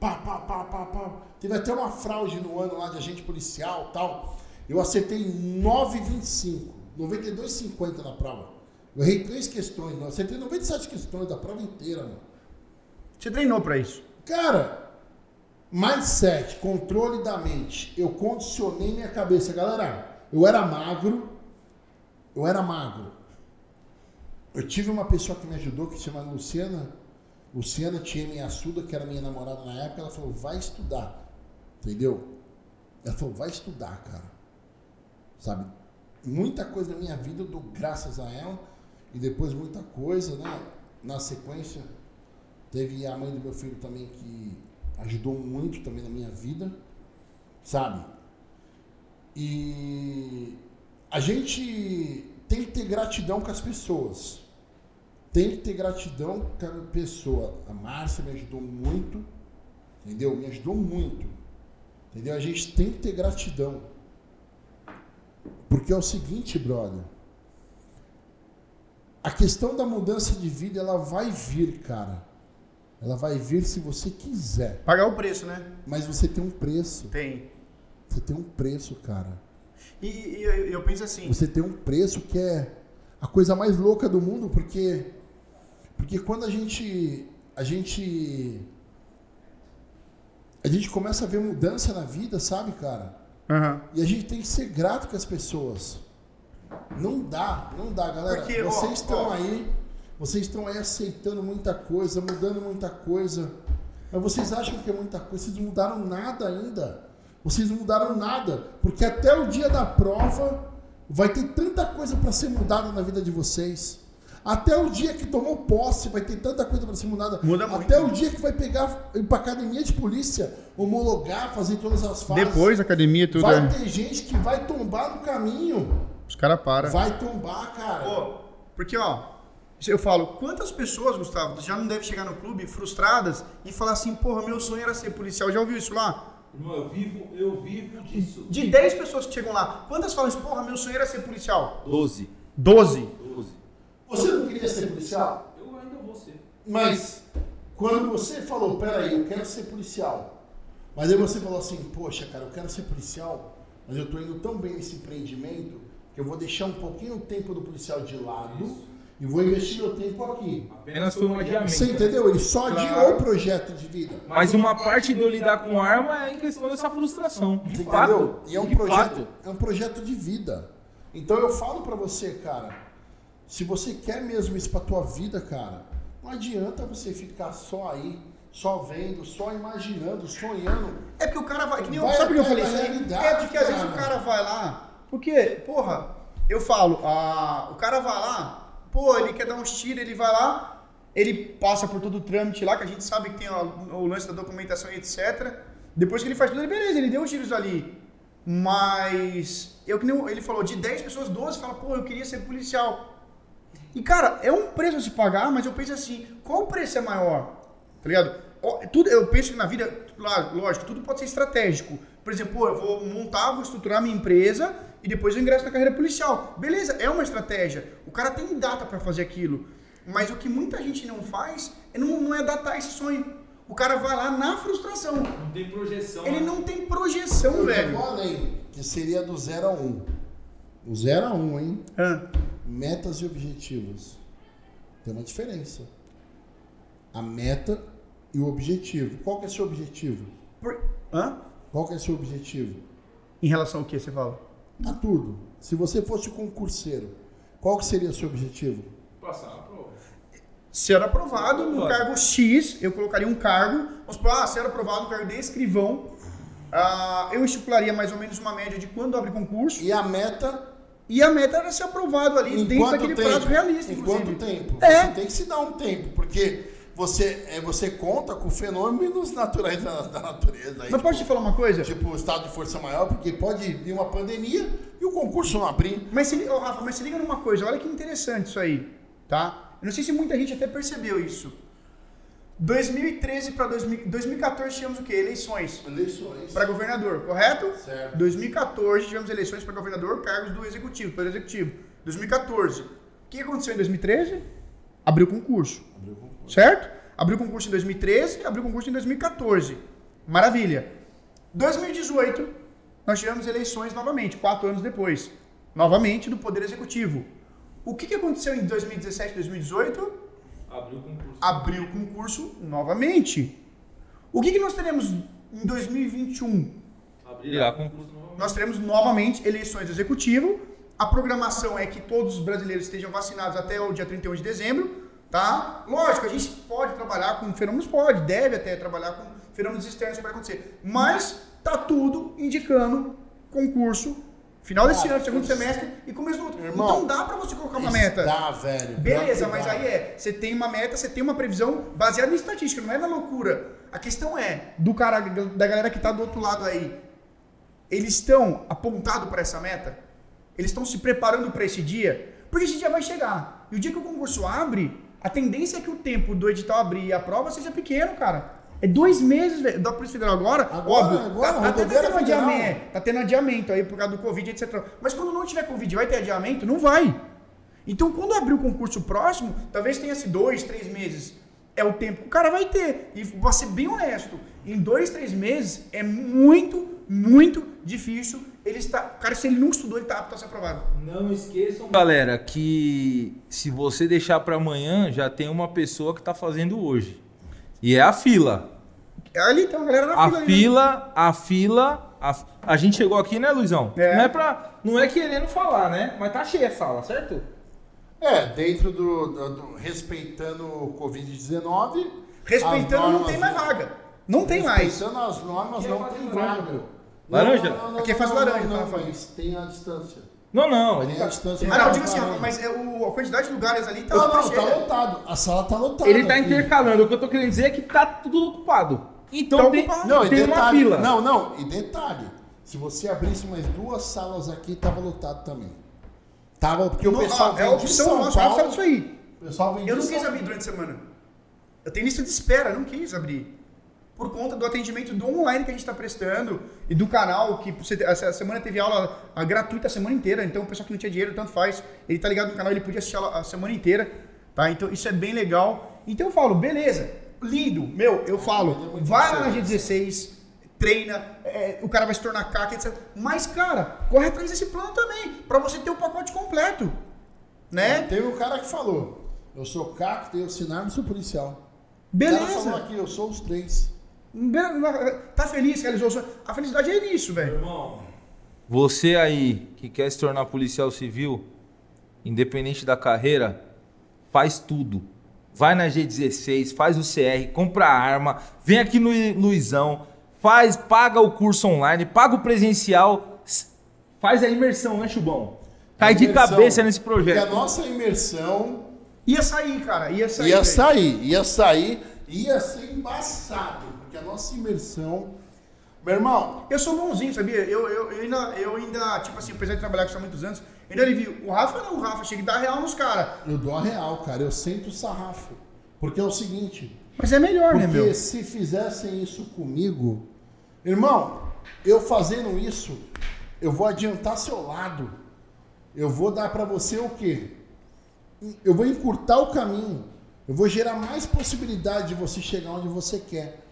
pá, pá, pá, pá, pá. Teve até uma fraude no ano lá de agente policial tal. Eu acertei 9,25, 92,50 na prova. Eu errei três questões, eu acertei 97 questões da prova inteira, mano. Você treinou para isso? Cara, mindset, controle da mente. Eu condicionei minha cabeça. Galera, eu era magro, eu era magro. Eu tive uma pessoa que me ajudou, que se chama Luciana, Luciana Tieme Assuda, que era minha namorada na época, ela falou, vai estudar. Entendeu? Ela falou, vai estudar, cara. Sabe? Muita coisa na minha vida eu dou graças a ela. E depois muita coisa, né? Na sequência, teve a mãe do meu filho também que ajudou muito também na minha vida. Sabe? E a gente tem que ter gratidão com as pessoas. Tem que ter gratidão com a pessoa. A Márcia me ajudou muito, entendeu? Me ajudou muito. Entendeu? A gente tem que ter gratidão. Porque é o seguinte, brother. A questão da mudança de vida, ela vai vir, cara. Ela vai vir se você quiser. Pagar o preço, né? Mas você tem um preço. Tem. Você tem um preço, cara. E, e eu, eu penso assim. Você tem um preço que é a coisa mais louca do mundo, porque porque quando a gente a gente a gente começa a ver mudança na vida, sabe, cara? Uhum. E a gente tem que ser grato com as pessoas. Não dá, não dá, galera. Porque, vocês ó, estão ó. aí, vocês estão aí aceitando muita coisa, mudando muita coisa. Mas vocês acham que é muita coisa? Vocês não mudaram nada ainda. Vocês não mudaram nada, porque até o dia da prova vai ter tanta coisa para ser mudada na vida de vocês. Até o dia que tomou posse vai ter tanta coisa para ser mudada. Muda Até muito. o dia que vai pegar para academia de polícia, homologar, fazer todas as fases. Depois academia tudo. Vai é. ter gente que vai tombar no caminho. Os caras param. Vai tombar, cara. Pô, porque ó, eu falo, quantas pessoas, Gustavo, já não devem chegar no clube frustradas e falar assim, porra, meu sonho era ser policial. Já ouviu isso lá? Irmão, eu vivo, eu vivo disso. De 10 pessoas que chegam lá, quantas falam assim, porra, meu sonho era ser policial? 12. 12? 12. Você não queria ser policial? Eu ainda vou ser. Mas, quando você falou, peraí, eu quero ser policial. Mas aí você falou assim, poxa, cara, eu quero ser policial, mas eu tô indo tão bem nesse empreendimento que eu vou deixar um pouquinho o tempo do policial de lado. Isso e vou investir meu tempo aqui. Apenas foi um adiamento. Você entendeu? Ele só claro. adiou o projeto de vida. Mas uma parte de eu lidar com arma é em questão dessa frustração. De entendeu? Fato. E é um projeto, é um projeto de vida. Então eu falo para você, cara, se você quer mesmo isso para tua vida, cara, não adianta você ficar só aí, só vendo, só imaginando, sonhando. É porque o cara vai, que nem vai eu, sabe o que eu falei assim? É porque às vezes o cara vai lá, porque, porra, eu falo, ah, o cara vai lá, Pô, ele quer dar uns tiros, ele vai lá, ele passa por todo o trâmite lá, que a gente sabe que tem o, o lance da documentação e etc. Depois que ele faz tudo, ele, beleza, ele deu os tiros ali. Mas, eu que ele falou, de 10 pessoas, 12 fala, pô, eu queria ser policial. E, cara, é um preço a se pagar, mas eu penso assim, qual preço é maior? Tá ligado? Tudo, eu penso que na vida, lógico, tudo pode ser estratégico. Por exemplo, pô, eu vou montar, vou estruturar minha empresa e depois eu ingresso na carreira policial. Beleza, é uma estratégia. O cara tem data para fazer aquilo. Mas o que muita gente não faz é não, não é datar esse sonho. O cara vai lá na frustração. Não tem projeção. Ele né? não tem projeção, eu velho. Eu além, que seria do 0 a 1. Um. Do 0 a 1, um, hein? Ah. Metas e objetivos. Tem uma diferença. A meta e o objetivo. Qual que é seu objetivo? Por... Hã? Qual que é seu objetivo? Em relação ao que você fala? A tudo. Se você fosse concurseiro, qual que seria o seu objetivo? Passar a prova. Ser aprovado no cargo X, eu colocaria um cargo. Vamos supor, ah, ser aprovado no cargo de escrivão. Ah, eu estipularia mais ou menos uma média de quando abre concurso. E a meta e a meta era ser aprovado ali em dentro daquele tempo? prazo realista. Em quanto tempo? É. Você tem que se dar um tempo, porque você, é, você conta com fenômenos naturais da, da natureza. Aí, Mas tipo, posso te falar uma coisa? Tipo, o estado de força maior, porque pode vir uma pandemia e o concurso não abrir. Mas se, oh, Rafa, mas se liga numa coisa, olha que interessante isso aí, tá? Eu não sei se muita gente até percebeu isso. 2013 para 2014 tivemos o quê? Eleições. Eleições. Para governador, correto? Certo. 2014 tivemos eleições para governador, cargos do executivo, pelo executivo. 2014. O que aconteceu em 2013? Abriu concurso. Abriu concurso. Certo? Abriu concurso em 2013, abriu concurso em 2014. Maravilha. 2018, nós tivemos eleições novamente, quatro anos depois. Novamente do Poder Executivo. O que aconteceu em 2017, 2018? Abriu o concurso. Abriu o concurso novamente. O que, que nós teremos em 2021? Abrirá concurso novamente. Nós teremos novamente eleições do executivo. A programação é que todos os brasileiros estejam vacinados até o dia 31 de dezembro, tá? Lógico, a gente pode trabalhar com fenômenos, pode, deve até trabalhar com fenômenos externos que vai acontecer. Mas tá tudo indicando concurso Final desse ano, segundo semestre e começo do outro. Irmão, então dá pra você colocar uma meta. Dá, velho. Beleza, mas dá. aí é. Você tem uma meta, você tem uma previsão baseada em estatística, não é na loucura. A questão é, do cara, da galera que tá do outro lado aí, eles estão apontados para essa meta? Eles estão se preparando para esse dia? Porque esse dia vai chegar. E o dia que o concurso abre, a tendência é que o tempo do edital abrir e a prova seja pequeno, cara. É dois meses, velho, da Polícia Federal agora. Agora, óbvio, agora, tá, tá, tendo adiamento, tá tendo adiamento aí por causa do Covid, etc. Mas quando não tiver Covid, vai ter adiamento? Não vai. Então, quando abrir o concurso próximo, talvez tenha se dois, três meses. É o tempo que o cara vai ter. E vou ser bem honesto, em dois, três meses é muito, muito difícil ele está. Cara, se ele nunca estudou, ele está apto a ser aprovado. Não esqueçam, galera, que se você deixar para amanhã, já tem uma pessoa que está fazendo hoje. E é a fila. É ali tem uma galera na a fila. Fila, né? A fila, a fila. A gente chegou aqui, né, Luizão? É. Não é pra. Não é querendo falar, né? Mas tá cheia a sala, certo? É, dentro do. do, do respeitando o Covid-19. Respeitando não tem mais vaga. Não tem mais. Respeitando as normas, não tem vaga. Laranja? Não, não, Aqui faz laranja, não, tá? mas tem a distância. Não, não. Ele tá... distância. Ah, não, digo assim, mas é o, a quantidade de lugares ali tá. Não, não, tá lotado. A sala tá lotada. Ele tá intercalando. O que eu tô querendo dizer é que tá tudo ocupado. Então tá tem. Não, tem detalhe, uma fila. Não, não. E detalhe. Se você abrisse mais duas salas aqui, tava lotado também. Tava, porque o pessoal ah, é opção São nossa, Paulo, isso aí. O pessoal vem Eu não quis abrir durante a semana. Eu tenho lista de espera, não quis abrir por conta do atendimento do online que a gente está prestando e do canal, que você, essa semana teve aula gratuita a semana inteira, então o pessoal que não tinha dinheiro, tanto faz, ele tá ligado no canal, ele podia assistir a, a semana inteira, tá? Então isso é bem legal. Então eu falo, beleza, lindo, meu, eu falo, vai lá na G16, treina, é, o cara vai se tornar CAC, etc. Mas, cara, corre atrás desse plano também, para você ter o pacote completo, né? Teve um cara que falou, eu sou CAC, tenho sinal, sou policial. Beleza. O cara falou aqui, eu sou os três. Tá feliz, realizou o sonho. A felicidade é nisso, velho. Irmão, você aí que quer se tornar policial civil, independente da carreira, faz tudo. Vai na G16, faz o CR, compra a arma, vem aqui no Luizão, faz, paga o curso online, paga o presencial, faz a imersão, né, Chubão? Cai de cabeça nesse projeto. Porque a nossa imersão. Ia sair, cara, ia sair. Ia véio. sair, ia sair, ia ser embaçado porque a nossa imersão. Meu irmão. Eu sou bonzinho, sabia? Eu, eu, eu, ainda, eu ainda, tipo assim, apesar de trabalhar com isso há muitos anos, ainda ele viu. O Rafa não, o Rafa chega e dá real nos caras. Eu dou a real, cara. Eu sento o sarrafo. Porque é o seguinte. Mas é melhor, né, meu? Porque se fizessem isso comigo. Irmão, eu fazendo isso, eu vou adiantar seu lado. Eu vou dar para você o quê? Eu vou encurtar o caminho. Eu vou gerar mais possibilidade de você chegar onde você quer.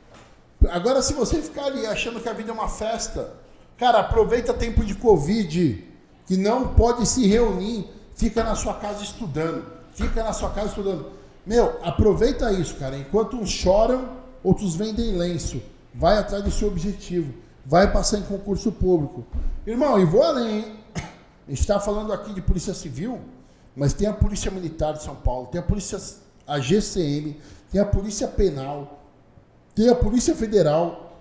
Agora, se você ficar ali achando que a vida é uma festa, cara, aproveita tempo de Covid, que não pode se reunir, fica na sua casa estudando. Fica na sua casa estudando. Meu, aproveita isso, cara. Enquanto uns choram, outros vendem lenço. Vai atrás do seu objetivo. Vai passar em concurso público. Irmão, e vou além, hein? A gente está falando aqui de Polícia Civil, mas tem a Polícia Militar de São Paulo, tem a Polícia, a GCM, tem a Polícia Penal, tem a Polícia Federal,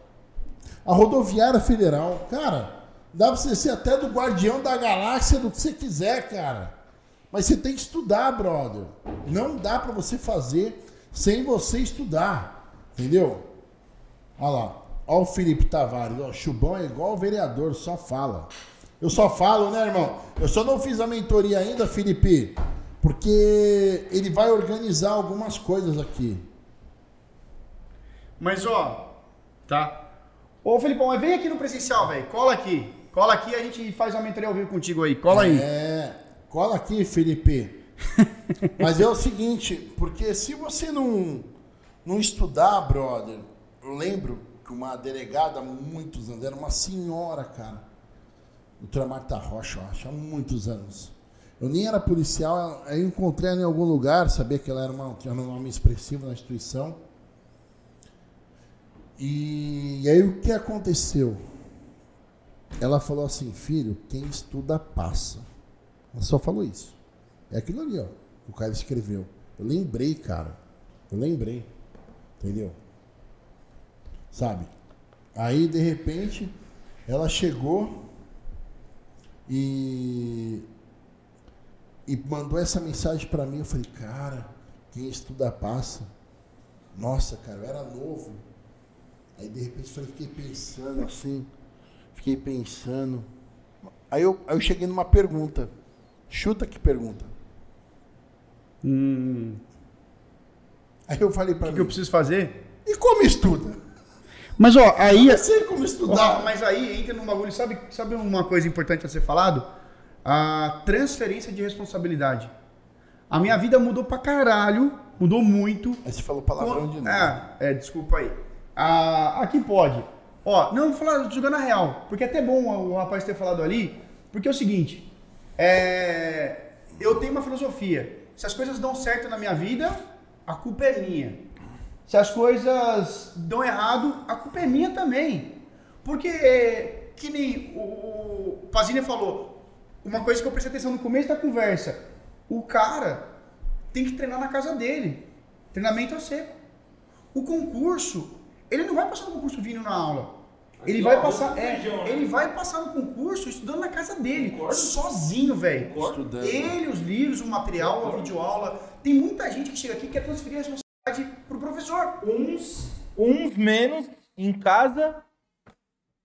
a Rodoviária Federal. Cara, dá pra você ser até do guardião da galáxia, do que você quiser, cara. Mas você tem que estudar, brother. Não dá para você fazer sem você estudar. Entendeu? Olha lá. Olha o Felipe Tavares. Ó, Chubão é igual o vereador, só fala. Eu só falo, né, irmão? Eu só não fiz a mentoria ainda, Felipe, porque ele vai organizar algumas coisas aqui. Mas, ó, tá? Ô, Felipão, vem aqui no presencial, velho. Cola aqui. Cola aqui a gente faz uma mentoria ao vivo contigo aí. Cola aí. É, cola aqui, Felipe. Mas é o seguinte, porque se você não, não estudar, brother, eu lembro que uma delegada há muitos anos, era uma senhora, cara doutora Marta Rocha, eu acho, há muitos anos. Eu nem era policial, aí encontrei ela em algum lugar, sabia que ela era uma, tinha um nome expressivo na instituição. E, aí o que aconteceu? Ela falou assim, filho, quem estuda passa. Ela só falou isso. É aquilo ali, ó. O cara escreveu. Eu lembrei, cara. Eu lembrei. Entendeu? Sabe? Aí, de repente, ela chegou e, e mandou essa mensagem para mim. Eu falei, cara, quem estuda passa. Nossa, cara, eu era novo. Aí de repente falei, fiquei pensando assim, fiquei pensando. Aí eu, aí eu cheguei numa pergunta. Chuta que pergunta. Hum. Aí eu falei para mim. O que eu preciso fazer? E como estuda? Mas ó, aí. Eu sei como estudar. Ó, mas aí entra num bagulho. Sabe, sabe uma coisa importante a ser falado? A transferência de responsabilidade. A minha vida mudou pra caralho. Mudou muito. Aí você falou palavrão de novo. É, é, desculpa aí. Ah, aqui pode. Ó, não, vou falar jogando a real. Porque é até bom o rapaz ter falado ali. Porque é o seguinte. É, eu tenho uma filosofia. Se as coisas dão certo na minha vida, a culpa é minha. Se as coisas dão errado, a culpa é minha também. Porque, que nem o, o Pazini falou, uma coisa que eu prestei atenção no começo da conversa, o cara tem que treinar na casa dele. Treinamento é seco. O concurso, ele não vai passar no concurso vindo na aula. Ele vai passar, é, feijão, né? ele vai passar no concurso estudando na casa dele, Concordo. sozinho, velho. Ele, os livros, o material, Concordo. a videoaula. Tem muita gente que chega aqui que quer transferir a para o professor. Uns, uns menos em casa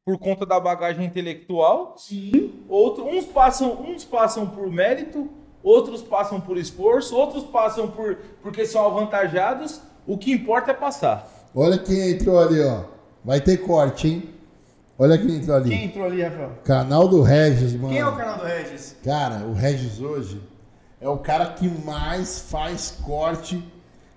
por conta da bagagem intelectual. Sim. Outros, uns passam, uns passam por mérito, outros passam por esforço, outros passam por porque são avantajados. O que importa é passar. Olha quem entrou ali, ó. Vai ter corte, hein? Olha quem entrou ali. Quem entrou ali, Rafael? Canal do Regis, mano. Quem é o canal do Regis? Cara, o Regis hoje é o cara que mais faz corte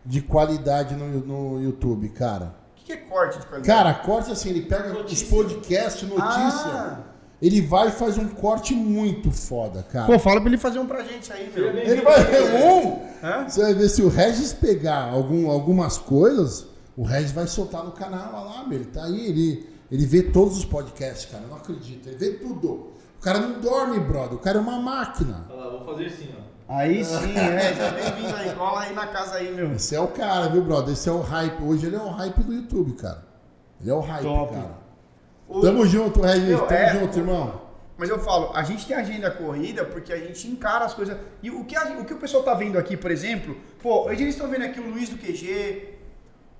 de qualidade no, no YouTube, cara. O que, é corte de qualidade? Cara, corte assim, ele pega notícia. os podcasts, notícia. Ah. Ele vai e faz um corte muito foda, cara. Pô, fala pra ele fazer um pra gente aí, meu. Ele vai um. Hã? Você vai ver se o Regis pegar algum, algumas coisas, o Regis vai soltar no canal lá, meu. Ele tá aí, ele, ele vê todos os podcasts, cara. Eu não acredito. Ele vê tudo. O cara não dorme, brother. O cara é uma máquina. Olha lá, vou fazer assim, ó. Aí sim, é, já vem vindo aí, cola aí na casa aí, meu. Esse é o cara, viu, brother? Esse é o hype. Hoje ele é o hype do YouTube, cara. Ele é o hype, Top. cara. O... Tamo junto, Regis. Tamo é, junto, irmão. Mas eu falo, a gente tem agenda corrida porque a gente encara as coisas. E o que, a, o, que o pessoal tá vendo aqui, por exemplo, pô, hoje eles estão vendo aqui o Luiz do QG,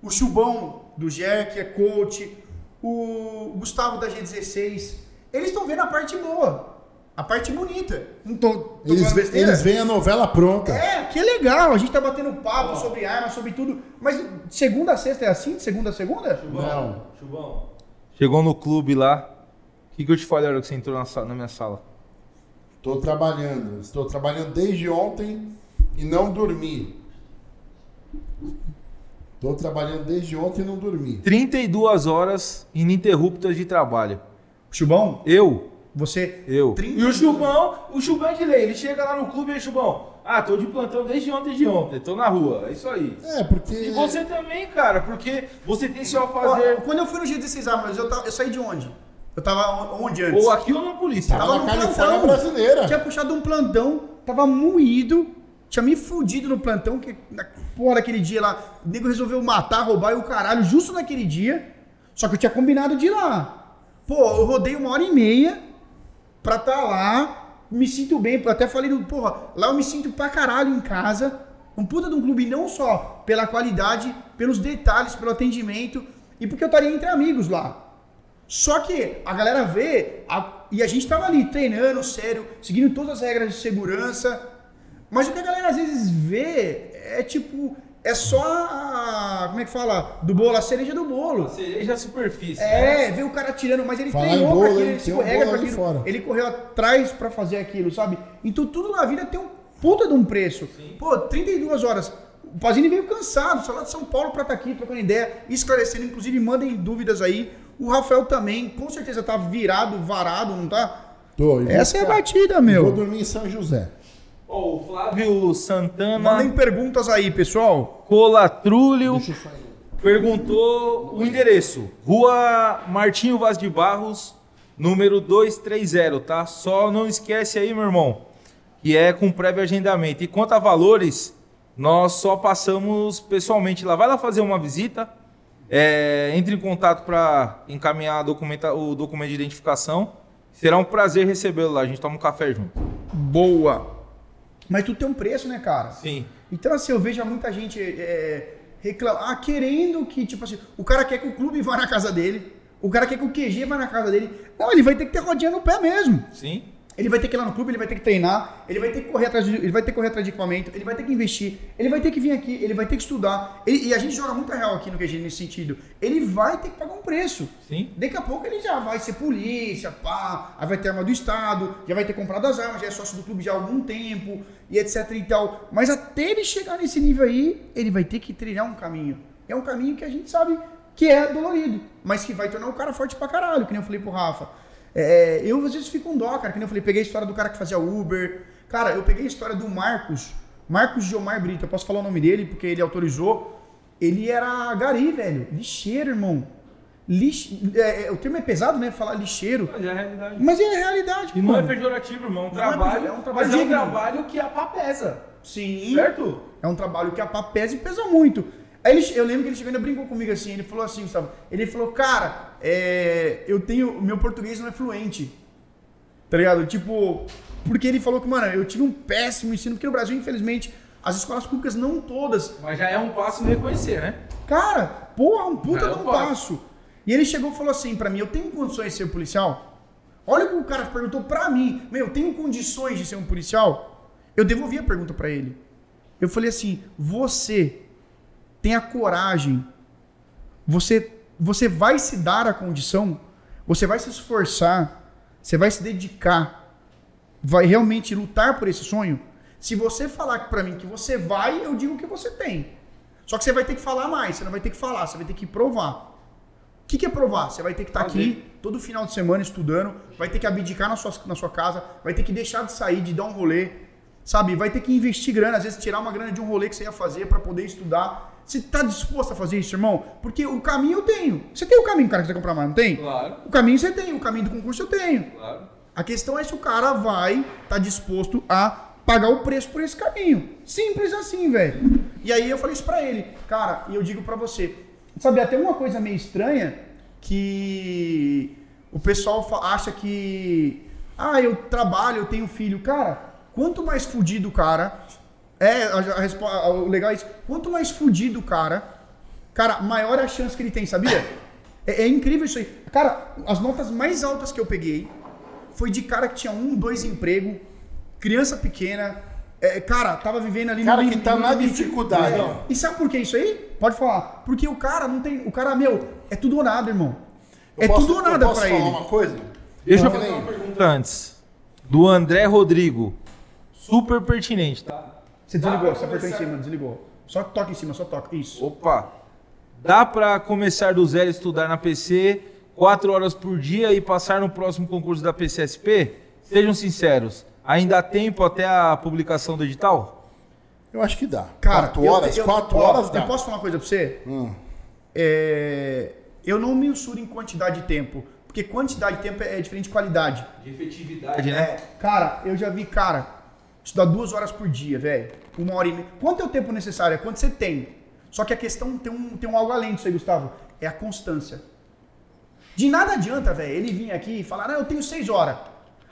o Chubão do GER, que é coach, o Gustavo da G16. Eles estão vendo a parte boa a parte bonita. Tô eles, eles veem a novela pronta. É, que legal. A gente tá batendo papo oh. sobre arma, sobre tudo. Mas segunda a sexta é assim? De segunda a segunda? Chubão, Não. Chubão. Chegou no clube lá, O que, que eu te falei na hora que você entrou na, na minha sala? Estou trabalhando. Estou trabalhando desde ontem e não dormi. Estou trabalhando desde ontem e não dormi. 32 horas ininterruptas de trabalho. Chubão? Eu. Você? Eu. E o Chubão, o Chubão é de lei. Ele chega lá no clube e Chubão. Ah, tô de plantão desde ontem de ontem, tô na rua. É isso aí. É, porque. E você também, cara, porque você tem seu fazer. Quando eu fui no dia 16 armas, eu, eu saí de onde? Eu tava onde antes? Ou aqui ou na polícia. Tava, tava na Califórnia plantão. brasileira. Tinha puxado um plantão, tava moído, tinha me fudido no plantão, que na porra daquele dia lá, o nego resolveu matar, roubar e o caralho, justo naquele dia. Só que eu tinha combinado de ir lá. Pô, eu rodei uma hora e meia pra tá lá, me sinto bem, até falei, porra, lá eu me sinto pra caralho em casa. Um puta de um clube não só pela qualidade, pelos detalhes, pelo atendimento, e porque eu estaria entre amigos lá. Só que a galera vê, a, e a gente tava ali treinando, sério, seguindo todas as regras de segurança. Mas o que a galera às vezes vê é tipo, é só a. Como é que fala? Do bolo, a cereja do bolo. A cereja da superfície. É, né? vê o cara tirando, mas ele Fala treinou bolo, pra aquilo, ele escorrega pra aquilo. Fora. Ele correu atrás pra fazer aquilo, sabe? Então tudo na vida tem um puta de um preço. Sim. Pô, 32 horas. O Pazini veio cansado, só lá de São Paulo pra estar tá aqui, trocando ideia, esclarecendo. Inclusive, mandem dúvidas aí. O Rafael também, com certeza tá virado, varado, não tá? Tô. Essa é a batida, meu. Vou dormir em São José. Oh, o Flávio Santana. Mandem perguntas aí, pessoal. Colatrúlio perguntou o endereço: Rua Martinho Vaz de Barros, número 230, tá? Só não esquece aí, meu irmão, que é com prévio agendamento. E quanto a valores, nós só passamos pessoalmente lá. Vai lá fazer uma visita é, entre em contato para encaminhar documenta, o documento de identificação. Será um prazer recebê-lo lá. A gente toma um café junto. Boa! Mas tudo tem um preço, né, cara? Sim. Então, assim, eu vejo muita gente é, reclamar, ah, querendo que, tipo assim, o cara quer que o clube vá na casa dele, o cara quer que o QG vá na casa dele. Não, ele vai ter que ter rodinha no pé mesmo. Sim. Ele vai ter que ir lá no clube, ele vai ter que treinar, ele vai ter que correr atrás de, ele vai ter que correr atrás de equipamento, ele vai ter que investir, ele vai ter que vir aqui, ele vai ter que estudar. Ele, e a gente joga muito real aqui no QG nesse sentido. Ele vai ter que pagar um preço. Sim. Daqui a pouco ele já vai ser polícia, pá, aí vai ter arma do Estado, já vai ter comprado as armas, já é sócio do clube já há algum tempo, e etc e tal. Mas até ele chegar nesse nível aí, ele vai ter que trilhar um caminho. É um caminho que a gente sabe que é dolorido, mas que vai tornar o cara forte pra caralho, que nem eu falei pro Rafa. É, eu às vezes fico com dó, cara, que nem eu falei, peguei a história do cara que fazia Uber. Cara, eu peguei a história do Marcos, Marcos Gilmar Brito, eu posso falar o nome dele porque ele autorizou. Ele era gari, velho, lixeiro, irmão. Lix... É, é, o termo é pesado, né? Falar lixeiro. Mas é a realidade. Mas é a realidade. E não é pejorativo, irmão. É um trabalho, é, um trabalho mas é um trabalho que a pá pesa. Sim. Certo? É um trabalho que a pá pesa e pesa muito. Aí ele, eu lembro que ele chegou e brincou comigo assim, ele falou assim, Gustavo, ele falou, cara, é, eu tenho, meu português não é fluente, tá ligado? Tipo, porque ele falou que, mano, eu tive um péssimo ensino, porque no Brasil, infelizmente, as escolas públicas não todas... Mas já é um passo reconhecer, né? Cara, porra, um puta é de um passo. E ele chegou e falou assim pra mim, eu tenho condições de ser policial? Olha o que o cara perguntou pra mim, meu, eu tenho condições de ser um policial? Eu devolvi a pergunta pra ele. Eu falei assim, você tenha coragem. Você, você vai se dar a condição, você vai se esforçar, você vai se dedicar, vai realmente lutar por esse sonho. Se você falar para mim que você vai, eu digo que você tem. Só que você vai ter que falar mais, você não vai ter que falar, você vai ter que provar. O que, que é provar? Você vai ter que estar tá aqui todo final de semana estudando, vai ter que abdicar na sua, na sua casa, vai ter que deixar de sair, de dar um rolê, sabe? Vai ter que investir grana, às vezes tirar uma grana de um rolê que você ia fazer para poder estudar. Você está disposto a fazer isso, irmão? Porque o caminho eu tenho. Você tem o caminho, cara, que você quer comprar mais, não tem? Claro. O caminho você tem, o caminho do concurso eu tenho. Claro. A questão é se o cara vai estar tá disposto a pagar o preço por esse caminho. Simples assim, velho. E aí eu falei isso pra ele. Cara, e eu digo pra você, sabe, até uma coisa meio estranha que o pessoal acha que ah, eu trabalho, eu tenho filho. Cara, quanto mais fudido o cara, é, a, a, a, o legal é isso. Quanto mais fudido o cara, cara, maior é a chance que ele tem, sabia? É, é, incrível isso aí. Cara, as notas mais altas que eu peguei foi de cara que tinha um, dois emprego, criança pequena, é, cara, tava vivendo ali cara no que tá na dificuldade. É. E sabe por que isso aí? Pode falar. Porque o cara não tem. O cara, meu, é tudo ou nada, irmão. Eu é posso, tudo ou nada pra ele. uma coisa? Deixa eu fazer uma pergunta antes. Do André Rodrigo. Super pertinente, tá? Você desligou, você apertou em cima, desligou. Só toca em cima, só toca. Isso. Opa! Dá para começar do zero estudar na PC, quatro horas por dia e passar no próximo concurso da PCSP? Sejam sinceros, ainda há tempo até a publicação do edital? Eu acho que dá. Cara, quatro horas, eu, eu, quatro horas dá. Eu posso falar uma coisa pra você? Hum. É, eu não mensuro em quantidade de tempo. Porque quantidade de tempo é diferente de qualidade. De efetividade, né? É, cara, eu já vi, cara, estudar duas horas por dia, velho. Uma hora e meia. Quanto é o tempo necessário? É quanto você tem. Só que a questão tem um, tem um algo além disso aí, Gustavo. É a constância. De nada adianta, velho, ele vir aqui e falar, não, eu tenho seis horas.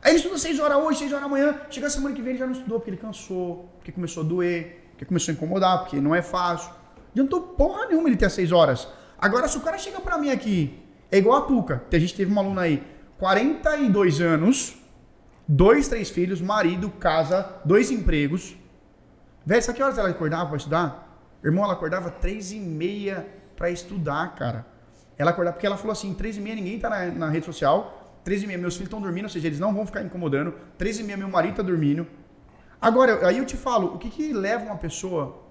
Aí ele estuda seis horas hoje, seis horas amanhã. Chega a semana que vem ele já não estudou porque ele cansou, porque começou a doer, porque começou a incomodar, porque não é fácil. Adiantou porra nenhuma ele ter seis horas. Agora, se o cara chega pra mim aqui, é igual a Tuca, a gente teve uma aluna aí, 42 anos, dois, três filhos, marido, casa, dois empregos. Velho, sabe que horas ela acordava pra estudar? Irmão, ela acordava três e meia para estudar, cara. Ela acordava, porque ela falou assim, três e meia ninguém tá na, na rede social, três e meia meus filhos estão dormindo, ou seja, eles não vão ficar incomodando, três e meia meu marido tá dormindo. Agora, aí eu te falo, o que que leva uma pessoa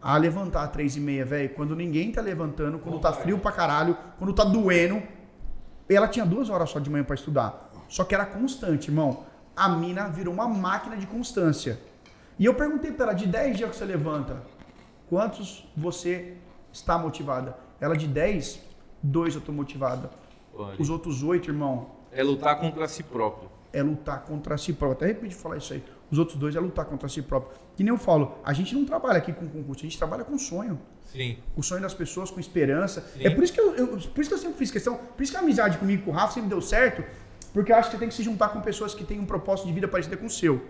a levantar três e meia, velho, quando ninguém tá levantando, quando tá frio pra caralho, quando tá doendo. Ela tinha duas horas só de manhã para estudar. Só que era constante, irmão. A mina virou uma máquina de constância. E eu perguntei pra ela, de 10 dias que você levanta, Quantos você está motivada? Ela de 10, dois eu estou motivada. Olha. Os outros oito, irmão. É lutar contra si próprio. É lutar contra si próprio. Até repeti falar isso aí. Os outros dois é lutar contra si próprio. Que nem eu falo, a gente não trabalha aqui com concurso, a gente trabalha com sonho. Sim. O sonho das pessoas, com esperança. Sim. É por isso, que eu, eu, por isso que eu sempre fiz questão, por isso que a amizade comigo e com o Rafa sempre deu certo, porque eu acho que você tem que se juntar com pessoas que têm um propósito de vida parecido com o seu.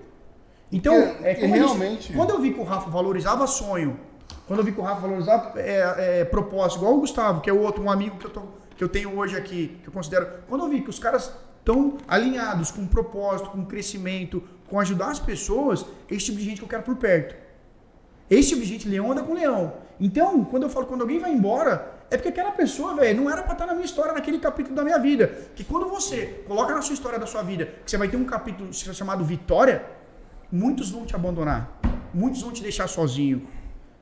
Então, é, é realmente. Gente, quando eu vi que o Rafa valorizava sonho, quando eu vi que o Rafa valorizar é, é, propósito, igual o Gustavo, que é o outro, um amigo que eu, tô, que eu tenho hoje aqui, que eu considero. Quando eu vi que os caras estão alinhados com propósito, com crescimento, com ajudar as pessoas, esse tipo de gente que eu quero por perto. Esse tipo de gente, leão anda com leão. Então, quando eu falo, quando alguém vai embora, é porque aquela pessoa, velho, não era pra estar na minha história, naquele capítulo da minha vida. Que quando você coloca na sua história da sua vida, que você vai ter um capítulo chamado Vitória, muitos vão te abandonar. Muitos vão te deixar sozinho.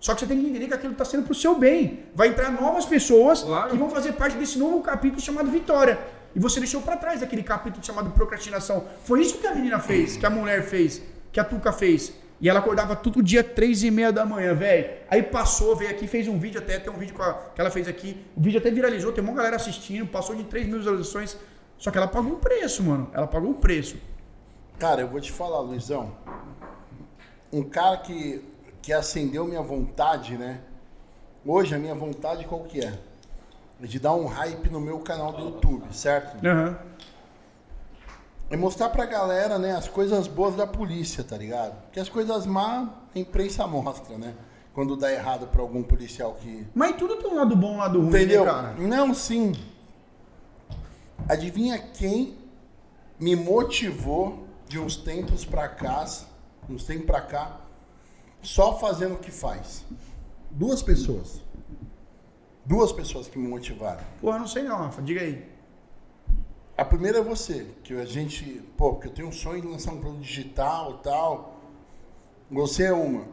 Só que você tem que entender que aquilo está sendo para o seu bem. Vai entrar novas pessoas claro. que vão fazer parte desse novo capítulo chamado Vitória. E você deixou para trás aquele capítulo chamado Procrastinação. Foi isso que a menina fez, que a mulher fez, que a Tuca fez. E ela acordava todo dia, três e meia da manhã, velho. Aí passou, veio aqui, fez um vídeo até, tem um vídeo a, que ela fez aqui. O vídeo até viralizou, tem uma galera assistindo, passou de 3 mil visualizações. Só que ela pagou o preço, mano. Ela pagou o preço. Cara, eu vou te falar, Luizão. Um cara que que acendeu minha vontade, né? Hoje a minha vontade qual que é? é de dar um hype no meu canal do YouTube, certo? Uhum. É mostrar pra galera, né, as coisas boas da polícia, tá ligado? Porque as coisas má a imprensa mostra, né? Quando dá errado pra algum policial que. Mas tudo tem um lado bom, um lado ruim, Entendeu? Né, cara? Não, sim. Adivinha quem me motivou de uns tempos pra cá, uns tempos pra cá, só fazendo o que faz. Duas pessoas. Duas pessoas que me motivaram. Pô, eu não sei não, Rafa. Diga aí. A primeira é você, que a gente, pô, porque eu tenho um sonho de lançar um produto digital tal. Você é uma.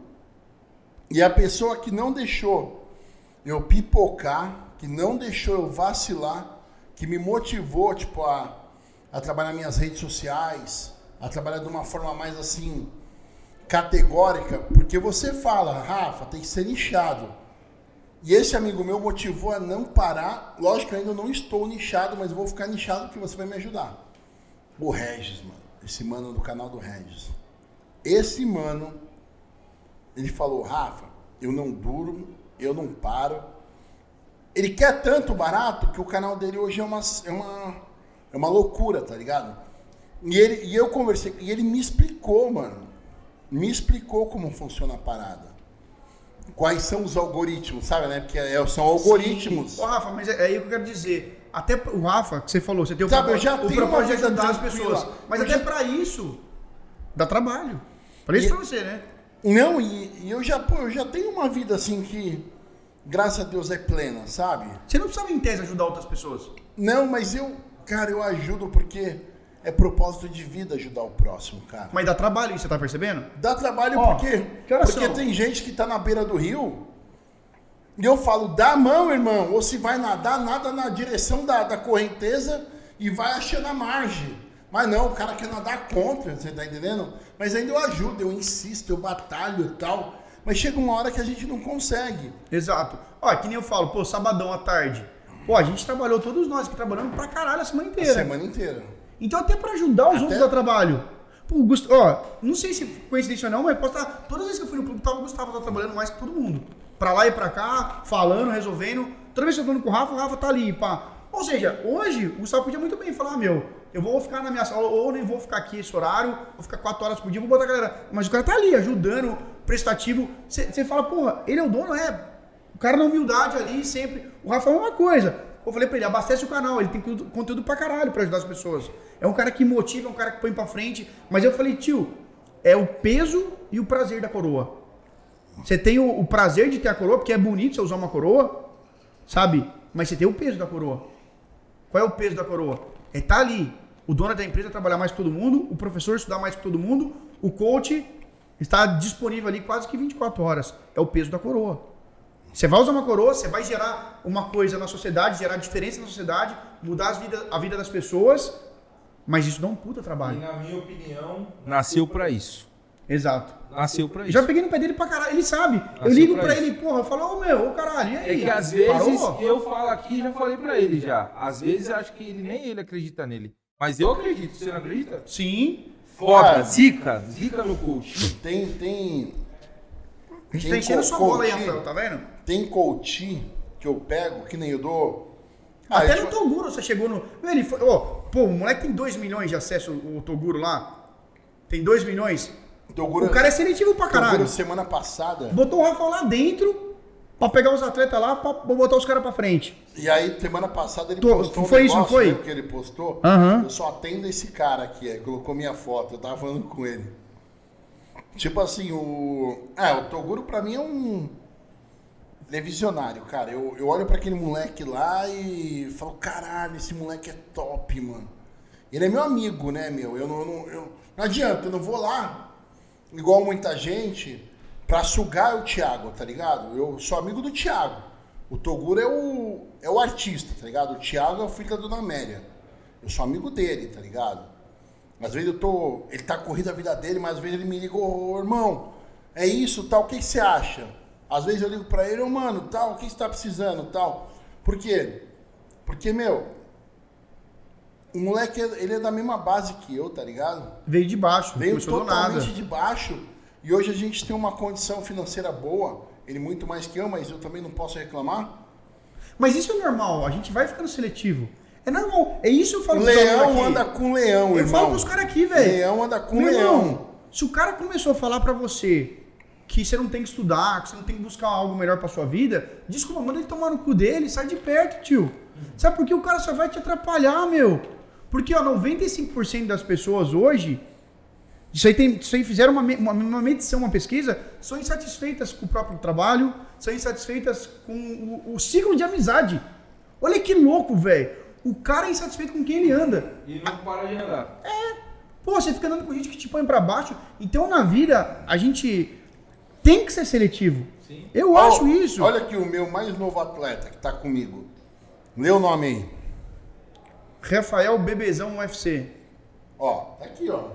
E a pessoa que não deixou eu pipocar, que não deixou eu vacilar, que me motivou, tipo, a, a trabalhar minhas redes sociais, a trabalhar de uma forma mais assim, categórica, porque você fala, Rafa, tem que ser nichado. E esse amigo meu motivou a não parar. Lógico que eu ainda não estou nichado, mas vou ficar nichado porque você vai me ajudar. O Regis, mano. Esse mano do canal do Regis. Esse mano, ele falou, Rafa, eu não durmo, eu não paro. Ele quer tanto barato que o canal dele hoje é uma, é uma, é uma loucura, tá ligado? E, ele, e eu conversei, e ele me explicou, mano me explicou como funciona a parada. Quais são os algoritmos, sabe, né? Porque é, são algoritmos. Ô, Rafa, mas é, é aí que eu quero dizer. Até o Rafa, que você falou, você tem o sabe, propósito, eu já o propósito de ajudar as pessoas. Mas até já... para isso, dá trabalho. Para isso e... pra você, né? Não, e, e, eu já, pô, eu já tenho uma vida assim que, graças a Deus, é plena, sabe? Você não precisava, em tese, ajudar outras pessoas. Não, mas eu, Cara, eu ajudo porque é propósito de vida ajudar o próximo, cara. Mas dá trabalho isso, você tá percebendo? Dá trabalho Ó, porque, porque tem gente que tá na beira do rio e eu falo, dá a mão, irmão, ou se vai nadar, nada na direção da, da correnteza e vai achando a margem. Mas não, o cara quer nadar contra, você tá entendendo? Mas ainda eu ajudo, eu insisto, eu batalho e tal. Mas chega uma hora que a gente não consegue. Exato. Ó, que nem eu falo, pô, sabadão à tarde. Pô, a gente trabalhou, todos nós que trabalhamos pra caralho a semana inteira. A semana inteira. Então até pra ajudar os até... outros a trabalho. Pô, o Gustavo, ó, não sei se coincidência ou não, mas posso estar, todas as vezes que eu fui no clube, tava, o Gustavo tá trabalhando mais que todo mundo. Pra lá e pra cá, falando, resolvendo. Toda vez que eu tô falando com o Rafa, o Rafa tá ali, pá. Ou seja, hoje o Gustavo podia muito bem falar, meu, eu vou ficar na minha sala, ou nem vou ficar aqui esse horário, vou ficar quatro horas por dia, vou botar a galera. Mas o cara tá ali, ajudando, prestativo. Você fala, porra, ele é o dono, é. O cara na humildade ali, sempre. O Rafa é uma coisa. Eu falei pra ele, abastece o canal, ele tem conteúdo pra caralho pra ajudar as pessoas. É um cara que motiva, é um cara que põe pra frente. Mas eu falei, tio, é o peso e o prazer da coroa. Você tem o, o prazer de ter a coroa, porque é bonito você usar uma coroa, sabe? Mas você tem o peso da coroa. Qual é o peso da coroa? É tá ali. O dono da empresa trabalhar mais que todo mundo, o professor estudar mais que todo mundo, o coach está disponível ali quase que 24 horas. É o peso da coroa. Você vai usar uma coroa, você vai gerar uma coisa na sociedade, gerar diferença na sociedade, mudar vida, a vida das pessoas, mas isso dá um puta trabalho. E na minha opinião, nasceu para isso. Exato. Nasceu pra isso. Já peguei no pé dele pra caralho, ele sabe. Nasceu eu ligo pra, pra ele, porra, eu falo, ô oh, meu, ô caralho, e aí? É que às vezes Parou? eu falo aqui, já falei pra ele já. Às vezes eu acho que ele, nem ele acredita nele. Mas eu acredito, você não acredita? Sim. Foda, zica, zica no coach. Tem, tem. A gente tá enchendo sua bola aí, Rafael, tá vendo? Tem coach que eu pego, que nem eu dou. Ah, Até no Toguro você chegou no. Ele foi, oh, pô, o moleque tem 2 milhões de acesso, o Toguro lá. Tem 2 milhões. Toguro, o cara é seletivo pra caralho. Toguro, semana passada. Botou o Rafael lá dentro pra pegar os atletas lá pra botar os caras pra frente. E aí, semana passada ele Tô, postou foi um isso, não foi? Né, que ele postou. Uhum. Eu só atendo esse cara aqui, aí colocou minha foto, eu tava falando com ele. Tipo assim, o. É, o Toguro pra mim é um. Ele é visionário, cara. Eu, eu olho para aquele moleque lá e falo, caralho, esse moleque é top, mano. Ele é meu amigo, né, meu? Eu não, eu eu, não adianta, eu não vou lá, igual muita gente, pra sugar o Thiago, tá ligado? Eu sou amigo do Thiago. O Toguro é o, é o artista, tá ligado? O Thiago é o filho da Dona Amélia. Eu sou amigo dele, tá ligado? Às vezes eu tô. Ele tá correndo a vida dele, mas às vezes ele me liga, ô irmão, é isso, tal, o que, que você acha? Às vezes eu ligo pra ele, ô mano, tal, o que você tá precisando, tal. Por quê? Porque, meu, o moleque, ele é da mesma base que eu, tá ligado? Veio de baixo, Veio totalmente de baixo. E hoje a gente tem uma condição financeira boa. Ele muito mais que eu, mas eu também não posso reclamar. Mas isso é normal, a gente vai ficando seletivo. É normal. É isso que eu falo Leão anda com leão, eu irmão. Eu falo pros caras aqui, velho. Leão anda com Meu leão. Irmão, se o cara começou a falar para você que você não tem que estudar, que você não tem que buscar algo melhor pra sua vida, desculpa, manda ele tomar no cu dele, sai de perto, tio. Sabe por que o cara só vai te atrapalhar, meu? Porque ó, 95% das pessoas hoje, isso aí, tem, isso aí fizeram uma, uma, uma medição, uma pesquisa, são insatisfeitas com o próprio trabalho, são insatisfeitas com o, o ciclo de amizade. Olha que louco, velho. O cara é insatisfeito com quem ele anda. E não para de andar. É. Pô, você fica andando com gente que te põe para baixo. Então, na vida, a gente tem que ser seletivo. Sim. Eu oh, acho isso. Olha aqui o meu mais novo atleta que tá comigo. Lê o nome aí. Rafael Bebezão UFC. Ó, tá aqui, ó.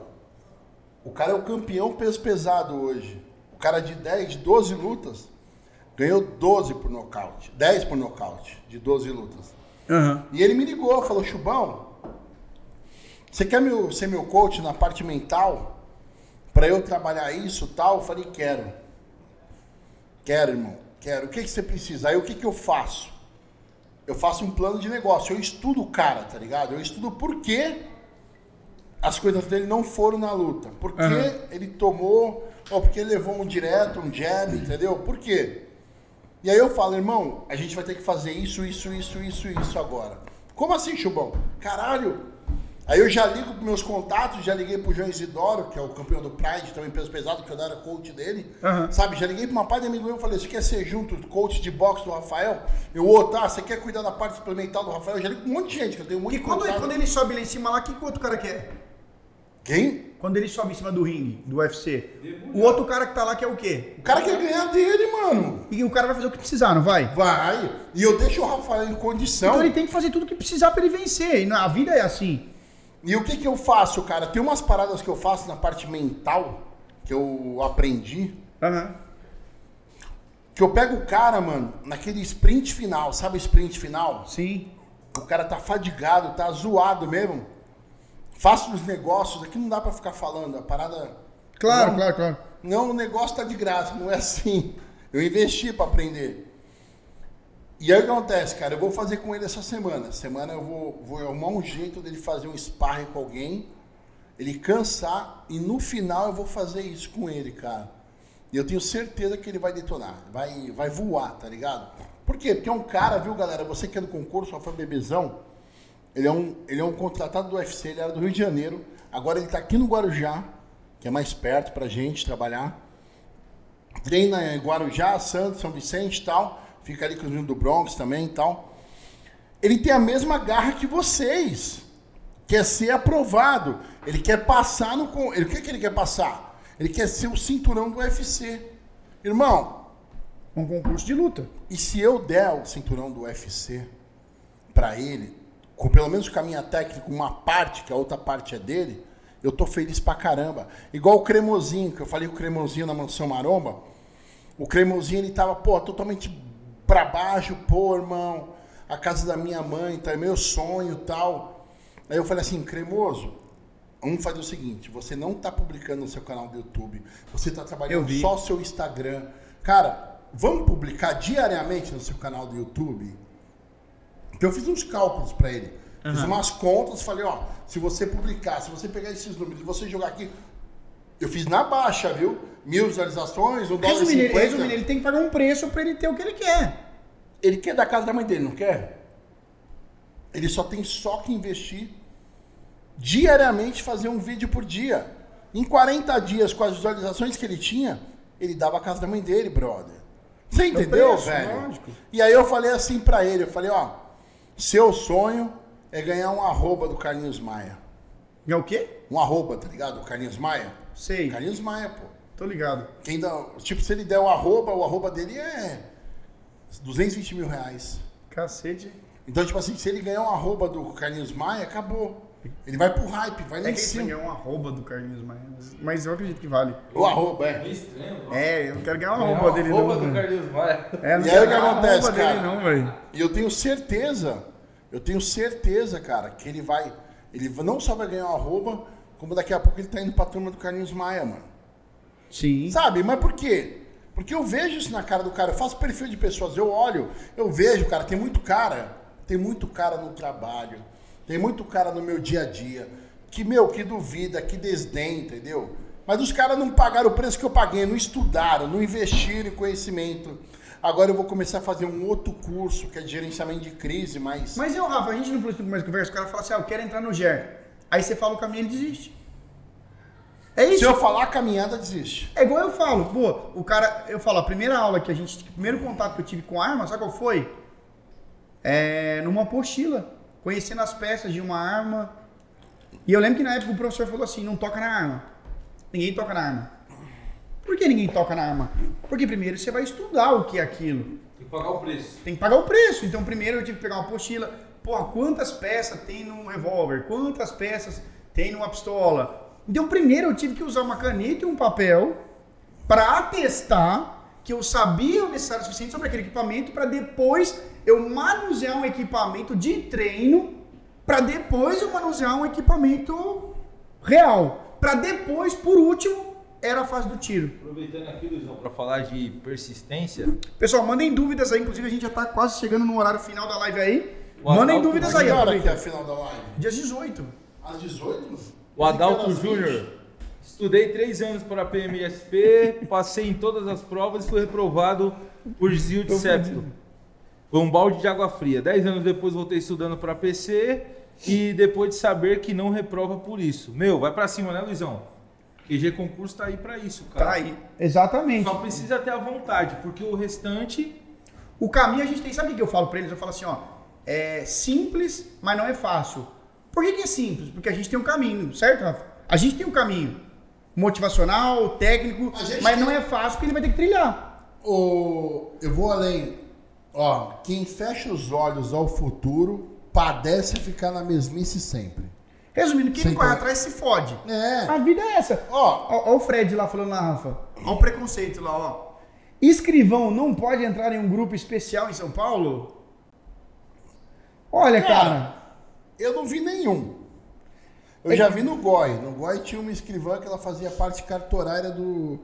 O cara é o campeão peso pesado hoje. O cara de 10, 12 lutas, ganhou 12 por nocaute. 10 por nocaute, de 12 lutas. Uhum. E ele me ligou, falou, Chubão, você quer meu, ser meu coach na parte mental? Para eu trabalhar isso tal? Eu falei, quero. Quero, irmão. Quero. O que, que você precisa? Aí o que, que eu faço? eu faço um plano de negócio, eu estudo o cara, tá ligado? Eu estudo por que as coisas dele não foram na luta. Por que uhum. ele tomou, ou porque ele levou um direto, um jab, entendeu? Por quê? E aí eu falo, irmão, a gente vai ter que fazer isso, isso, isso, isso, isso agora. Como assim, Chubão? Caralho, Aí eu já ligo pros meus contatos, já liguei pro João Isidoro, que é o campeão do Pride, também peso pesado, que eu era coach dele. Uhum. Sabe, já liguei pra uma parte de amigo meu e falei, você quer ser junto, coach de boxe do Rafael? Eu, ô, tá, você quer cuidar da parte suplementar do Rafael? Eu já ligo pra um monte de gente, que eu tenho muito E quando, quando ele sobe lá em cima lá, o que, que o outro cara quer? Quem? Quando ele sobe em cima do ringue, do UFC. O outro cara que tá lá quer o quê? O cara quer ganhar dele, mano. E o cara vai fazer o que precisar, não vai? Vai. E eu deixo o Rafael em condição. Então ele tem que fazer tudo o que precisar para ele vencer. E a vida é assim. E o que, que eu faço, cara? Tem umas paradas que eu faço na parte mental que eu aprendi. Uhum. Que eu pego o cara, mano, naquele sprint final, sabe o sprint final? Sim. O cara tá fadigado, tá zoado mesmo. Faço os negócios, aqui não dá para ficar falando, a parada. Claro, não, claro, claro. Não, o negócio tá de graça, não é assim. Eu investi para aprender. E aí o que acontece, cara? Eu vou fazer com ele essa semana. Semana eu vou, vou arrumar um jeito dele fazer um sparring com alguém, ele cansar e no final eu vou fazer isso com ele, cara. E eu tenho certeza que ele vai detonar, vai, vai voar, tá ligado? Por quê? Porque é um cara, viu, galera? Você que é do concurso, foi Bebezão, ele é, um, ele é um contratado do UFC, ele era do Rio de Janeiro, agora ele tá aqui no Guarujá, que é mais perto pra gente trabalhar. Treina em Guarujá, Santos, São Vicente e tal fica ali com os meninos do Bronx também e tal. Ele tem a mesma garra que vocês. Quer ser aprovado. Ele quer passar no. Ele, o que, que ele quer passar? Ele quer ser o cinturão do UFC. Irmão. Um concurso de luta. E se eu der o cinturão do UFC para ele, com pelo menos com a minha técnica, uma parte, que a outra parte é dele, eu tô feliz pra caramba. Igual o Cremosinho, que eu falei com o Cremosinho na Mansão Maromba. O Cremosinho, ele tava, pô, totalmente para baixo, pô, irmão, a casa da minha mãe, tá, é meu sonho tal. Aí eu falei assim, cremoso, vamos fazer o seguinte, você não tá publicando no seu canal do YouTube, você tá trabalhando só o seu Instagram. Cara, vamos publicar diariamente no seu canal do YouTube? Então eu fiz uns cálculos para ele. Uhum. Fiz umas contas, falei, ó, se você publicar, se você pegar esses números e você jogar aqui, eu fiz na baixa, viu? Mil visualizações, um dólar resumindo, ele, resumindo, ele tem que pagar um preço para ele ter o que ele quer. Ele quer da casa da mãe dele, não quer? Ele só tem só que investir diariamente fazer um vídeo por dia. Em 40 dias, com as visualizações que ele tinha, ele dava a casa da mãe dele, brother. Você entendeu, preço, velho? Lógico. E aí eu falei assim para ele, eu falei, ó, seu sonho é ganhar um arroba do Carlinhos Maia. Ganhar o quê? Um arroba, tá ligado? O Carlinhos Maia. Sei. Carlinhos Maia, pô. Tô ligado. Quem dá, tipo, se ele der o arroba, o arroba dele é 220 mil reais. Cacete. Então, tipo assim, se ele ganhar um arroba do Carlinhos Maia, acabou. Ele vai pro hype, vai lá é em cima. ganhar um arroba do Carlinhos Maia, mas eu acredito que vale. O arroba, é. É, eu quero ganhar um arroba dele. Arroba do Carlinhos Maia. É, e aí o que acontece, cara? Não, velho. e eu tenho certeza, eu tenho certeza, cara, que ele vai, ele não só vai ganhar um arroba, como daqui a pouco ele tá indo pra turma do Carlinhos Maia, mano. Sim. Sabe? Mas por quê? Porque eu vejo isso na cara do cara. Eu faço perfil de pessoas, eu olho, eu vejo, cara, tem muito cara. Tem muito cara no trabalho. Tem muito cara no meu dia a dia. Que, meu, que duvida, que desdém, entendeu? Mas os caras não pagaram o preço que eu paguei, não estudaram, não investiram em conhecimento. Agora eu vou começar a fazer um outro curso, que é de gerenciamento de crise, mas. Mas eu, Rafa, a gente não precisa mais conversa. O cara fala assim, ah, eu quero entrar no GER. Aí você fala o caminho, ele desiste. É isso. Se eu falar caminhada, desiste. É igual eu falo, pô, o cara, eu falo, a primeira aula que a gente, o primeiro contato que eu tive com arma, sabe qual foi? É, numa apostila, conhecendo as peças de uma arma. E eu lembro que na época o professor falou assim, não toca na arma. Ninguém toca na arma. Por que ninguém toca na arma? Porque primeiro você vai estudar o que é aquilo. Tem que pagar o preço. Tem que pagar o preço. Então primeiro eu tive que pegar uma apostila, Pô, quantas peças tem num revólver? Quantas peças tem numa pistola? Então, primeiro eu tive que usar uma caneta e um papel para atestar que eu sabia o necessário o suficiente sobre aquele equipamento para depois eu manusear um equipamento de treino para depois eu manusear um equipamento real. Para depois, por último, era a fase do tiro. Aproveitando aqui, Luizão, para falar de persistência. Pessoal, mandem dúvidas aí. Inclusive, a gente já está quase chegando no horário final da live aí. Mandem dúvidas aí, hora que é a final da live? Dia 18. Às 18? O Adalto Júnior. Estudei três anos para a PMSP, passei em todas as provas e fui reprovado por desvio de septo. Foi um balde de água fria. Dez anos depois voltei estudando para PC, e depois de saber que não reprova por isso. Meu, vai para cima, né, Luizão? QG concurso tá aí para isso, cara. Tá aí. Exatamente. Só precisa ter a vontade, porque o restante. O caminho a gente tem. Sabe o que eu falo para eles? Eu falo assim, ó. É simples, mas não é fácil. Por que, que é simples? Porque a gente tem um caminho, certo, Rafa? A gente tem um caminho motivacional, técnico, mas não é fácil porque ele vai ter que trilhar. O... Eu vou além. Ó, quem fecha os olhos ao futuro padece ficar na mesmice sempre. Resumindo, quem não corre atrás se fode. É. A vida é essa. Ó, ó, ó o Fred lá falando na Rafa. Ó o preconceito lá, ó. Escrivão não pode entrar em um grupo especial em São Paulo? Olha, é, cara. Eu não vi nenhum. Eu já vi no GOI. No GOI tinha uma escrivã que ela fazia parte cartorária do,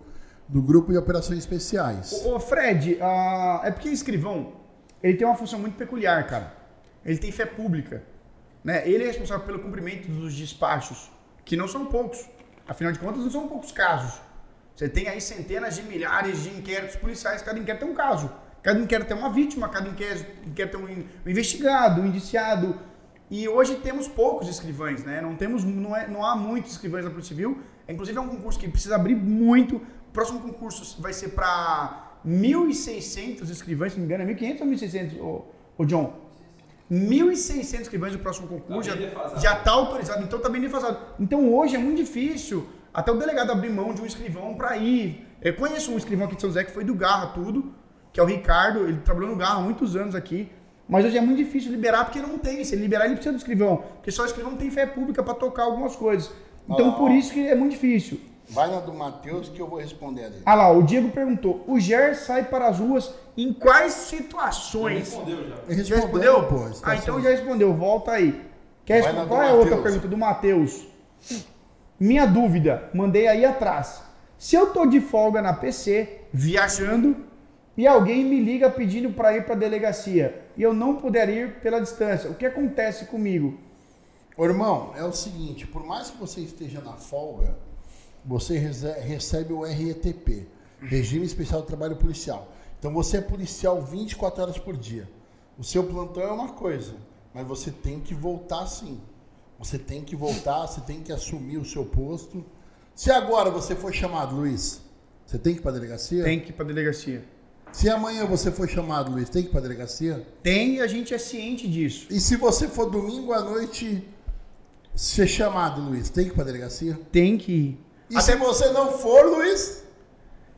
do grupo de operações especiais. Ô, Fred, uh, é porque escrivão, ele tem uma função muito peculiar, cara. Ele tem fé pública. Né? Ele é responsável pelo cumprimento dos despachos, que não são poucos. Afinal de contas, não são poucos casos. Você tem aí centenas de milhares de inquéritos policiais, cada inquérito tem um caso. Cada inquérito tem uma vítima, cada inquérito tem um investigado, um indiciado. E hoje temos poucos escrivães, né? Não, temos, não, é, não há muitos escrivães da Polícia Civil. Inclusive é um concurso que precisa abrir muito. O próximo concurso vai ser para 1.600 escrivães, se não me engano, é 1.500 ou 1.600, ô, ô John? 1.600 escrivães no próximo concurso, tá já está autorizado, então está bem defasado. Então hoje é muito difícil até o delegado abrir mão de um escrivão para ir. Eu conheço um escrivão aqui de São José que foi do Garra tudo, que é o Ricardo, ele trabalhou no Garra há muitos anos aqui, mas hoje é muito difícil liberar porque não tem. Se ele liberar, ele precisa do escrivão, porque só o escrivão tem fé pública para tocar algumas coisas. Então por isso que é muito difícil. Vai na do Matheus que eu vou responder a dele. Ah lá, o Diego perguntou: o Ger sai para as ruas em quais situações? Ele respondeu já. Ele já respondeu? Pô, ah, então já respondeu. Volta aí. Quer responder? Qual é a outra pergunta do Matheus? Minha dúvida, mandei aí atrás. Se eu tô de folga na PC, viajando, e alguém me liga pedindo para ir para a delegacia e eu não puder ir pela distância, o que acontece comigo? Ô, irmão, é o seguinte, por mais que você esteja na folga, você recebe o RETP, Regime Especial de Trabalho Policial. Então você é policial 24 horas por dia. O seu plantão é uma coisa, mas você tem que voltar sim. Você tem que voltar, você tem que assumir o seu posto. Se agora você for chamado, Luiz, você tem que ir para delegacia? Tem que ir para delegacia. Se amanhã você for chamado, Luiz, tem que ir para delegacia? Tem e a gente é ciente disso. E se você for domingo à noite ser chamado, Luiz, tem que ir para delegacia? Tem que ir. E Até... se você não for, Luiz?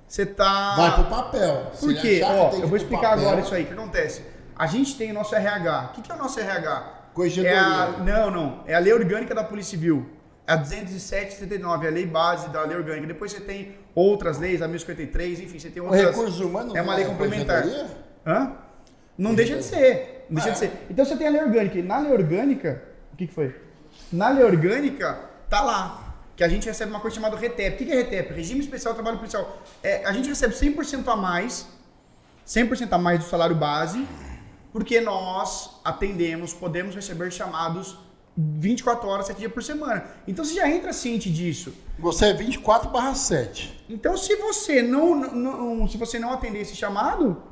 Você tá. Vai pro papel. Por quê? Ó, eu vou explicar papel... agora isso aí. O que acontece? A gente tem o nosso RH. O que, que é o nosso RH? Corregedoria. É a... Não, não. É a lei orgânica da Polícia Civil. É a 20779, a lei base da lei orgânica. Depois você tem outras leis, a 1053, enfim, você tem outras. O recurso humano é uma lei é complementar. Hã? Não deixa de ser. Não deixa ah, de ser. Então você tem a lei orgânica. E na lei orgânica, o que, que foi? Na lei orgânica, tá lá que a gente recebe uma coisa chamada RETEP. O que é RETEP? Regime Especial de Trabalho Policial. É, a gente recebe 100% a mais, 100% a mais do salário base, porque nós atendemos, podemos receber chamados 24 horas, 7 dias por semana. Então você já entra ciente disso. Você é 24 barra 7. Então se você não, não, se você não atender esse chamado,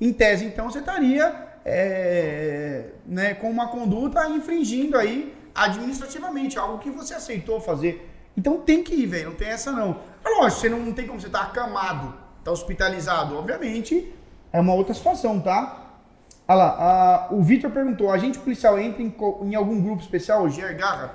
em tese então você estaria é, né, com uma conduta infringindo aí administrativamente, algo que você aceitou fazer. Então tem que ir, velho. Não tem essa não. Mas lógico, você não tem como você estar tá acamado, tá hospitalizado. Obviamente, é uma outra situação, tá? Olha lá, a, o Vitor perguntou: agente policial entra em, em algum grupo especial? Ger Garra?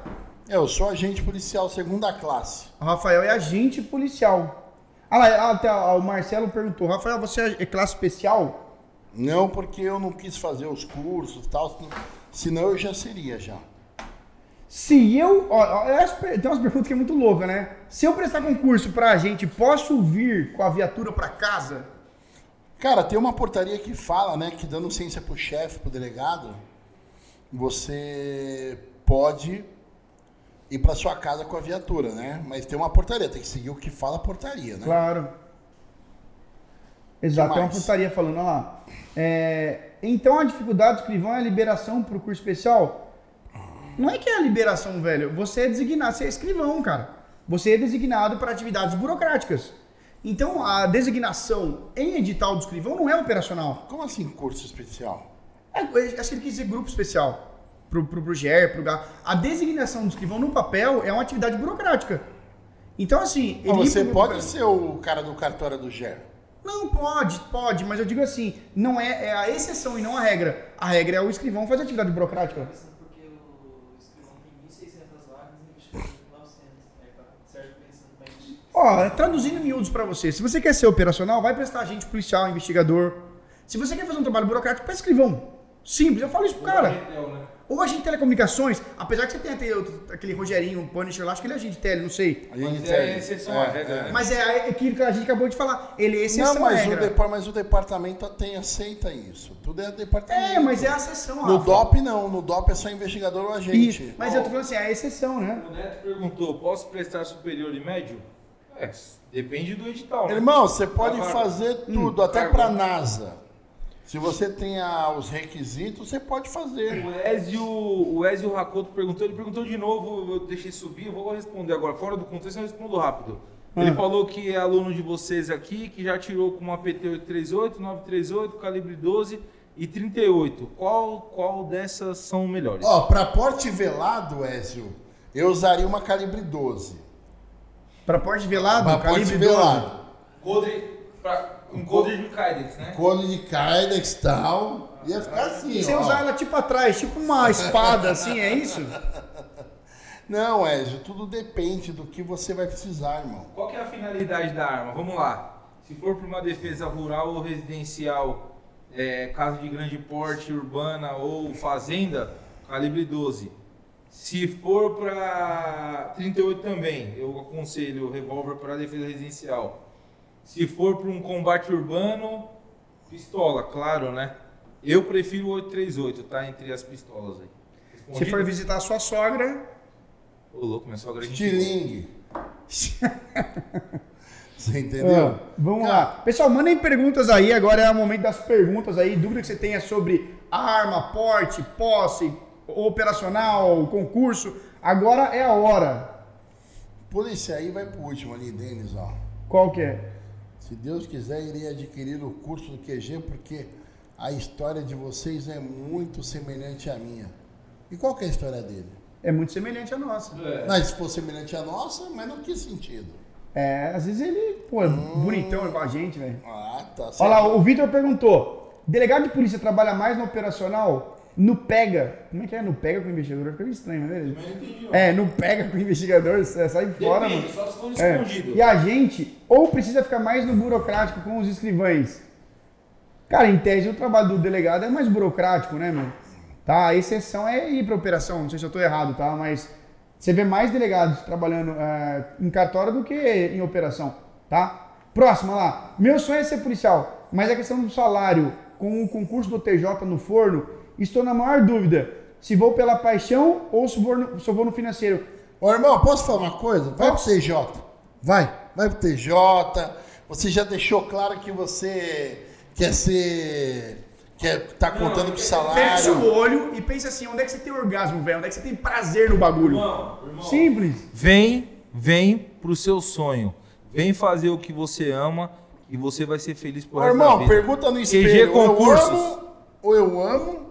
É, eu sou agente policial segunda classe. O Rafael é agente policial. Ah lá, até o Marcelo perguntou: Rafael, você é classe especial? Não, porque eu não quis fazer os cursos e tal, senão eu já seria já. Se eu. Ó, tem umas perguntas que é muito louca, né? Se eu prestar concurso pra gente, posso vir com a viatura pra casa? Cara, tem uma portaria que fala, né, que dando ciência pro chefe, pro delegado, você pode ir para sua casa com a viatura, né? Mas tem uma portaria, tem que seguir o que fala a portaria, né? Claro. Exato, tem uma portaria falando, lá. É, então a dificuldade do escrivão é a liberação para o curso especial? Não é que é a liberação, velho. Você é designado, você é escrivão, cara. Você é designado para atividades burocráticas. Então, a designação em edital do escrivão não é operacional. Como assim curso especial? É, acho que ele quis dizer grupo especial. pro, pro, pro GER, pro GA. A designação dos que vão no papel é uma atividade burocrática. Então, assim. Mas você pode ser o cara do cartório do GER. Não, pode, pode, mas eu digo assim, não é, é a exceção e não a regra. A regra é o escrivão fazer atividade burocrática. Porque o escrivão tem 1.600 vagas e o 900. Ó, traduzindo em miúdos para você, se você quer ser operacional, vai prestar agente policial, investigador. Se você quer fazer um trabalho burocrático, peça escrivão. Simples, eu falo isso pro cara. Né? Ou agente de telecomunicações, apesar que você tenha aquele Rogerinho, um Punisher lá, acho que ele é agente de tele, não sei. Mas é exceção é, é. Mas é aquilo que a gente acabou de falar. Ele é exceção Não, mas, o, mas o departamento tem, aceita isso. Tudo é departamento. É, mas é a exceção. No DOP não, no DOP é só investigador ou agente. Isso. Mas oh. eu tô falando assim, é a exceção, né? O Neto perguntou, posso prestar superior e médio? É, depende do edital. Né? Irmão, você pode fazer tudo, hum, até para NASA. Se você tem os requisitos, você pode fazer. O Ezio, o Ezio Racoto perguntou, ele perguntou de novo, eu deixei subir, eu vou responder agora. Fora do contexto, eu respondo rápido. Ele ah. falou que é aluno de vocês aqui, que já tirou com uma PT 838, 938, calibre 12 e 38. Qual, qual dessas são melhores? Ó, para porte velado, Ezio, eu usaria uma calibre 12. Para porte velado, pra calibre porte 12. velado. Codre, pra com cone de Kydex, né? Cone de Kydex e tal. Ia ficar assim, Você ó. usar ela tipo atrás, tipo uma espada, assim, é isso? Não, Ezio, tudo depende do que você vai precisar, irmão. Qual é a finalidade da arma? Vamos lá. Se for para uma defesa rural ou residencial, é, casa de grande porte, urbana ou fazenda, calibre 12. Se for para 38 também, eu aconselho o revólver para defesa residencial. Se for para um combate urbano, pistola, claro, né? Eu prefiro o 838, tá? Entre as pistolas aí. Se for visitar a sua sogra. Ô, louco, minha sogra é Estilingue. Você entendeu? vamos Cara. lá. Pessoal, mandem perguntas aí. Agora é o momento das perguntas aí. Dúvida que você tenha sobre arma, porte, posse, operacional, concurso. Agora é a hora. Polícia aí vai pro último ali, Denis, ó. Qual que é? Se Deus quiser, irei adquirir o curso do QG, porque a história de vocês é muito semelhante à minha. E qual que é a história dele? É muito semelhante à nossa. É. Mas se for semelhante à nossa, mas não que sentido? É, às vezes ele, pô, é hum. bonitão igual a gente, velho. Ah, tá certo. Olha lá, o Vitor perguntou: delegado de polícia trabalha mais no operacional no pega. Como é que é? No pega com o investigador? Fica estranho, né? Entendi, é, no pega com o investigador, sai fora, Depende, mano. Só se for é. E a gente, ou precisa ficar mais no burocrático com os escrivães. Cara, em tese, o trabalho do delegado é mais burocrático, né, meu? Tá, a exceção é ir pra operação, não sei se eu tô errado, tá? Mas você vê mais delegados trabalhando é, em cartório do que em operação, tá? Próxima lá. Meu sonho é ser policial, mas a questão do salário com o concurso do TJ no forno Estou na maior dúvida se vou pela paixão ou se vou no, se vou no financeiro. Ô irmão, posso falar uma coisa? Vai pro TJ. Vai, vai pro TJ. Você já deixou claro que você quer ser. Quer tá contando com o salário. Fecha o olho e pensa assim: onde é que você tem orgasmo, velho? Onde é que você tem prazer no bagulho? Irmão, irmão. Simples. Vem, vem pro seu sonho. Vem fazer o que você ama e você vai ser feliz por resto Irmão, pergunta no espelho. Concursos. Eu amo ou eu amo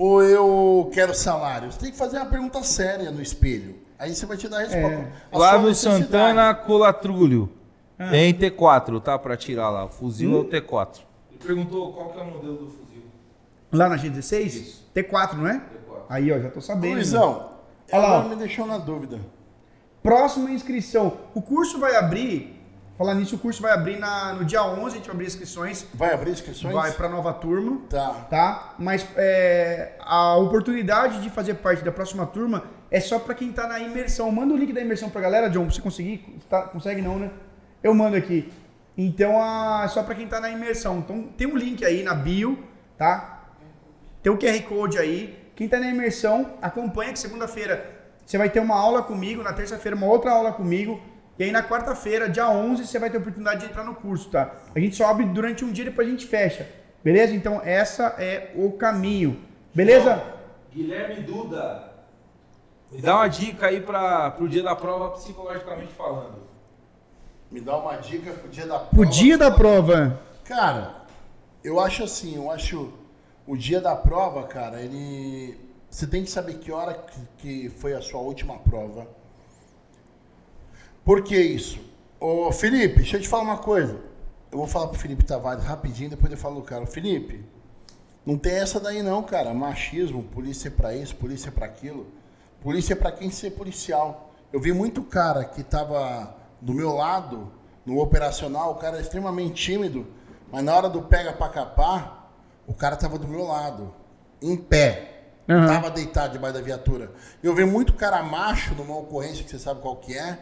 ou eu quero salário? Você tem que fazer uma pergunta séria no espelho. Aí você vai te dar a resposta. É. Flávio Santana Colatrulho. Ah. Tem T4, tá? Pra tirar lá. O fuzil hum. é o T4. Ele perguntou qual que é o modelo do fuzil. Lá na G16? Isso. T4, não é? T4. Aí, ó, já tô sabendo. Luizão, ela me deixou na dúvida. Próxima inscrição. O curso vai abrir Falar nisso, o curso vai abrir na, no dia 11, a gente vai abrir inscrições. Vai abrir inscrições? Vai para nova turma. Tá. Tá? Mas é, a oportunidade de fazer parte da próxima turma é só para quem está na imersão. Manda o link da imersão para galera, John, pra você conseguir. Tá, consegue não, né? Eu mando aqui. Então, a, é só para quem está na imersão. Então, tem um link aí na bio, tá? Tem o QR Code aí. Quem está na imersão, acompanha que segunda-feira você vai ter uma aula comigo, na terça-feira uma outra aula comigo e aí na quarta-feira, dia 11, você vai ter a oportunidade de entrar no curso, tá? A gente só abre durante um dia e depois a gente fecha. Beleza? Então essa é o caminho. Beleza? Guilherme Duda. Me dá uma dica aí para o dia da prova, psicologicamente falando. Me dá uma dica pro dia da prova. Pro dia da prova. Cara, eu acho assim, eu acho o dia da prova, cara, ele Você tem que saber que hora que foi a sua última prova. Por que isso? Ô, Felipe, deixa eu te falar uma coisa. Eu vou falar pro Felipe Tavares rapidinho, depois eu falo do cara. Felipe, não tem essa daí não, cara. Machismo, polícia é pra isso, polícia é pra aquilo. Polícia é pra quem ser policial. Eu vi muito cara que tava do meu lado, no operacional, o cara é extremamente tímido, mas na hora do pega pra capar, o cara tava do meu lado, em pé. Uhum. Tava deitado debaixo da viatura. Eu vi muito cara macho numa ocorrência que você sabe qual que é.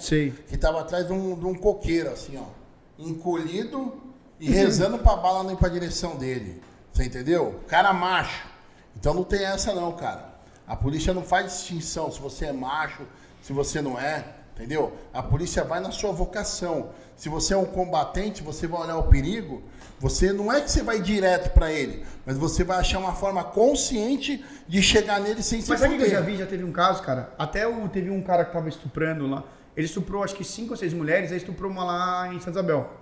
Que tava atrás de um, de um coqueiro, assim, ó. Encolhido e uhum. rezando pra bala não ir pra direção dele. Você entendeu? Cara macho. Então não tem essa não, cara. A polícia não faz distinção se você é macho, se você não é. Entendeu? A polícia vai na sua vocação. Se você é um combatente, você vai olhar o perigo, você não é que você vai direto para ele, mas você vai achar uma forma consciente de chegar nele sem se Mas sabe que eu já vi, já teve um caso, cara, até o, teve um cara que tava estuprando lá, ele estuprou acho que cinco ou seis mulheres, aí estuprou uma lá em Santa Isabel.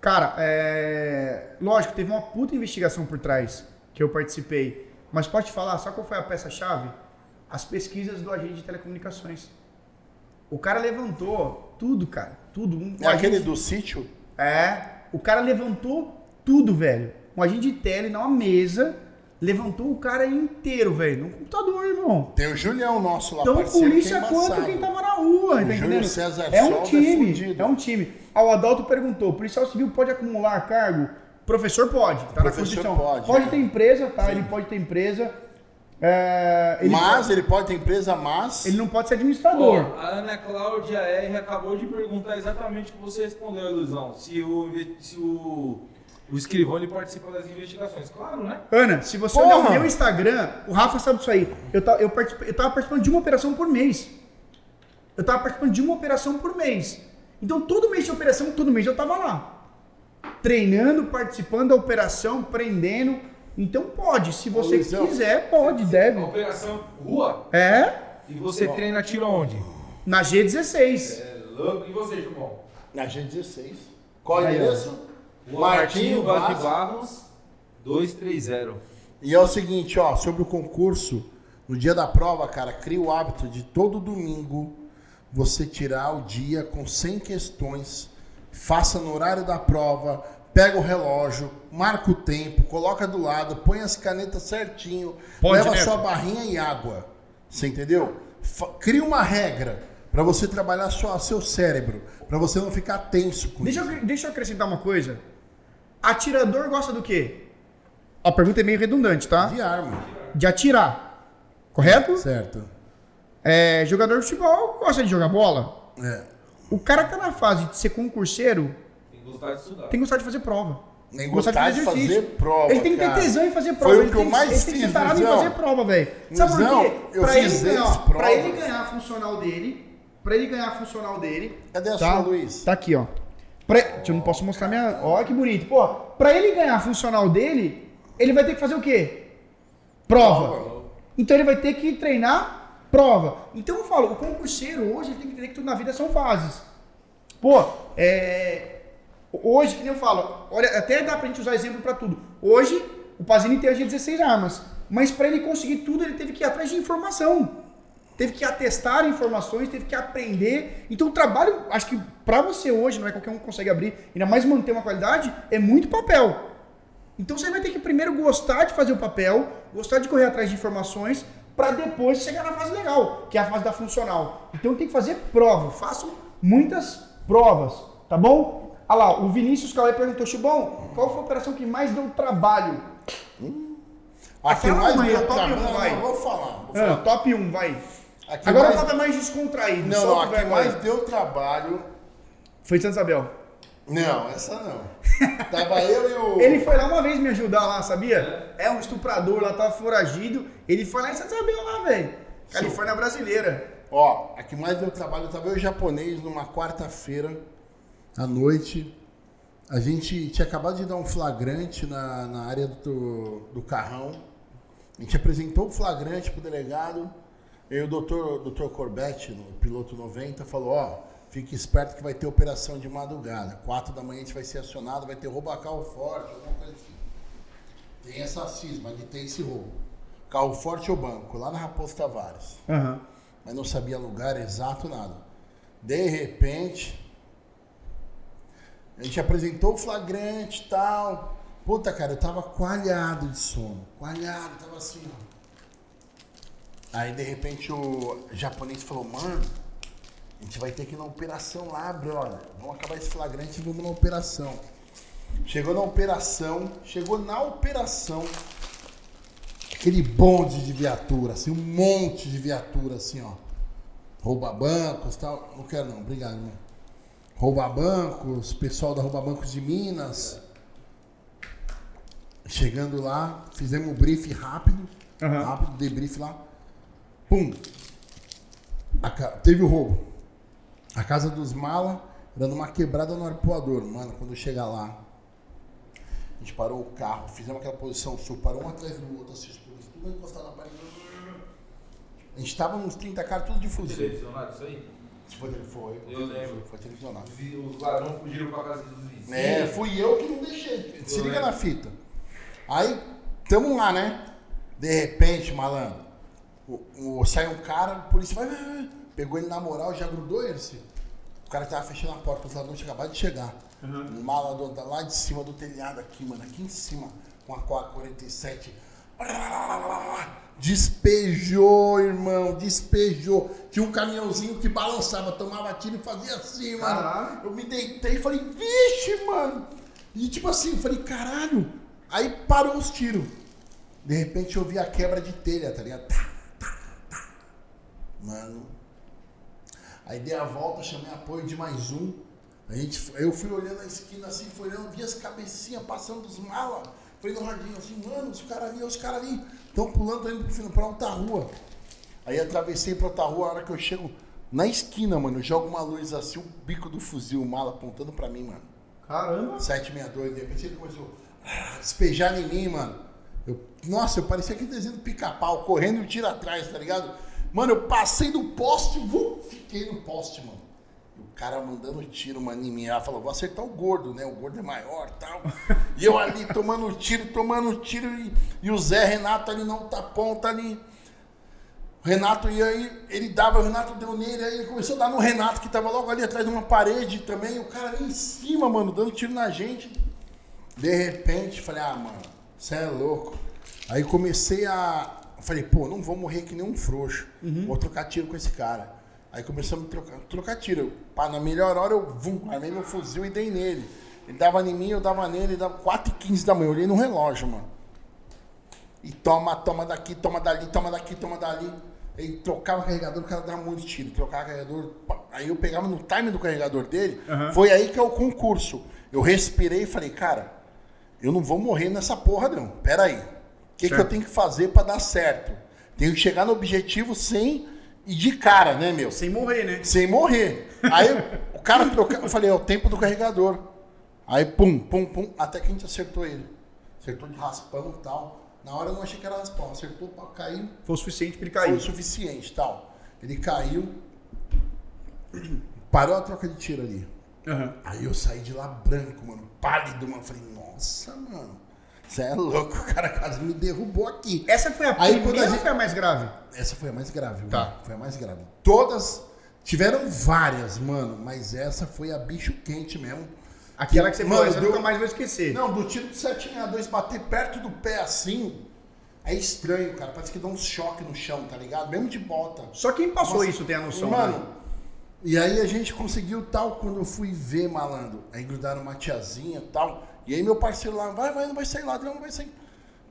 Cara, é... lógico, teve uma puta investigação por trás que eu participei, mas pode falar, sabe qual foi a peça-chave? As pesquisas do agente de telecomunicações. O cara levantou tudo, cara, tudo. Um, é aquele do sítio? É, o cara levantou tudo, velho. Um agente de tele numa mesa, levantou o cara inteiro, velho, no computador, irmão. Tem o Julião nosso lá, Então, polícia é contra quem tava na rua, tá Júlio César É um é time, é, é, um time. Ah, o Adalto perguntou, policial civil pode acumular cargo? Professor pode, tá na Constituição. Pode, pode é. ter empresa, tá? Sim. Ele pode ter empresa. É, ele mas pode, ele pode ter empresa, mas. Ele não pode ser administrador. Oh, a Ana Cláudia R acabou de perguntar exatamente o que você respondeu, Ilusão. Se o, se o, o escrivão ele participa das investigações. Claro, né? Ana, se você Porra. olhar o meu Instagram, o Rafa sabe disso aí. Eu, eu, eu tava participando de uma operação por mês. Eu tava participando de uma operação por mês. Então todo mês de operação, todo mês eu tava lá. Treinando, participando da operação, prendendo então pode, se você quiser, pode, deve. Operação Rua? É. E você treina tiro onde? Na G16. É louco. E você, João? Na G16. Qual é isso? Martinho Vaz de Barros 230. E é o seguinte, ó, sobre o concurso, no dia da prova, cara, cria o hábito de todo domingo você tirar o dia com 100 questões, faça no horário da prova, pega o relógio, marca o tempo, coloca do lado, põe as canetas certinho, Pode, leva né? sua barrinha e água. Você entendeu? cria uma regra para você trabalhar só seu cérebro, para você não ficar tenso com deixa isso. Eu, deixa eu acrescentar uma coisa. Atirador gosta do quê? A pergunta é meio redundante, tá? De arma. De atirar. Correto? Certo. É, jogador de futebol gosta de jogar bola. É. O cara que tá na fase de ser concurseiro gostar de estudar. Tem que gostar de fazer prova. Nem gostar, gostar de, de fazer prova. Ele tem que ter tesão em fazer prova. Foi ele o que eu mais fiz. Ele tem que ser em fazer prova, velho. Sabe por quê? Pra, fiz ele, ganhar, pra ele ganhar a funcional dele, pra ele ganhar a funcional dele. Cadê a tá, sua, Luiz? Tá aqui, ó. Pra, eu não posso mostrar minha. Olha que bonito. Pô, pra ele ganhar a funcional dele, ele vai ter que fazer o quê? Prova. prova. Então ele vai ter que treinar prova. Então eu falo, o concurseiro hoje ele tem que entender que tudo na vida são fases. Pô, é, Hoje, que nem eu falo, olha, até dá pra gente usar exemplo para tudo. Hoje, o Pazini tem as 16 armas, mas para ele conseguir tudo, ele teve que ir atrás de informação. Teve que atestar informações, teve que aprender. Então, o trabalho, acho que para você hoje, não é qualquer um que consegue abrir, ainda mais manter uma qualidade, é muito papel. Então, você vai ter que primeiro gostar de fazer o papel, gostar de correr atrás de informações, para depois chegar na fase legal, que é a fase da funcional. Então, tem que fazer prova. Façam muitas provas, tá bom? Olha lá, o Vinícius Cauê perguntou, Chubão, qual foi a operação que mais deu trabalho? Hum. A que mais deu trabalho, um, vai. vou falar. Vou falar. Ah, top 1, vai. Agora mais... tava mais descontraído. Não, não, a que mais deu trabalho... Foi Santa Isabel. Não, essa não. Tava eu e o... Ele foi lá uma vez me ajudar lá, sabia? É, um estuprador lá, tava foragido. Ele foi lá em Santa Isabel lá, velho. Califórnia brasileira. Ó, a que mais deu trabalho, tava eu e o japonês numa quarta-feira à noite. A gente tinha acabado de dar um flagrante na, na área do, do carrão. A gente apresentou o flagrante para o delegado. E o doutor, doutor Corbett, no piloto 90, falou: Ó, fique esperto que vai ter operação de madrugada. Quatro da manhã a gente vai ser acionado, vai ter roubo a carro forte, alguma coisa assim. Tem essa cisma de ter esse roubo. Carro forte ou banco, lá na Raposo Tavares. Uhum. Mas não sabia lugar exato, nada. De repente, a gente apresentou o flagrante e tal. Puta, cara, eu tava coalhado de sono. Coalhado, tava assim, ó. Aí, de repente, o japonês falou, mano, a gente vai ter que ir na operação lá, brother. Vamos acabar esse flagrante e vamos na operação. Chegou na operação, chegou na operação, aquele bonde de viatura, assim, um monte de viatura, assim, ó. Rouba bancos tal. Não quero não, obrigado, irmão. Rouba bancos, pessoal da Rouba Bancos de Minas. Chegando lá, fizemos um brief rápido, uhum. rápido, debrief lá. Pum! Ca... Teve o roubo. A casa dos malas, dando uma quebrada no arpoador. Mano, quando chegar lá, a gente parou o carro, fizemos aquela posição sul, parou um atrás do outro, assim, tudo encostado na parede. A gente tava nos 30 caras, tudo de fuzil. Televisionado isso aí? Foi, foi. Eu lembro. Foi televisionado. Os ladrões fugiram pra casa dos vizinhos. É, fui eu que não deixei. Se liga na fita. Aí, tamo lá, né? De repente, malandro, o, o, sai um cara, o polícia vai, vai, vai, pegou ele na moral, já grudou ele, assim. O cara tava fechando a porta, os ladrões tinham acabado de chegar. Uhum. Mala do, lá de cima do telhado aqui, mano, aqui em cima, com a 47 Despejou, irmão, despejou. Tinha um caminhãozinho que balançava, tomava tiro e fazia assim, mano. Caralho. Eu me deitei e falei, vixe, mano. E tipo assim, eu falei, caralho. Aí parou os tiros. De repente eu vi a quebra de telha, tá ligado? Tá, tá, tá. Mano. Aí dei a volta, chamei apoio de mais um. A gente, eu fui olhando a esquina assim, fui olhando, vi as cabecinhas passando dos malas. Falei no radinho assim, mano, os caras ali, os caras ali, estão pulando, estão indo pra outra rua. Aí atravessei pra outra rua, a hora que eu chego na esquina, mano, eu jogo uma luz assim, o bico do fuzil, o mala apontando pra mim, mano. Caramba! 762, de repente ele começou a despejar em mim, mano. Eu, nossa, eu parecia aquele desenho do pica-pau, correndo e tiro atrás, tá ligado? Mano, eu passei do poste, vum, fiquei no poste, mano cara mandando tiro, mano, em mim. Ela falou, vou acertar o gordo, né? O gordo é maior tal. e eu ali tomando tiro, tomando tiro. E, e o Zé Renato ali não tá ponta ali. O Renato, e aí ele dava, o Renato deu nele, aí ele começou a dar no Renato, que tava logo ali atrás de uma parede também. O cara ali em cima, mano, dando tiro na gente. De repente, falei, ah, mano, você é louco. Aí comecei a. Falei, pô, não vou morrer que nem um frouxo. Uhum. Vou trocar tiro com esse cara. Aí começamos a trocar, trocar tiro. Pá, na melhor hora eu vum, armei meu fuzil e dei nele. Ele dava em mim, eu dava nele, ele dava 4 e 15 da manhã. Eu olhei no relógio, mano. E toma, toma daqui, toma dali, toma daqui, toma dali. Ele trocava o carregador, o cara dava muito tiro. Trocava o carregador. Pá. Aí eu pegava no time do carregador dele. Uhum. Foi aí que é o concurso. Eu respirei e falei, cara, eu não vou morrer nessa porra, não. Pera aí. O que, que eu tenho que fazer para dar certo? Tenho que chegar no objetivo sem e de cara, né, meu? Sem morrer, né? Sem morrer. Aí o cara trocou, eu falei, é o tempo do carregador. Aí pum, pum, pum, até que a gente acertou ele. Acertou de raspão e tal. Na hora eu não achei que era raspão, acertou para cair. Foi o suficiente para ele cair. Foi o suficiente, tal. Ele caiu, parou a troca de tiro ali. Uhum. Aí eu saí de lá branco, mano, pálido, mano. Falei, nossa, mano. Você é louco, o cara quase me derrubou aqui. Essa foi a Aí, primeira a gente... foi a mais grave? Essa foi a mais grave, tá. Mano. Foi a mais grave. Todas tiveram várias, mano, mas essa foi a bicho quente mesmo. Aquela que, que você mano, falou, deu... nunca mais vou esquecer. Não, do tiro de 762 bater perto do pé assim, é estranho, cara. Parece que dá um choque no chão, tá ligado? Mesmo de bota. Só quem passou Nossa, isso tem a noção, Mano, né? e aí a gente conseguiu tal, quando eu fui ver, malandro. Aí grudaram uma tiazinha e tal. E aí meu parceiro lá, vai, vai, não vai sair ladrão, não vai sair.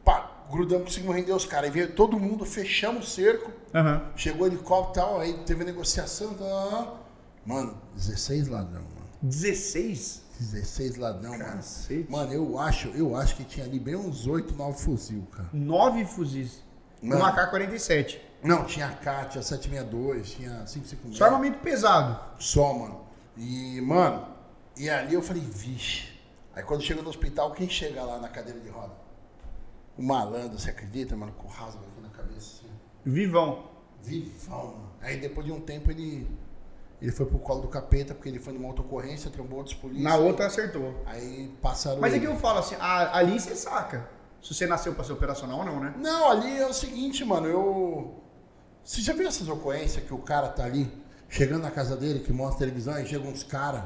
Pá, grudamos, conseguimos render os caras. Aí veio todo mundo, fechamos o cerco. Uhum. Chegou o helicóptero e tal, aí teve negociação. Tal, mano, 16 ladrão, mano. 16? 16 ladrão, Cacete. mano. Mano, eu acho, eu acho que tinha ali bem uns 8, 9 fuzil, cara. 9 fuzis? Mano, uma AK-47. Não, tinha AK, tinha 762, tinha 556. Só armamento pesado. Só, mano. E, mano, e ali eu falei, vixe. Aí quando chega no hospital, quem chega lá na cadeira de roda? O malandro, você acredita, mano? Com rasgo aqui na cabeça. Assim. Vivão. Vivão, mano. Aí depois de um tempo ele. Ele foi pro colo do capeta, porque ele foi numa autocorrência, trombou outros polícias. Na outra acertou. Aí passaram. Mas é que eu falo assim, a, ali você saca. se você nasceu pra ser operacional ou não, né? Não, ali é o seguinte, mano, eu. Você já viu essas ocorrências que o cara tá ali, chegando na casa dele, que mostra televisão, e chegam uns caras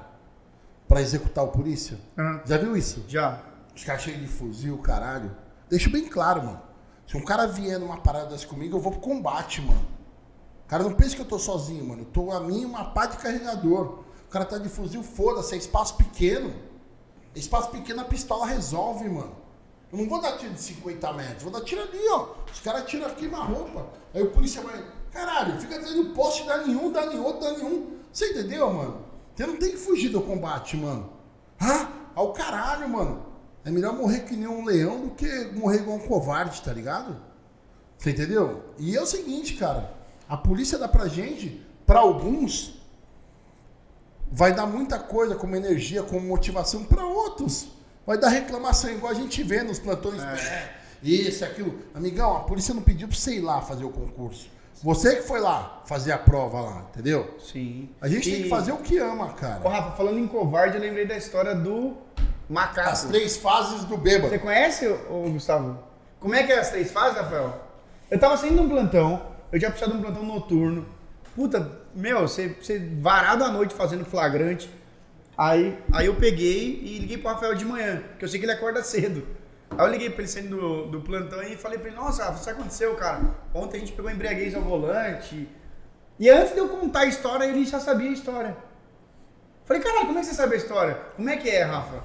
pra executar o polícia? Uhum. Já viu isso? Já. Os caras cheios de fuzil, caralho. Deixa bem claro, mano. Se um cara vier numa parada dessa comigo, eu vou pro combate, mano. O cara não pensa que eu tô sozinho, mano. Eu tô a mim uma pá de carregador. O cara tá de fuzil, foda-se, é espaço pequeno. Espaço pequeno a pistola resolve, mano. Eu não vou dar tiro de 50 metros, vou dar tiro ali, ó. Os caras tiram aqui na roupa. Aí o polícia vai. Caralho, fica dando poste, dá nenhum, dá nenhum, dá nenhum. Você entendeu, mano? Você não tem que fugir do combate, mano. Ah, ao caralho, mano. É melhor morrer que nem um leão do que morrer igual um covarde, tá ligado? Você entendeu? E é o seguinte, cara. A polícia dá pra gente, pra alguns, vai dar muita coisa como energia, como motivação para outros. Vai dar reclamação, igual a gente vê nos plantões. É. é. Isso, aquilo. Amigão, a polícia não pediu pra você ir lá fazer o concurso. Você que foi lá fazer a prova lá, entendeu? Sim. A gente e... tem que fazer o que ama, cara. Ô, Rafa, falando em covarde, eu lembrei da história do macaco. As três fases do bêbado. Você conhece, ô, Gustavo? Como é que é as três fases, Rafael? Eu tava saindo de um plantão, eu tinha precisado de um plantão noturno. Puta, meu, você, você varado à noite fazendo flagrante. Aí, aí eu peguei e liguei pro Rafael de manhã, porque eu sei que ele acorda cedo. Aí eu liguei pra ele saindo do, do plantão e falei pra ele, nossa, Rafa, isso aconteceu, cara. Ontem a gente pegou embriaguez ao volante. E antes de eu contar a história, ele já sabia a história. Falei, caralho, como é que você sabe a história? Como é que é, Rafa?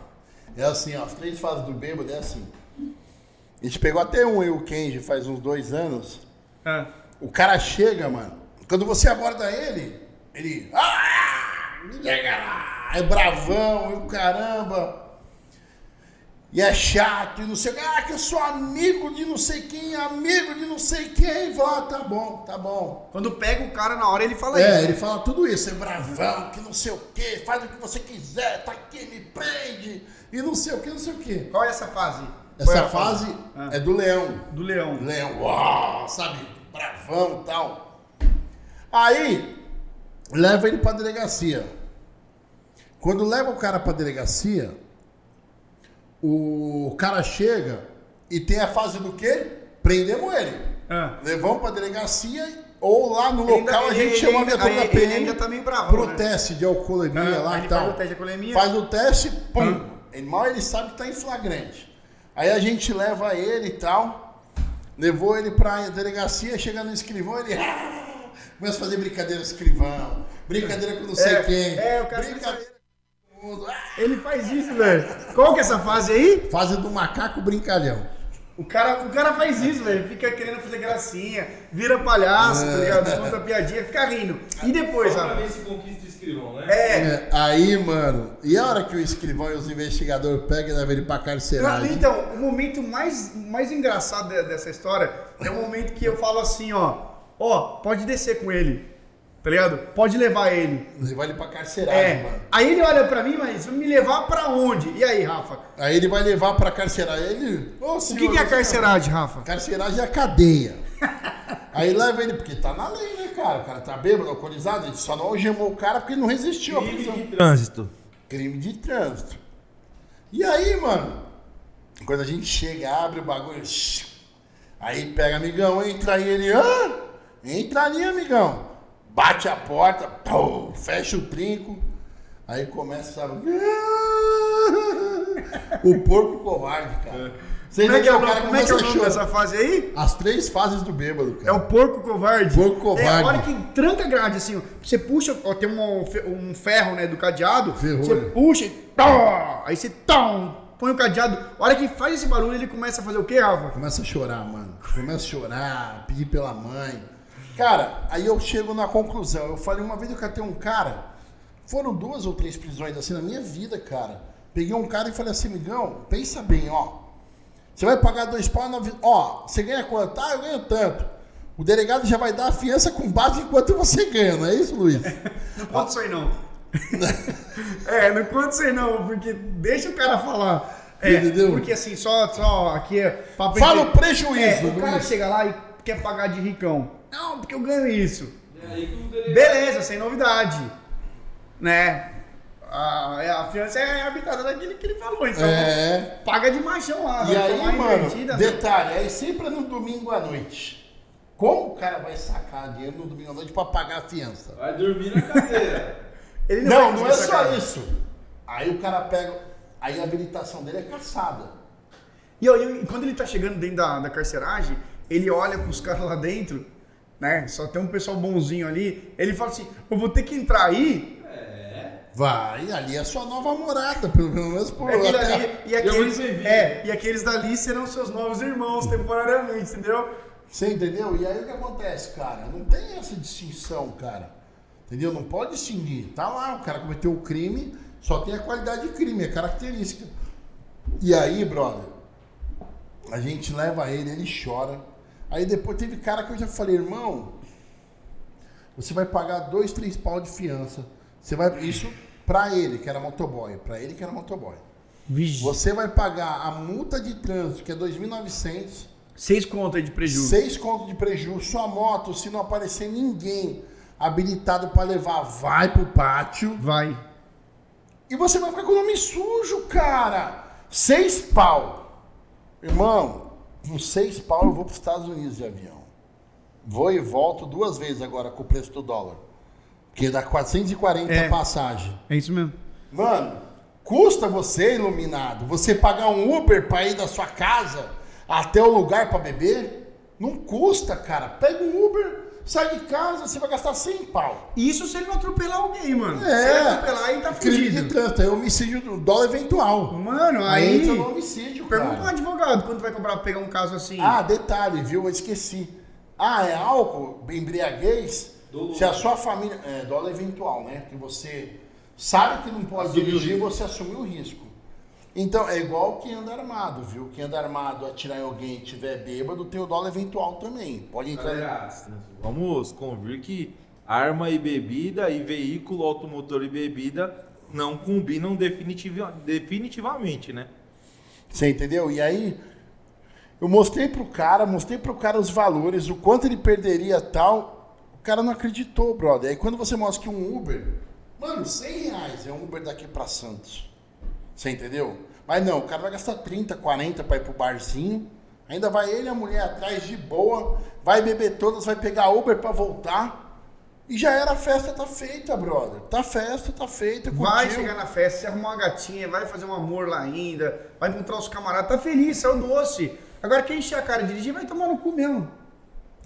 É assim, ó, as três fases do bêbado é assim. A gente pegou até um eu, o Kenji, faz uns dois anos. Ah. O cara chega, mano. Quando você aborda ele, ele. Ah! É bravão e o caramba. E é chato e não sei o que. Ah, que eu sou amigo de não sei quem, amigo de não sei quem. Ah, tá bom, tá bom. Quando pega o cara na hora, ele fala é, isso. É, ele fala tudo isso. É bravão, que não sei o que, faz o que você quiser, tá aqui, me prende. E não sei o que, não sei o que. Qual é essa fase? Essa é fase, fase? Ah. é do leão. Do leão. Leão, uau, sabe? Bravão e tal. Aí, leva ele pra delegacia. Quando leva o cara pra delegacia, o cara chega e tem a fase do quê? Prendemos ele. Ah. Levamos pra delegacia ou lá no local ainda, a gente chama a viatura da PM ainda tá meio bravo, pro né? teste de alcoolemia ah, lá e tal. Faz o teste de alcoolemia. Faz o teste, pum. Ah. Mal ele sabe que tá em flagrante. Aí a gente leva ele e tal. Levou ele pra delegacia, chega no escrivão, ele começa a fazer brincadeira com o escrivão, brincadeira com não sei é, quem. É, o cara brincadeira ele faz isso, velho. Qual que é essa fase aí? Fase do macaco brincalhão. O cara, o cara faz isso, velho. Fica querendo fazer gracinha, vira palhaço, tá é. tá ligado? Conta piadinha, fica rindo. E depois, Só pra ver se conquista o escrivão, né? É. é. Aí, mano, e a hora que o escrivão e os investigadores pegam e levam ele pra carceragem? Então, o momento mais, mais engraçado dessa história é o momento que eu falo assim, ó. Ó, pode descer com ele. Tá ligado? Pode levar ele. Levar ele pra carceragem, é. mano. Aí ele olha pra mim, mas me levar pra onde? E aí, Rafa? Aí ele vai levar pra carceragem. Ele. Oh, o que, que é carceragem, Rafa? Carceragem é a cadeia. aí leva ele, porque tá na lei, né, cara? O cara tá bêbado, alcoolizado, gente só não algemou o cara porque ele não resistiu Crime prisão. de trânsito. Crime de trânsito. E aí, mano, quando a gente chega, abre o bagulho, aí pega, amigão, entra aí, ele, ah, entra ali, amigão bate a porta, pum, fecha o trinco, aí começa, sabe? o porco covarde, cara. Você como é que é o, cara como é que é o nome dessa fase aí? As três fases do bêbado, cara. É o porco covarde. Porco covarde. É a hora que tranca a grade, assim, você puxa, ó, tem um, um ferro, né, do cadeado. Ferrolho. Você puxa e tó, aí você tom, põe o cadeado. A hora que faz esse barulho, ele começa a fazer o quê, Rafa? Começa a chorar, mano. Começa a chorar, pedir pela mãe. Cara, aí eu chego na conclusão. Eu falei, uma vez eu catei um cara, foram duas ou três prisões assim na minha vida, cara. Peguei um cara e falei assim, amigão, pensa bem, ó. Você vai pagar dois pau na vida. Ó, você ganha quanto? Ah, eu ganho tanto. O delegado já vai dar a fiança com base em quanto você ganha, não é isso, Luiz? não conta isso aí não. é, não isso aí não, porque deixa o cara falar. É, Entendeu? Porque assim, só, só aqui é. Fala o prejuízo. É, o cara chega lá e quer pagar de ricão. Não, porque eu ganho isso. É Beleza, sem novidade. Né? a, é, a fiança é habitada daquele que ele falou, então é. paga de machão lá. E aí, mano, detalhe, aí sempre é no domingo à noite. Como o cara vai sacar dinheiro no domingo à noite pra pagar a fiança? Vai dormir na cadeira. Ele não, não, não é só isso. Aí o cara pega. Aí a habilitação dele é caçada. E, e, quando ele tá chegando dentro da, da carceragem, ele olha pros caras lá dentro, né? Só tem um pessoal bonzinho ali. Ele fala assim: eu vou ter que entrar aí. É. Vai, ali é a sua nova morada, pelo menos por é ali, e, aqueles, é, e aqueles dali serão seus novos irmãos temporariamente, entendeu? Você entendeu? E aí o que acontece, cara? Não tem essa distinção, cara. Entendeu? Não pode distinguir. Tá lá, o cara cometeu o crime, só tem a qualidade de crime, é característica. E aí, brother, a gente leva ele, ele chora. Aí depois teve cara que eu já falei, irmão, você vai pagar dois, três pau de fiança. Você vai. Isso pra ele, que era motoboy. Pra ele que era motoboy. Vixe. Você vai pagar a multa de trânsito, que é 2.900. Seis contas de prejuízo. Seis contas de prejuízo. Sua moto, se não aparecer ninguém habilitado para levar, vai pro pátio. Vai. E você vai ficar com o nome sujo, cara. Seis pau. Irmão, com seis pau eu vou para os Estados Unidos de avião. Vou e volto duas vezes agora com o preço do dólar. Porque dá 440 é, passagem. É isso mesmo. Mano, custa você, iluminado, você pagar um Uber para ir da sua casa até o lugar para beber? Não custa, cara. Pega um Uber, sai de casa, você vai gastar 100 pau. Isso se ele não atropelar alguém, mano. É. Se ele atropelar, aí tá fudido. Crime de trânsito, é homicídio do dólar eventual. Mano, aí... aí entra no homicídio, Pergunta cara. um advogado quando vai cobrar pegar um caso assim. Ah, detalhe, viu? Eu esqueci. Ah, é álcool, embriaguez? Se a sua família... É, dólar eventual, né? Que você sabe que não pode dirigir, você assumiu o risco. Então, é igual quem anda armado, viu? Quem anda armado, atirar em alguém e tiver bêbado, tem o dólar eventual também. Pode entrar. Aliás, vamos convir que arma e bebida e veículo automotor e bebida não combinam definitiva, definitivamente, né? Você entendeu? E aí, eu mostrei pro cara, mostrei pro cara os valores, o quanto ele perderia tal. O cara não acreditou, brother. Aí quando você mostra que um Uber, mano, 100 reais é um Uber daqui para Santos. Você entendeu? Mas não, o cara vai gastar 30, 40 para ir pro barzinho. Ainda vai ele e a mulher atrás de boa, vai beber todas, vai pegar Uber para voltar. E já era a festa, tá feita, brother. Tá festa, tá feita. Curtiu. Vai chegar na festa, se arrumar uma gatinha, vai fazer um amor lá ainda, vai encontrar os camaradas, tá feliz, o doce. Agora quem encher a cara de dirigir vai tomar no cu mesmo.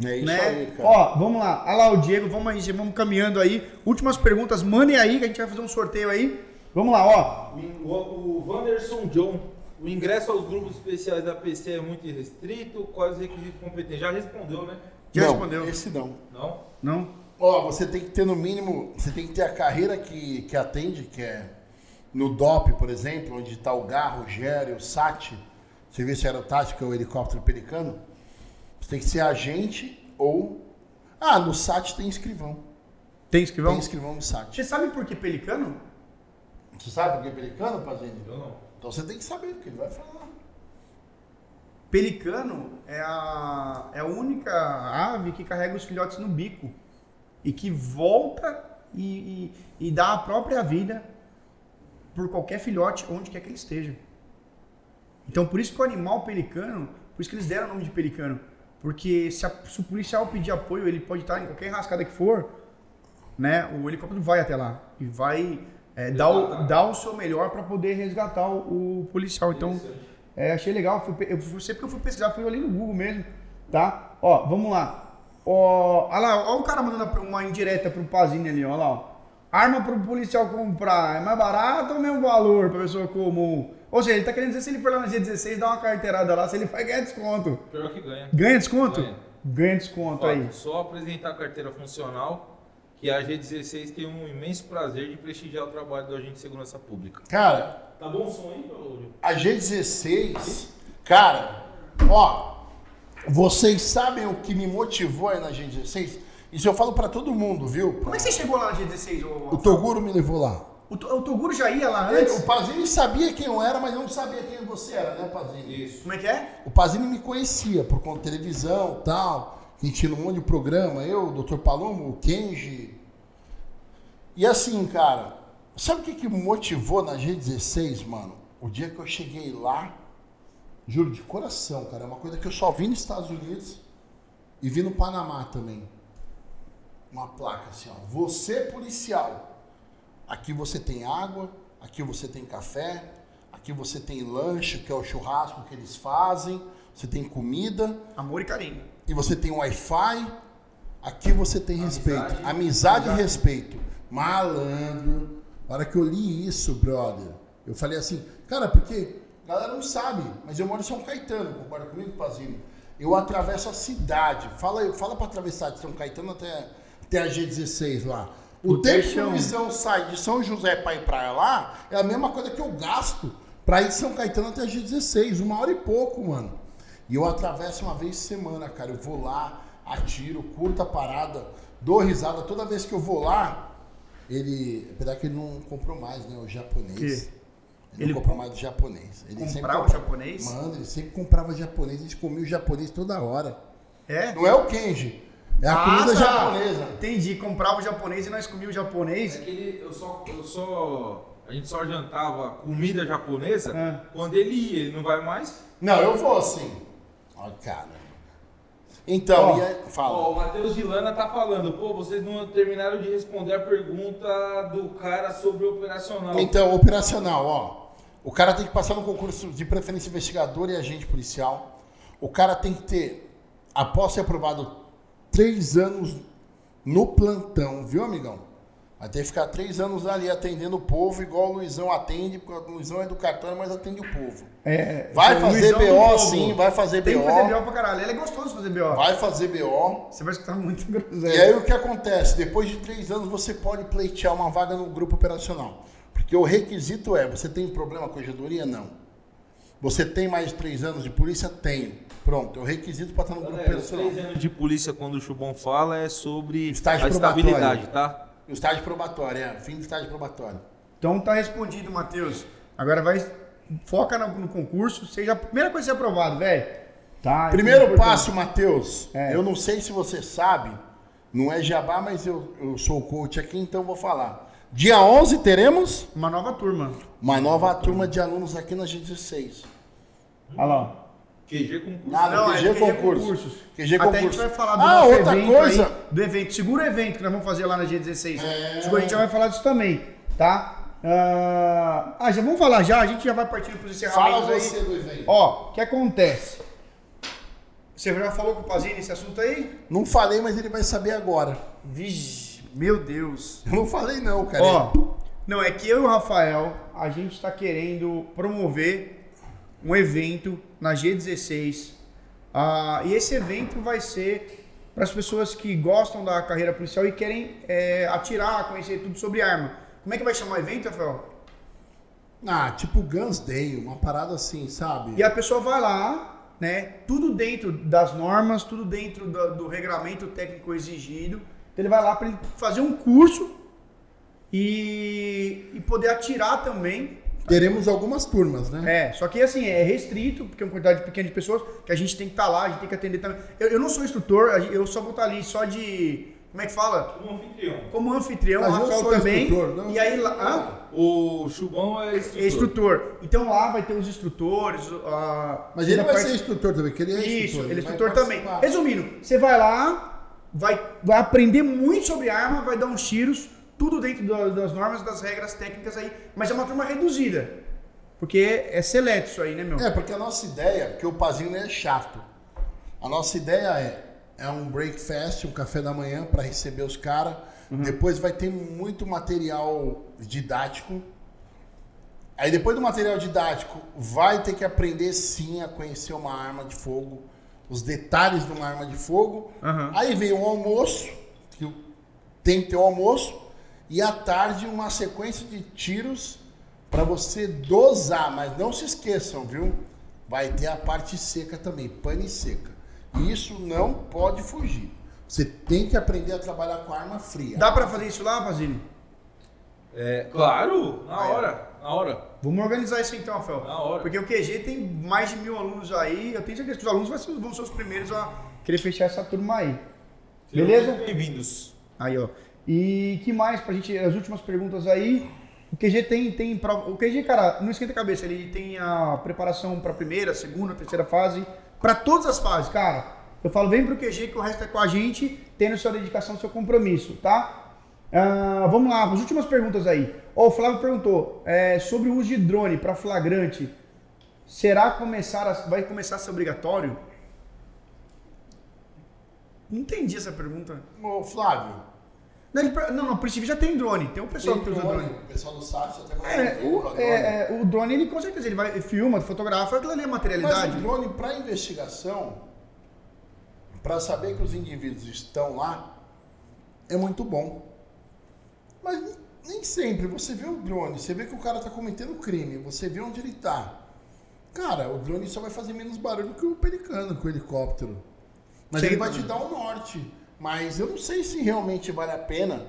É isso né? aí, cara. Ó, vamos lá. Olha lá o Diego, vamos aí, vamos caminhando aí. Últimas perguntas, mandem aí que a gente vai fazer um sorteio aí. Vamos lá, ó. O, o Wanderson John. O ingresso aos grupos especiais da PC é muito restrito. Quais requisitos competentes? Já respondeu, né? Já não, respondeu. Esse não. Não? Não. Ó, você tem que ter no mínimo, você tem que ter a carreira que, que atende, que é no DOP, por exemplo, onde está o GAR, o GER, o SAT, Serviço Aerotático, o helicóptero pelicano. Você tem que ser agente ou. Ah, no SAT tem escrivão. Tem escrivão? Tem escrivão no SAT. Você sabe por que pelicano? Você sabe por que é pelicano, Pazini? Eu não. Então você tem que saber, porque ele vai falar. Pelicano é a, é a única ave que carrega os filhotes no bico e que volta e, e, e dá a própria vida por qualquer filhote onde quer que ele esteja. Então por isso que o animal pelicano, por isso que eles deram o nome de pelicano. Porque se, a, se o policial pedir apoio, ele pode estar em qualquer rascada que for, né? O helicóptero vai até lá e vai é, dá, o, dá o seu melhor para poder resgatar o, o policial. Então, é, achei legal. Fui, eu, sempre que eu fui pesquisar, fui ali no Google mesmo, tá? Ó, vamos lá. Ó, olha lá, ó o cara mandando uma indireta pro Pazini ali, ó lá, ó. Arma pro policial comprar, é mais barato ou mesmo valor pra pessoa comum? Ou seja, ele tá querendo dizer se ele for lá no dia 16, dá uma carteirada lá, se ele vai ganhar desconto. Pior que ganha. Ganha desconto? Ganha, ganha desconto aí. Só apresentar a carteira funcional que a G16 tem um imenso prazer de prestigiar o trabalho do agente de segurança pública. Cara, tá bom o som aí, Lúcio? A G16, cara, ó, vocês sabem o que me motivou aí na G16? Isso eu falo para todo mundo, viu? Como é que você chegou lá na G16? O, o Toguro me levou lá. O, o Toguro já ia lá antes? o Pazini sabia quem eu era, mas não sabia quem você era, né, Pazini? Isso. Como é que é? O Pazini me conhecia por conta de televisão e tal tinha um monte de programa, eu, o Dr. Palomo, o Kenji. E assim, cara, Sabe o que, que motivou na G16, mano? O dia que eu cheguei lá, juro de coração, cara, é uma coisa que eu só vi nos Estados Unidos e vi no Panamá também. Uma placa assim, ó. Você policial. Aqui você tem água, aqui você tem café, aqui você tem lanche, que é o churrasco que eles fazem, você tem comida. Amor e carinho. E você tem Wi-Fi. Aqui você tem respeito. Amizade, Amizade e respeito. Malandro. Na hora que eu li isso, brother, eu falei assim, cara, porque a galera não sabe, mas eu moro em São Caetano, concorda comigo, Pazini? Eu atravesso a cidade. Fala, fala para atravessar de São Caetano até, até a G16 lá. O, o tempo que o Luizão sai de São José para ir para lá é a mesma coisa que eu gasto para ir de São Caetano até a G16, uma hora e pouco, mano. E eu atravesso uma vez por semana, cara. Eu vou lá, atiro, curto a parada, dou risada. Toda vez que eu vou lá, ele. Apesar que ele não comprou mais, né? O japonês. Que? Ele, ele comprou mais do japonês. Ele comprava o japonês? Mano, ele sempre comprava japonês. A gente comia o japonês toda hora. É? Não é o Kenji. É a ah, comida tá. japonesa. Entendi. Comprava o japonês e nós comíamos o japonês. É que ele, eu só. Eu só a gente só jantava comida japonesa é. quando ele ia, ele não vai mais? Não, eu vou sim. Ó, cara. Então, ó, fala. Ó, o Matheus Vilana tá falando, pô, vocês não terminaram de responder a pergunta do cara sobre o operacional. Então, operacional, ó. O cara tem que passar no concurso de preferência investigador e agente policial. O cara tem que ter, após ser aprovado, três anos no plantão, viu, amigão? Vai ter que ficar três anos ali atendendo o povo, igual o Luizão atende, porque o Luizão é do cartão, mas atende o povo. É, vai fazer BO, sim, vai fazer Tem BO. Tem que fazer BO pra caralho. Ele é gostoso fazer BO. Vai fazer BO. Você vai escutar muito groselha. E aí o que acontece? Depois de três anos você pode pleitear uma vaga no grupo operacional. Porque o requisito é, você tem problema com a corregedoria? Não. Você tem mais de três anos de polícia? Tenho. Pronto, é o requisito para estar no grupo operacional. Três anos de polícia, quando o Chubon fala, é sobre Estágio a estabilidade, tá? O estágio probatório, é. Fim do estágio probatório. Então tá respondido, Matheus. Agora vai. Foca no, no concurso. Seja a primeira coisa a ser aprovado, velho. Tá, Primeiro passo, Matheus. É. Eu não sei se você sabe. Não é jabá, mas eu, eu sou coach aqui, então vou falar. Dia 11 teremos? Uma nova turma. Uma nova turma de alunos aqui na G16. Olha lá. QG concurso. Ah, não, QG, é QG concursos. concursos. QG Até concurso. a gente vai falar do ah, outra evento coisa. Aí, do evento, segura o evento que nós vamos fazer lá na G16. É... Segura, a gente já vai falar disso também, tá? Uh... Ah, já vamos falar já, a gente já vai partir para os encerramentos Fala você aí. do evento. Ó, o que acontece? Você já falou com o Pazini nesse assunto aí? Não falei, mas ele vai saber agora. Vixe, meu Deus. Eu não falei não, cara. Ó, não, é que eu e o Rafael, a gente está querendo promover um evento na G16. Ah, e esse evento vai ser para as pessoas que gostam da carreira policial e querem é, atirar, conhecer tudo sobre arma. Como é que vai chamar o evento, Rafael? Ah, tipo Guns Day, uma parada assim, sabe? E a pessoa vai lá, né? Tudo dentro das normas, tudo dentro do, do regramento técnico exigido. Então ele vai lá para fazer um curso e, e poder atirar também Teremos algumas turmas, né? É, só que assim, é restrito, porque é uma quantidade pequena de pessoas, que a gente tem que estar tá lá, a gente tem que atender também. Eu, eu não sou instrutor, eu só vou estar tá ali só de. Como é que fala? Como anfitrião. Como anfitrião, Mas o Rafael também. Não, e aí lá. Ah? O Chubão é instrutor. É instrutor. Então lá vai ter os instrutores. A... Mas ele vai parte... ser instrutor também, que ele é Isso, instrutor. ele é instrutor também. Resumindo, você vai lá, vai, vai aprender muito sobre arma, vai dar uns tiros tudo dentro das normas, das regras técnicas aí, mas é uma turma reduzida. Porque é seleto isso aí, né, meu? É, porque a nossa ideia, que o Pazinho é chato. A nossa ideia é, é um breakfast, um café da manhã para receber os caras. Uhum. Depois vai ter muito material didático. Aí depois do material didático, vai ter que aprender sim a conhecer uma arma de fogo, os detalhes de uma arma de fogo. Uhum. Aí vem o almoço, que tem que ter o almoço e à tarde uma sequência de tiros para você dosar, mas não se esqueçam, viu? Vai ter a parte seca também, pane seca. E isso não pode fugir. Você tem que aprender a trabalhar com arma fria. Dá para fazer isso lá, Basílio? É, claro, na hora, na hora. Vamos organizar isso então, Rafael. Na hora. Porque o QG tem mais de mil alunos aí. Eu tenho certeza que os alunos vão ser os primeiros a querer fechar essa turma aí. Beleza? Bem-vindos. Aí, ó. E que mais pra gente, as últimas perguntas aí. O QG tem, tem prova. O QG, cara, não esquenta a cabeça, ele tem a preparação para primeira, segunda, terceira fase, para todas as fases, cara. Eu falo, vem pro QG que o resto é com a gente, tendo sua dedicação, seu compromisso, tá? Uh, vamos lá, as últimas perguntas aí. Oh, o Flávio perguntou é, sobre o uso de drone para flagrante. Será começar a, vai começar a ser obrigatório? Não entendi essa pergunta. Ô, Flávio. Não, ele, não, não, já tem drone. Tem um pessoal tem que usa drone. O pessoal do SAT já tem é, o, drone. É, é, o drone, ele com certeza, ele vai, filma, fotografa, aquilo ali é materialidade. Mas o drone para investigação, para saber que os indivíduos estão lá, é muito bom. Mas nem sempre. Você vê o drone, você vê que o cara está cometendo crime, você vê onde ele está. Cara, o drone só vai fazer menos barulho que o pelicano, que o helicóptero. Mas Sim, ele vai te dar o um norte. Mas eu não sei se realmente vale a pena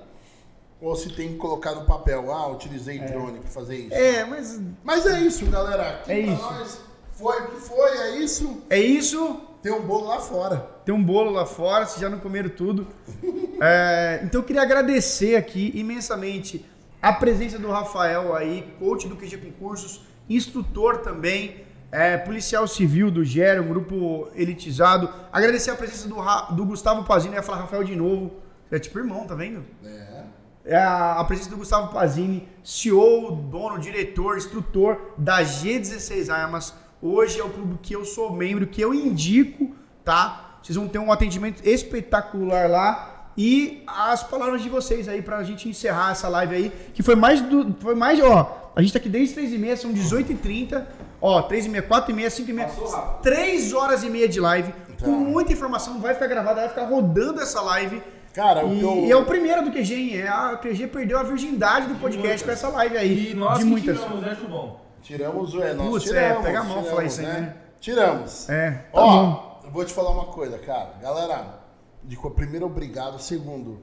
ou se tem que colocar no papel. Ah, utilizei é. drone para fazer isso. É, mas. Mas é isso, galera. Aqui é isso. Nós foi o que foi, é isso. É isso. Tem um bolo lá fora. Tem um bolo lá fora, vocês já não comeram tudo. é, então eu queria agradecer aqui imensamente a presença do Rafael aí, coach do QG Concursos, instrutor também, é, policial civil do Gero, um grupo elitizado. Agradecer a presença do, do Gustavo Pazini, eu ia falar Rafael de novo. É tipo irmão, tá vendo? É. É a, a presença do Gustavo Pazini, CEO, dono, diretor, instrutor da G16 Armas Hoje é o clube que eu sou membro, que eu indico, tá? Vocês vão ter um atendimento espetacular lá. E as palavras de vocês aí pra gente encerrar essa live aí, que foi mais do. Foi mais, ó. A gente tá aqui desde 3h30, são 18h30. Ó, 3h30, 4h30, 5h30. 3 horas e meia de live. Tá. Com muita informação, vai ficar gravada, vai ficar rodando essa live. Cara, e, eu... e é o primeiro do QG, hein? É, a QG perdeu a virgindade do podcast com essa live aí. E nós de muitas. tiramos, né, Chubão? Tiramos o. É, nós Putz, é, tiramos, é, pega a mão falar isso aí, né? né? Tiramos. É. Tá Ó, bom. eu vou te falar uma coisa, cara. Galera, de, primeiro, obrigado. Segundo,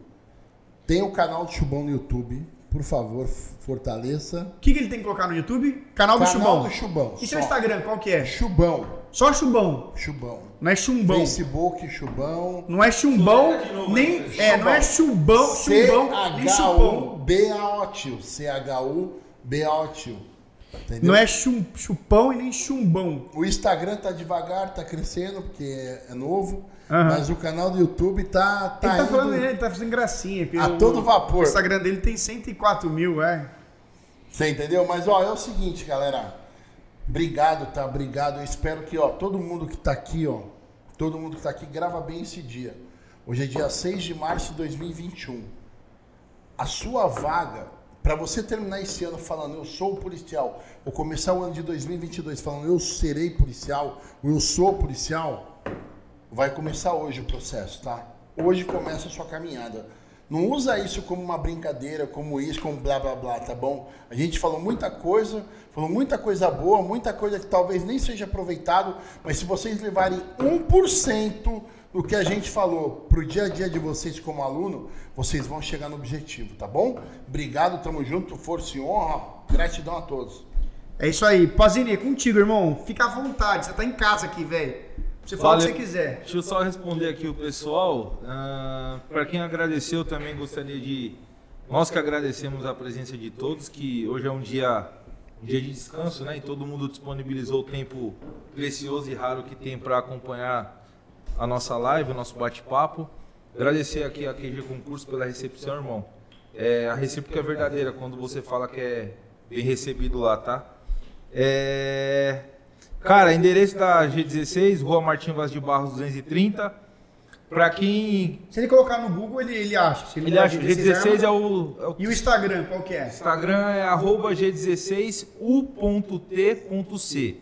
tem o canal do Chubão no YouTube. Por favor, fortaleça. O que, que ele tem que colocar no YouTube? Canal do canal Chubão. Canal do Chubão. E seu Instagram, qual que é? Chubão. Só Chubão. Chubão. Não é chumbão. Facebook, chubão. Não é chumbão, nem. É, não é chubão, chumbão, nem chupão. B-A-O-T-I-O. C-H-U-B-A-O-T-I-O. Entendeu? Não é chum, chupão e nem chumbão. O Instagram tá devagar, tá crescendo, porque é, é novo. Uhum. Mas o canal do YouTube tá. tá ele tá falando, ele tá fazendo gracinha. A o, todo vapor. O Instagram dele tem 104 mil, é. Você entendeu? Mas ó, é o seguinte, galera. Obrigado, tá? Obrigado. Eu espero que, ó, todo mundo que tá aqui, ó. Todo mundo que tá aqui grava bem esse dia. Hoje é dia 6 de março de 2021. A sua vaga para você terminar esse ano falando eu sou policial, ou começar o ano de 2022 falando eu serei policial, ou eu sou policial, vai começar hoje o processo, tá? Hoje começa a sua caminhada. Não usa isso como uma brincadeira, como isso, como blá blá blá, tá bom? A gente falou muita coisa, falou muita coisa boa, muita coisa que talvez nem seja aproveitado, mas se vocês levarem 1% do que a gente falou pro dia a dia de vocês como aluno, vocês vão chegar no objetivo, tá bom? Obrigado, tamo junto, força e honra, gratidão a todos. É isso aí. Pazini, é contigo, irmão. Fica à vontade, você tá em casa aqui, velho. Você fala o que você quiser. Deixa eu só responder aqui o pessoal. Ah, Para quem agradeceu, também gostaria de. Nós que agradecemos a presença de todos, que hoje é um dia, um dia de descanso, né? E todo mundo disponibilizou o tempo precioso e raro que tem para acompanhar a nossa live, o nosso bate-papo. Agradecer aqui a QG Concurso pela recepção, irmão. É, a recíproca é verdadeira quando você fala que é bem recebido lá, tá? É... Cara, endereço da G16, Rua Martim Vaz de Barros 230. Pra quem. Se ele colocar no Google, ele, ele acha. Se ele, ele acha. G16 é o, é o, E o Instagram, qual que é? Instagram é arroba G16u.t.c.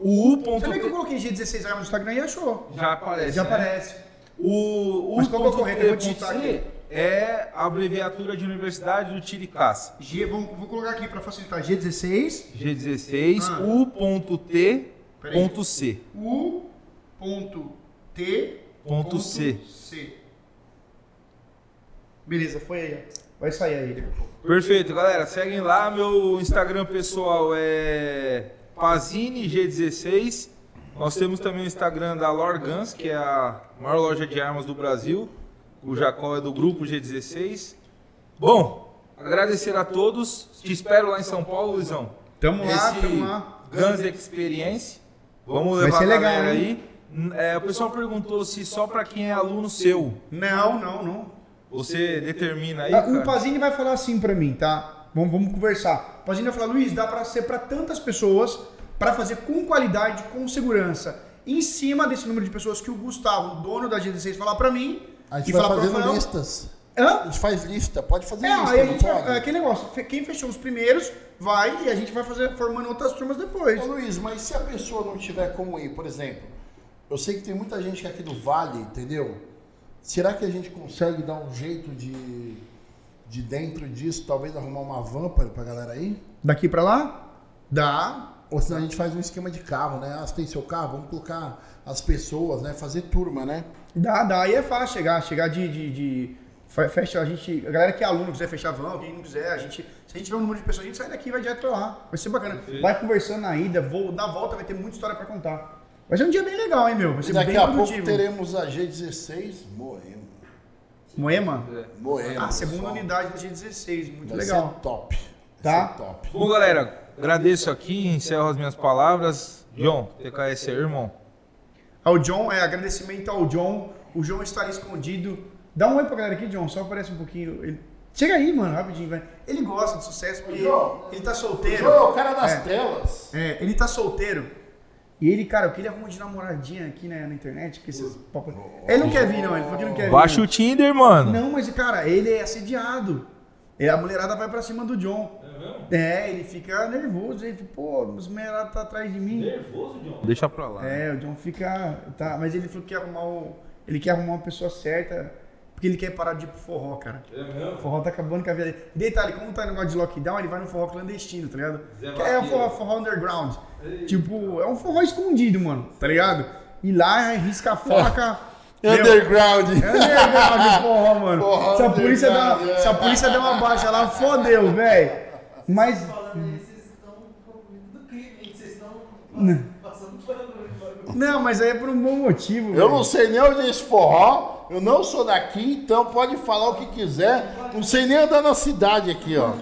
O U.T. Você que eu coloquei G16 armas no Instagram e achou. Já aparece. Já né? aparece. O, qual é. É a abreviatura de Universidade do Tiro e Caça. G, vou, vou colocar aqui para facilitar. G16. G16 ah. U.T.C. U.T.C. Beleza, foi aí. Vai sair aí Perfeito, galera. Seguem lá. Meu Instagram pessoal é Pazini G16. Nós temos também o Instagram da Lorgans, que é a maior loja de armas do Brasil. O Jacó é do grupo G16. Bom, agradecer a todos. Te espero lá em São Paulo, Luizão. Tamo lá, tamo lá. Guns Experience. Vamos levar Vai ser legal, a aí. É, o pessoal perguntou se só para quem é aluno seu. Não, não, não. Você determina aí. Ah, o Pazini vai falar assim para mim, tá? Vamos, vamos conversar. O Pazini vai falar, Luiz, dá para ser para tantas pessoas, para fazer com qualidade, com segurança. Em cima desse número de pessoas que o Gustavo, dono da G16, falar para mim. A gente vai fazendo Rafael, listas. Hã? A gente faz lista, pode fazer é, lista. Aí a gente vai, é aquele negócio, quem fechou os primeiros vai e a gente vai fazer formando outras turmas depois. Ô Luiz, mas se a pessoa não tiver como ir, por exemplo, eu sei que tem muita gente que é aqui do Vale, entendeu? Será que a gente consegue dar um jeito de, de dentro disso, talvez arrumar uma van para a galera aí? Daqui para lá? Dá. Ou senão a gente faz um esquema de carro, né? Ah, você tem seu carro, vamos colocar as pessoas, né? Fazer turma, né? Dá, dá. Aí é fácil chegar, chegar de, de, de fecha a gente, a galera que é aluno quiser fechar van, quem não quiser, a gente, se a gente tiver um número de pessoas, a gente sai daqui e vai direto pra lá. Vai ser bacana. Vai conversando na ida, vou, na volta vai ter muita história pra contar. Vai ser um dia bem legal, hein, meu? Vai ser e daqui a produtivo. pouco teremos a G16 Moema. Moema? É. Moema. A segunda unidade da G16, muito vai legal. Ser top. Tá? Ser top. Bom, galera, Agradeço aqui, encerro as minhas palavras. John, TKS é irmão. Ao John, é agradecimento ao John. O John está escondido. Dá um oi pra galera aqui, John, só aparece um pouquinho. Ele... Chega aí, mano, rapidinho, vai. Ele gosta de sucesso porque John, ele tá solteiro. John, o cara das é, telas. É, ele tá solteiro. E ele, cara, o que ele arruma de namoradinha aqui né, na internet, que esses papo... Ele não quer vir, não, ele falou que não quer vir. Baixa o Tinder, mano. Não, mas, cara, ele é assediado. E a mulherada vai pra cima do John. É, ele fica nervoso. Ele fica, pô, os mulherada tá atrás de mim. Nervoso, John? Deixa pra lá. É, o John fica. Tá, mas ele falou que quer arrumar o. Ele quer arrumar uma pessoa certa. Porque ele quer parar de ir pro forró, cara. É mesmo? O forró tá acabando com a vida dele. Detalhe, como tá no negócio de lockdown, ele vai no forró clandestino, tá ligado? que é um forró, forró underground. Ei. Tipo, é um forró escondido, mano, tá ligado? E lá risca a faca. Underground. É underground, porra, mano. Porra, se, a polícia dá, se a polícia der uma baixa lá, fodeu, velho. Mas. Não, mas aí é por um bom motivo. Eu velho. não sei nem onde é esse forró. Eu não sou daqui, então pode falar o que quiser. Não sei nem andar na cidade aqui, ó.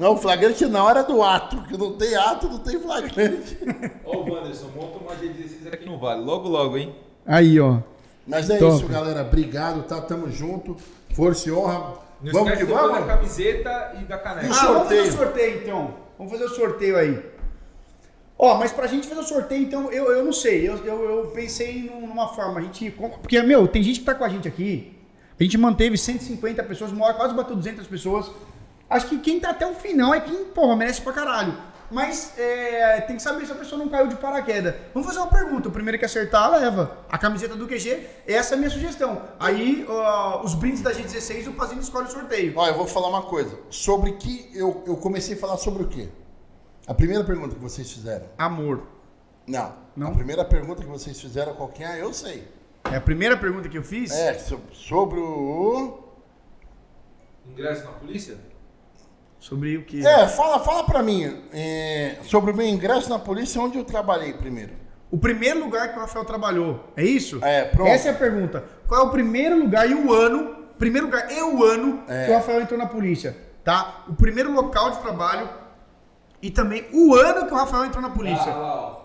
Não, flagrante na hora do ato, que não tem ato, não tem flagrante. Ó, o Wanderson, monta uma G16 aqui no Vale, logo, logo, hein? Aí, ó. Mas é Top. isso, galera. Obrigado, tá? Tamo junto. Força e honra. Não vamos que vamos? da camiseta e da caneca. E ah, vamos fazer o sorteio então. Vamos fazer o sorteio aí. Ó, mas pra gente fazer o sorteio, então, eu, eu não sei. Eu, eu, eu pensei numa forma. A gente. Porque, meu, tem gente que tá com a gente aqui. A gente manteve 150 pessoas, uma quase bateu 200 pessoas. Acho que quem tá até o final é quem, porra, merece pra caralho mas é, tem que saber se a pessoa não caiu de paraquedas. Vamos fazer uma pergunta. O primeiro que acertar, leva. A camiseta do QG, essa é a minha sugestão. Aí, uh, os brindes da G16, o Pazinho escolhe o sorteio. Ó, eu vou falar uma coisa. Sobre que eu, eu comecei a falar sobre o quê? A primeira pergunta que vocês fizeram. Amor. Não. Não? A primeira pergunta que vocês fizeram qual que é? Eu sei. É a primeira pergunta que eu fiz? É, sobre o... Ingresso na polícia? Sobre o que? É, fala, fala pra mim é, sobre o meu ingresso na polícia, onde eu trabalhei primeiro. O primeiro lugar que o Rafael trabalhou, é isso? É, pronto. Essa é a pergunta. Qual é o primeiro lugar e o ano, primeiro lugar e o ano é. que o Rafael entrou na polícia, tá? O primeiro local de trabalho e também o ano que o Rafael entrou na polícia. Ah,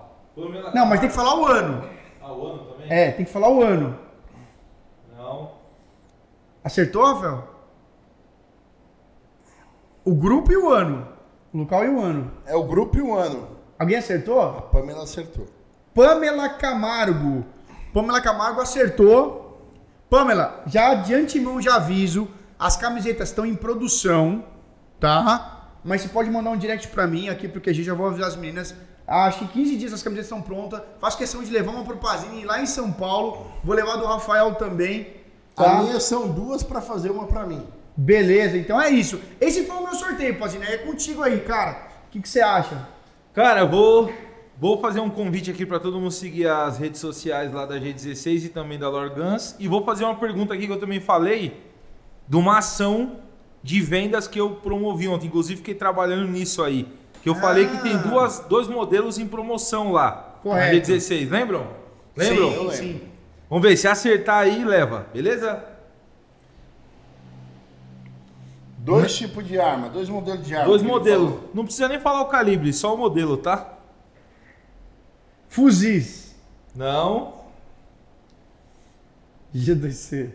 Não, mas tem que falar o ano. Ah, o ano também? É, tem que falar o ano. Não. Acertou, Rafael? O grupo e o ano. O local e o ano. É o grupo e o ano. Alguém acertou? A Pamela acertou. Pamela Camargo. Pamela Camargo acertou. Pamela, já de antemão já aviso, as camisetas estão em produção, tá? Mas você pode mandar um direct pra mim aqui, porque a gente já vou avisar as meninas. Acho que 15 dias as camisetas estão prontas. Faço questão de levar uma pro Pazini lá em São Paulo. Vou levar do Rafael também. Tá? A minha são duas para fazer uma para mim. Beleza, então é isso. Esse foi o meu sorteio, Pazinho. É contigo aí, cara. O que, que você acha? Cara, eu vou, vou fazer um convite aqui para todo mundo seguir as redes sociais lá da G16 e também da Lorgans. E vou fazer uma pergunta aqui que eu também falei de uma ação de vendas que eu promovi ontem. Inclusive, fiquei trabalhando nisso aí. Que eu ah. falei que tem duas, dois modelos em promoção lá. Correto. Na G16, lembram? Lembram? Sim, sim. Vamos ver, se acertar aí, leva, beleza? Dois tipos de arma, dois modelos de arma. Dois modelos. Não precisa nem falar o calibre, só o modelo, tá? Fuzis. Não. G2C.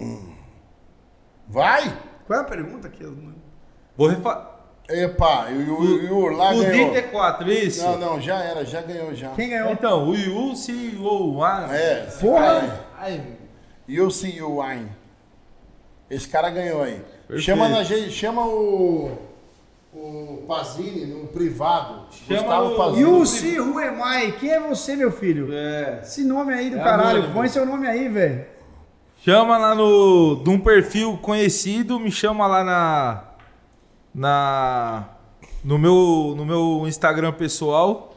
Hum. Vai? Qual é a pergunta aqui? Vou refazer. Epa, e o, o, o lá o ganhou. D4, isso? Não, não, já era, já ganhou já. Quem ganhou? Então, o Yu se o É. Porra! Yu se o Wine. Esse cara ganhou aí. Perfeito. Chama na gente, chama o o Pazini no privado. Chama Gustavo o- Pazini. Yusi Ruemai, quem é você, meu filho? É. Esse nome aí do É caralho, põe seu nome aí, velho. Chama lá no. De um perfil conhecido, me chama lá na. Na. No meu, no meu Instagram pessoal.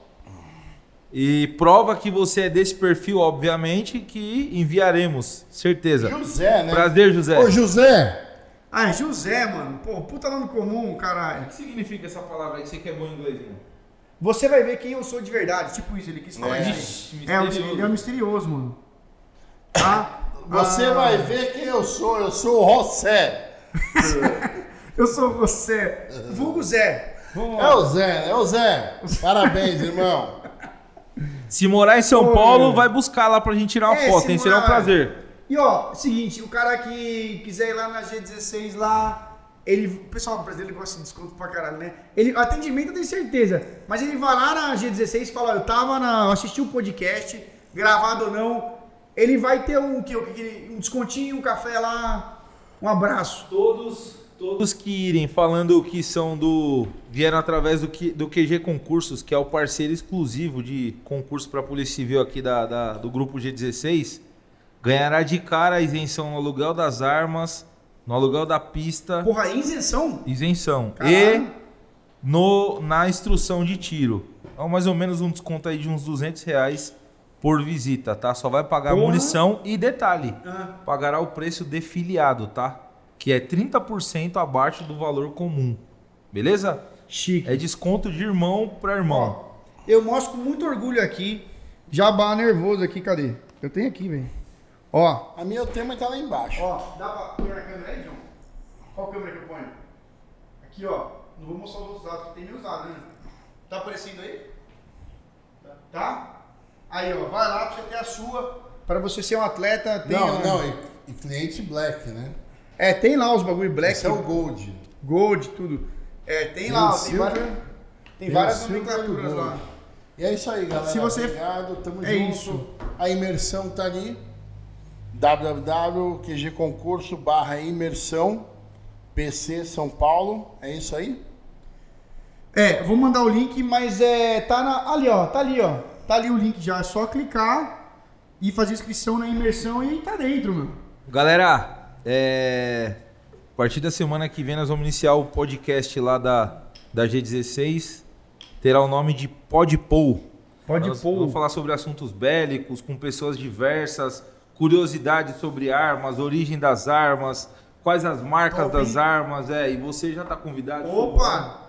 E prova que você é desse perfil, obviamente, que enviaremos. Certeza. José, né? Prazer, José. Ô, José. Ah, é José, mano. Pô, puta nome comum, caralho. O que significa essa palavra aí que você quer bom em inglês, mano? Você vai ver quem eu sou de verdade. Tipo isso, ele quis falar É. isso. É, ele é um misterioso, mano. Tá? Você Ah, vai ver quem eu sou. Eu sou o José. Eu sou você. Vulgo Zé. É o Zé, é o Zé. Parabéns, irmão. Se morar em São Pô, Paulo, meu. vai buscar lá pra gente tirar uma É, foto, se hein? Será um prazer. E ó, seguinte, o cara que quiser ir lá na G16 lá, ele, o pessoal brasileiro gosta de desconto pra caralho, né? Ele, atendimento eu tenho certeza, mas ele vai lá na G16 e fala, eu tava na, eu assisti um podcast, gravado ou não, ele vai ter um, que, um descontinho, um café lá, um abraço. Todos, todos que irem falando que são do. vieram através do, Q- do QG Concursos, que é o parceiro exclusivo de concurso para Polícia Civil aqui da, da- do grupo G16, ganhará de cara a isenção no aluguel das armas, no aluguel da pista, Porra, isenção? isenção. Caralho. E no, na instrução de tiro. Então, mais ou menos um desconto aí de uns 200 reais por visita, tá? Só vai pagar Porra. munição e detalhe Ah, pagará o preço de filiado, tá? Que é 30% abaixo do valor comum. Beleza? chique. É desconto de irmão para irmão. Ó, eu mostro com muito orgulho aqui, jabá nervoso aqui, cadê? Eu tenho aqui, velho. Ó, A minha tema tá lá embaixo. Ó, dá pra pôr na câmera aí, John? Qual câmera que eu ponho? Aqui, ó. Não vou mostrar os outros dados, porque tem meus dados, né? Tá aparecendo aí? Tá? Aí, ó. Vai lá pra você ter a sua. Pra você ser um atleta, tem. Não, ó, não, e, e cliente black, né? É, tem lá os bagulho black, Esse é o gold. gold, tudo. É, tem, Tem lá, tem silver, várias, tem tem várias silver nomenclaturas o lá. E é isso aí, galera. Se você- Obrigado, tamo É junto. isso. A imersão tá ali. www.qgconcurso barra imersão PC São Paulo. É isso aí? É, vou mandar o link, mas é. Tá na, ali, ó. Tá ali, ó. Tá ali o link já. É só clicar e fazer inscrição na imersão e tá dentro, meu. Galera, é... a partir da semana que vem nós vamos iniciar o podcast lá da, da G16. Terá o nome de Podpou. Pôr. Vamos falar sobre assuntos bélicos, com pessoas diversas, curiosidades sobre armas, origem das armas, quais as marcas Top, das hein? armas, é, e você já tá convidado. Opa!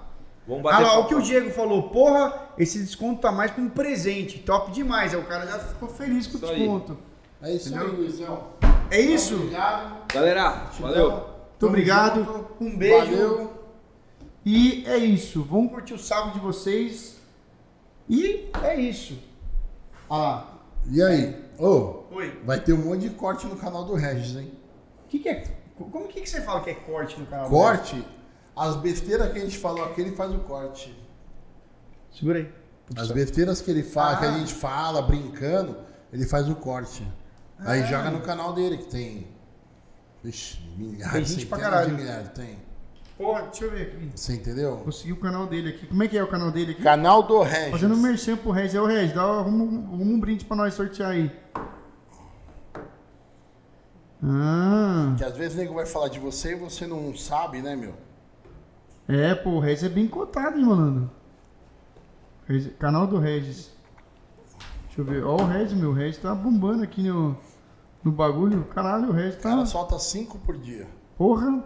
Vamos Ah bater lá, o que o Diego falou, porra, esse desconto tá mais pra um presente. Top demais. Aí o cara já ficou feliz com o Isso aí. desconto. É isso Entendeu? aí, Luizão. É isso? Muito Obrigado. Galera, valeu. Tamo obrigado. junto. Um beijo. Valeu. E é isso. Vamos curtir o sábado de vocês. E é isso. Ah lá. E aí? Ô, Oi. vai ter um monte de corte no canal do Regis, hein? O que, que é. Como que, que você fala que é corte no canal? Corte? As besteiras que a gente falou aqui, ele faz o corte. Segura aí. As besteiras que ele fala, que a Ah. gente fala brincando, ele faz o corte. Aí Ah. joga no canal dele, que tem. Vixe, milhares, Tem gente pra caralho. de milhares. Tem. Porra, deixa eu ver aqui. Você entendeu? Vou seguir o canal dele aqui. Como é que é o canal dele aqui? Canal do Regis. Fazendo um merchan pro Regis. É o Regis, dá, arruma, um- um brinde pra nós sortear aí. Ah, Que às vezes o nego vai falar de você e você não sabe, né, meu? É, pô, o Regis é bem cotado, hein, malandro? Regis- canal do Regis. Deixa eu ver. Ó, o Regis, meu. O Regis tá bombando aqui no, no bagulho. Caralho, o Regis O tá. cara solta cinco por dia. Porra.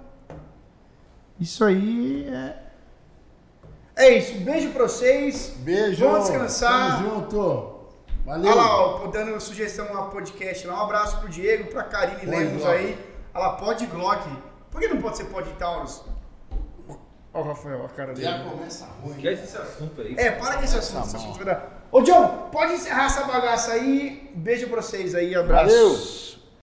Isso aí é. É isso. Beijo pra vocês. Beijo. Vamos descansar. Tamo junto. Valeu. Olha lá, ó, dando sugestão lá podcast lá. Um abraço pro Diego, pra Karine Lemos aí. Olha lá, pode Glock. Por que não pode ser Pod Taurus? Ó, o Rafael, a cara dele. Já começa ruim. Esquece esse assunto aí. É, para com esse assunto. Esse assunto vai dar- Ô, John, pode encerrar essa bagaça aí. Beijo pra vocês aí, abraço. Valeu!